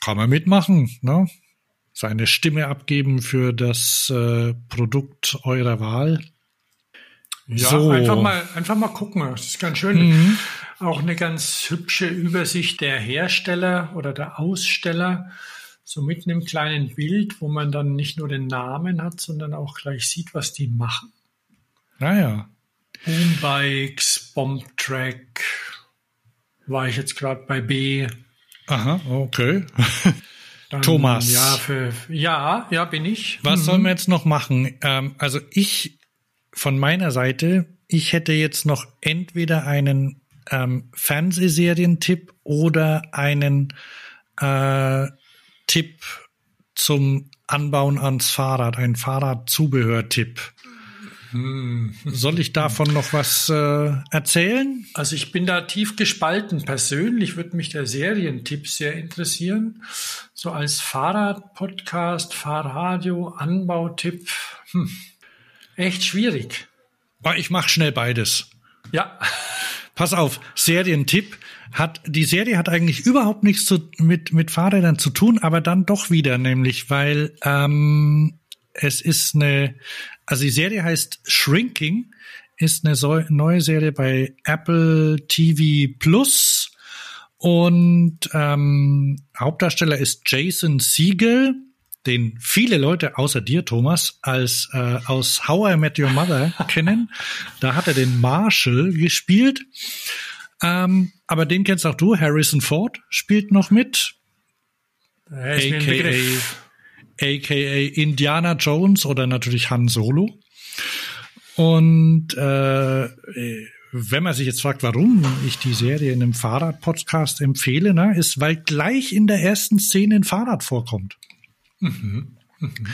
Kann man mitmachen, ne? Seine Stimme abgeben für das äh, Produkt eurer Wahl. Ja, so. einfach mal, einfach mal gucken. Das ist ganz schön. Mhm. Auch eine ganz hübsche Übersicht der Hersteller oder der Aussteller. So mit einem kleinen Bild, wo man dann nicht nur den Namen hat, sondern auch gleich sieht, was die machen. Naja. Boombikes, Bombtrack, war ich jetzt gerade bei B. Aha, okay. Dann, Thomas. Ja, für, ja, ja, bin ich. Was mhm. sollen wir jetzt noch machen? Ähm, also ich von meiner Seite, ich hätte jetzt noch entweder einen ähm, Fernsehserientipp oder einen äh, Tipp zum Anbauen ans Fahrrad, ein Fahrradzubehörtipp. Soll ich davon noch was äh, erzählen? Also ich bin da tief gespalten. Persönlich würde mich der Serientipp sehr interessieren. So als Fahrrad-Podcast, Fahrradio, Anbautipp. Hm. Echt schwierig. Ah, ich mache schnell beides. Ja. Pass auf, Serientipp hat die Serie hat eigentlich überhaupt nichts zu, mit mit Fahrrädern zu tun, aber dann doch wieder, nämlich weil ähm, es ist eine also die Serie heißt Shrinking, ist eine so neue Serie bei Apple TV Plus und ähm, Hauptdarsteller ist Jason Siegel, den viele Leute außer dir, Thomas, als äh, aus How I Met Your Mother kennen. Da hat er den Marshall gespielt. Ähm, aber den kennst auch du. Harrison Ford spielt noch mit. AKA, AKA Indiana Jones oder natürlich Han Solo. Und äh, wenn man sich jetzt fragt, warum ich die Serie in einem Fahrrad-Podcast empfehle, ne, ist, weil gleich in der ersten Szene ein Fahrrad vorkommt. Mhm. Mhm.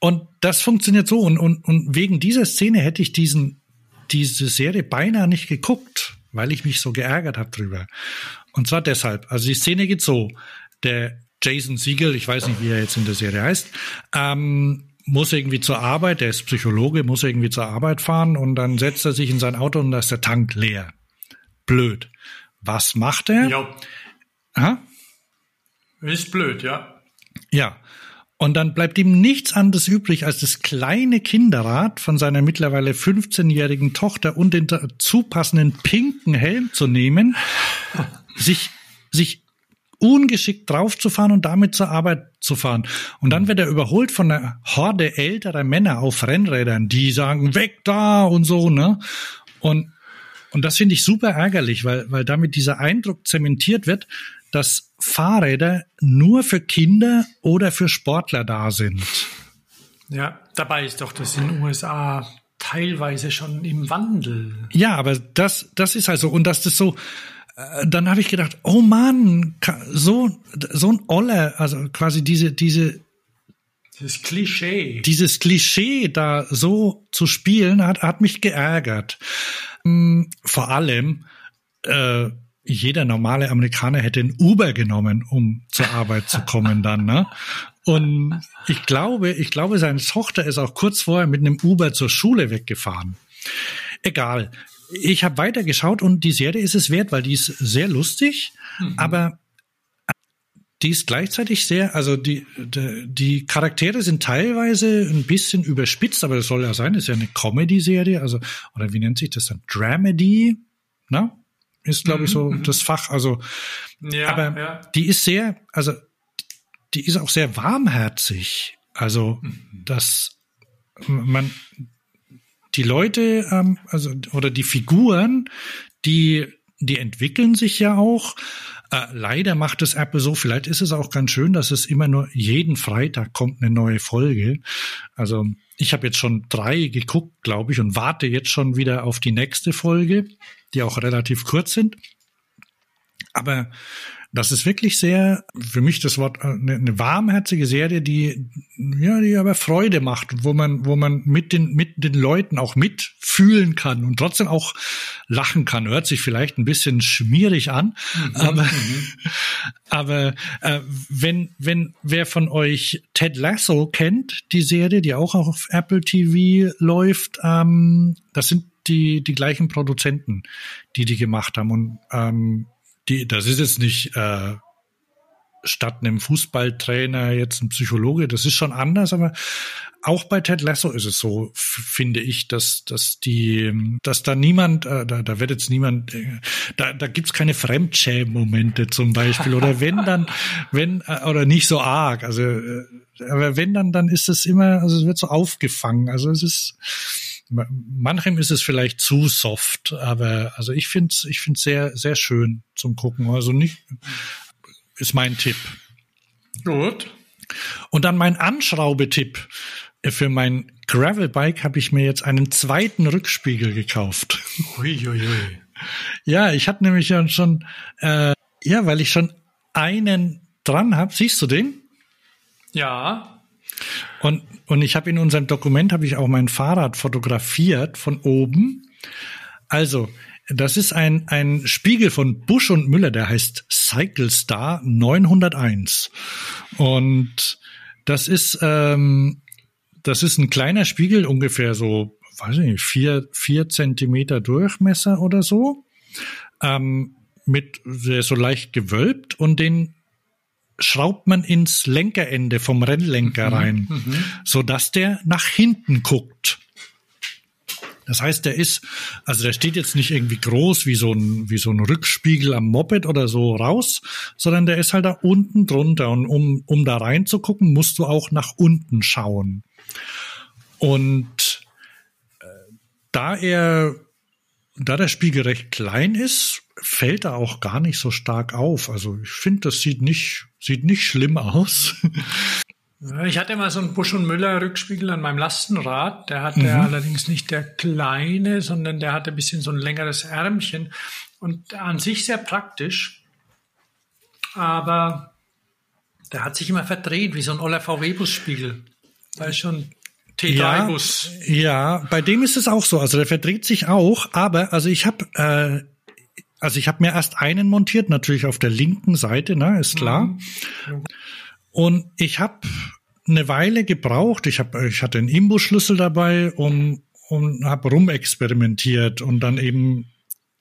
Und das funktioniert so. Und, und, und wegen dieser Szene hätte ich diesen, diese Serie beinahe nicht geguckt, weil ich mich so geärgert habe drüber. Und zwar deshalb. Also die Szene geht so. Der Jason Siegel, ich weiß nicht, wie er jetzt in der Serie heißt, ähm, muss irgendwie zur Arbeit, der ist Psychologe, muss irgendwie zur Arbeit fahren und dann setzt er sich in sein Auto und da ist der Tank leer. Blöd. Was macht er? Ja. Aha. Ist blöd, ja. Ja. Und dann bleibt ihm nichts anderes übrig, als das kleine Kinderrad von seiner mittlerweile 15-jährigen Tochter und den dazu passenden pinken Helm zu nehmen, sich, sich ungeschickt draufzufahren und damit zur Arbeit zu fahren. Und dann wird er überholt von einer Horde älterer Männer auf Rennrädern, die sagen, weg da und so, ne? Und, und das finde ich super ärgerlich, weil, weil damit dieser Eindruck zementiert wird, dass Fahrräder nur für Kinder oder für Sportler da sind. Ja, dabei ist doch das in den USA teilweise schon im Wandel. Ja, aber das, das ist also, und dass das so, dann habe ich gedacht, oh Mann, so, so ein Oller, also quasi diese, diese, das Klischee. Dieses Klischee da so zu spielen, hat, hat mich geärgert. Hm, vor allem, äh, jeder normale Amerikaner hätte ein Uber genommen, um zur Arbeit zu kommen dann, ne? Und ich glaube, ich glaube, seine Tochter ist auch kurz vorher mit einem Uber zur Schule weggefahren. Egal ich habe weitergeschaut und die Serie ist es wert, weil die ist sehr lustig, mhm. aber die ist gleichzeitig sehr, also die, die, die Charaktere sind teilweise ein bisschen überspitzt, aber das soll ja sein, ist ja eine Comedy-Serie, also, oder wie nennt sich das dann? Dramedy, ne? Ist, glaube ich, so mhm. das Fach, also, ja, aber ja. die ist sehr, also, die ist auch sehr warmherzig. Also, mhm. das, man, die Leute, ähm, also oder die Figuren, die die entwickeln sich ja auch. Äh, leider macht es Apple so. Vielleicht ist es auch ganz schön, dass es immer nur jeden Freitag kommt eine neue Folge. Also ich habe jetzt schon drei geguckt, glaube ich, und warte jetzt schon wieder auf die nächste Folge, die auch relativ kurz sind. Aber das ist wirklich sehr, für mich das Wort, eine, äh, eine warmherzige Serie, die, ja, die aber Freude macht, wo man, wo man mit den, mit den Leuten auch mitfühlen kann und trotzdem auch lachen kann. Hört sich vielleicht ein bisschen schmierig an, mhm. aber, mhm. aber äh, wenn, wenn wer von euch Ted Lasso kennt, die Serie, die auch auf Apple TV läuft, ähm, das sind die, die gleichen Produzenten, die die gemacht haben. Und ähm, die, das ist jetzt nicht äh, statt einem Fußballtrainer jetzt ein Psychologe, das ist schon anders, aber auch bei Ted Lasso ist es so, finde ich, dass, dass die, dass da niemand, äh, da, da wird jetzt niemand, äh, da, da gibt's keine Fremdschämen-Momente zum Beispiel. Oder wenn dann, wenn, äh, oder nicht so arg. Also, äh, aber wenn dann, dann ist es immer, also es wird so aufgefangen. Also es ist, manchem ist es vielleicht zu soft, aber also ich finde es ich find's sehr, sehr schön zum Gucken. Also nicht, ist mein Tipp. Gut. Und dann mein Anschraubetipp. Für mein Gravelbike habe ich mir jetzt einen zweiten Rückspiegel gekauft. Uiuiui. Ja, ich hatte nämlich ja schon, äh, ja, weil ich schon einen dran habe. Siehst du den? Ja. Und, und ich habe in unserem Dokument habe ich auch mein Fahrrad fotografiert von oben. Also, das ist ein, ein Spiegel von Busch und Müller, der heißt Cycle Star 901. Und das ist, ähm, das ist ein kleiner Spiegel, ungefähr so, weiß ich nicht, vier, vier Zentimeter Durchmesser oder so. Ähm, mit, der so leicht gewölbt und den schraubt man ins Lenkerende vom Rennlenker mhm, rein, mhm. so dass der nach hinten guckt. Das heißt, der ist, also der steht jetzt nicht irgendwie groß wie so ein, wie so ein Rückspiegel am Moped oder so raus, sondern der ist halt da unten drunter. Und um, um da reinzugucken, musst du auch nach unten schauen. Und äh, da er da der Spiegel recht klein ist, fällt er auch gar nicht so stark auf. Also ich finde, das sieht nicht, sieht nicht schlimm aus. Ich hatte mal so einen Busch und Müller Rückspiegel an meinem Lastenrad. Der hatte mhm. allerdings nicht der kleine, sondern der hatte ein bisschen so ein längeres Ärmchen und an sich sehr praktisch. Aber der hat sich immer verdreht, wie so ein Oller VW-Busspiegel. Da ist schon T3-Bus. Ja, ja, bei dem ist es auch so. Also der verdreht sich auch, aber also ich habe äh, also ich habe mir erst einen montiert, natürlich auf der linken Seite, ne, ist klar. Mhm. Und ich habe eine Weile gebraucht. Ich habe ich hatte einen Imbusschlüssel dabei und und habe rumexperimentiert und dann eben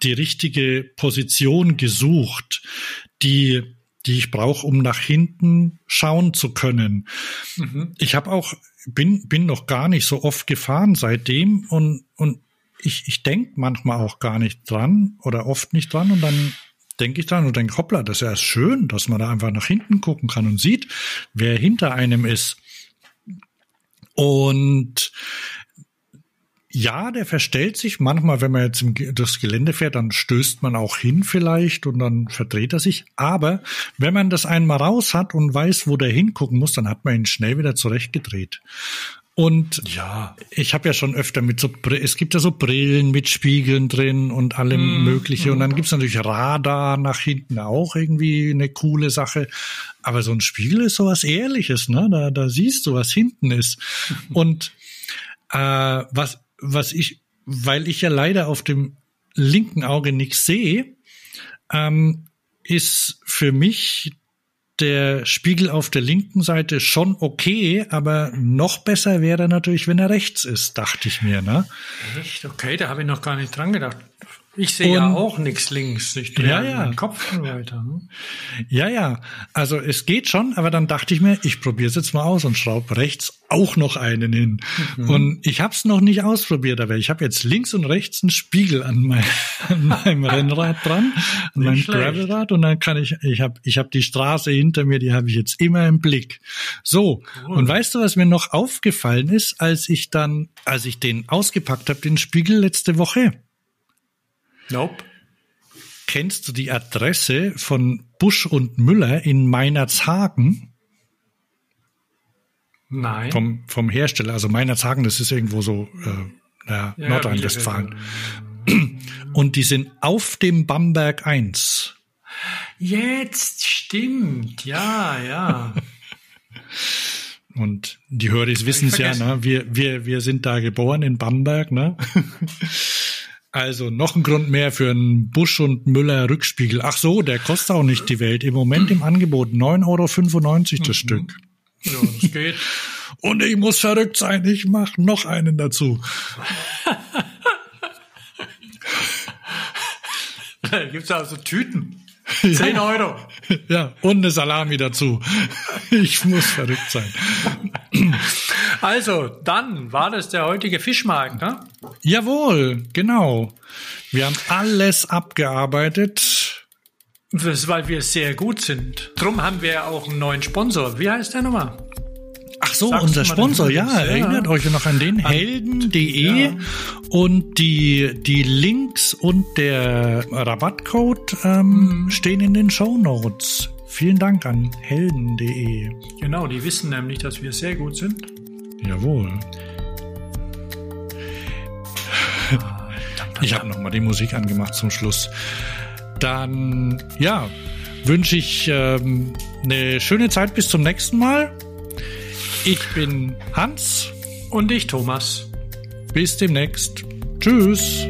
die richtige Position gesucht, die die ich brauche, um nach hinten schauen zu können. Mhm. Ich habe auch bin bin noch gar nicht so oft gefahren seitdem und und ich ich denk manchmal auch gar nicht dran oder oft nicht dran und dann denke ich dran und denke, hoppla, das ist ja schön, dass man da einfach nach hinten gucken kann und sieht, wer hinter einem ist. Und ja, der verstellt sich manchmal, wenn man jetzt durchs Gelände fährt, dann stößt man auch hin vielleicht und dann verdreht er sich. Aber wenn man das einmal raus hat und weiß, wo der hingucken muss, dann hat man ihn schnell wieder zurechtgedreht. Und ja, ich habe ja schon öfter mit so, es gibt ja so Brillen mit Spiegeln drin und allem mm, Mögliche. Und dann mhm. gibt's natürlich Radar nach hinten auch irgendwie eine coole Sache. Aber so ein Spiegel ist sowas Ehrliches, ne? Da, da siehst du, was hinten ist. und äh, was, was ich, weil ich ja leider auf dem linken Auge nichts sehe, ähm, ist für mich der Spiegel auf der linken Seite schon okay, aber noch besser wäre natürlich, wenn er rechts ist, dachte ich mir. Ne? Echt? Okay, da habe ich noch gar nicht dran gedacht. Ich sehe ja auch nichts links. Ich drehe ja, ja. meinen Kopf weiter. Ne? Ja, ja. Also es geht schon, aber dann dachte ich mir, ich probiere es jetzt mal aus und schraube rechts auch noch einen hin. Mhm. Und ich habe es noch nicht ausprobiert, aber ich habe jetzt links und rechts einen Spiegel an, mein, an meinem Rennrad dran, an meinem Gravelrad und dann kann ich, ich habe ich hab die Straße hinter mir, die habe ich jetzt immer im Blick. So, cool. und weißt du, was mir noch aufgefallen ist, als ich dann, als ich den ausgepackt habe, den Spiegel letzte Woche? Nope. Kennst du die Adresse von Busch und Müller in Meinerzhagen? Nein. Vom, vom Hersteller, also Meinerzhagen, das ist irgendwo so äh, ja, ja, Nordrhein-Westfalen. Und die sind auf dem Bamberg 1. Jetzt stimmt, ja, ja. Und die Höris wissen es ja, ne? Wir, wir, wir sind da geboren in Bamberg, ne? Also noch ein Grund mehr für einen Busch und Müller Rückspiegel. Ach so, der kostet auch nicht die Welt. Im Moment im Angebot 9,95 Euro das mhm. Stück. Ja, das geht. und ich muss verrückt sein, ich mach noch einen dazu. da gibt's also Tüten. 10 ja. Euro. Ja, und eine Salami dazu. Ich muss verrückt sein. Also, dann war das der heutige Fischmarkt, ne? Jawohl, genau. Wir haben alles abgearbeitet. Das weil wir sehr gut sind. Drum haben wir auch einen neuen Sponsor. Wie heißt der nochmal? Ach so, Sagst unser Sponsor, ja, ja, erinnert euch noch an den helden.de ja. und die die Links und der Rabattcode ähm, mhm. stehen in den Show Notes. Vielen Dank an helden.de. Genau, die wissen nämlich, dass wir sehr gut sind. Jawohl. Ich habe nochmal die Musik angemacht zum Schluss. Dann, ja, wünsche ich ähm, eine schöne Zeit bis zum nächsten Mal. Ich bin Hans. Und ich Thomas. Bis demnächst. Tschüss.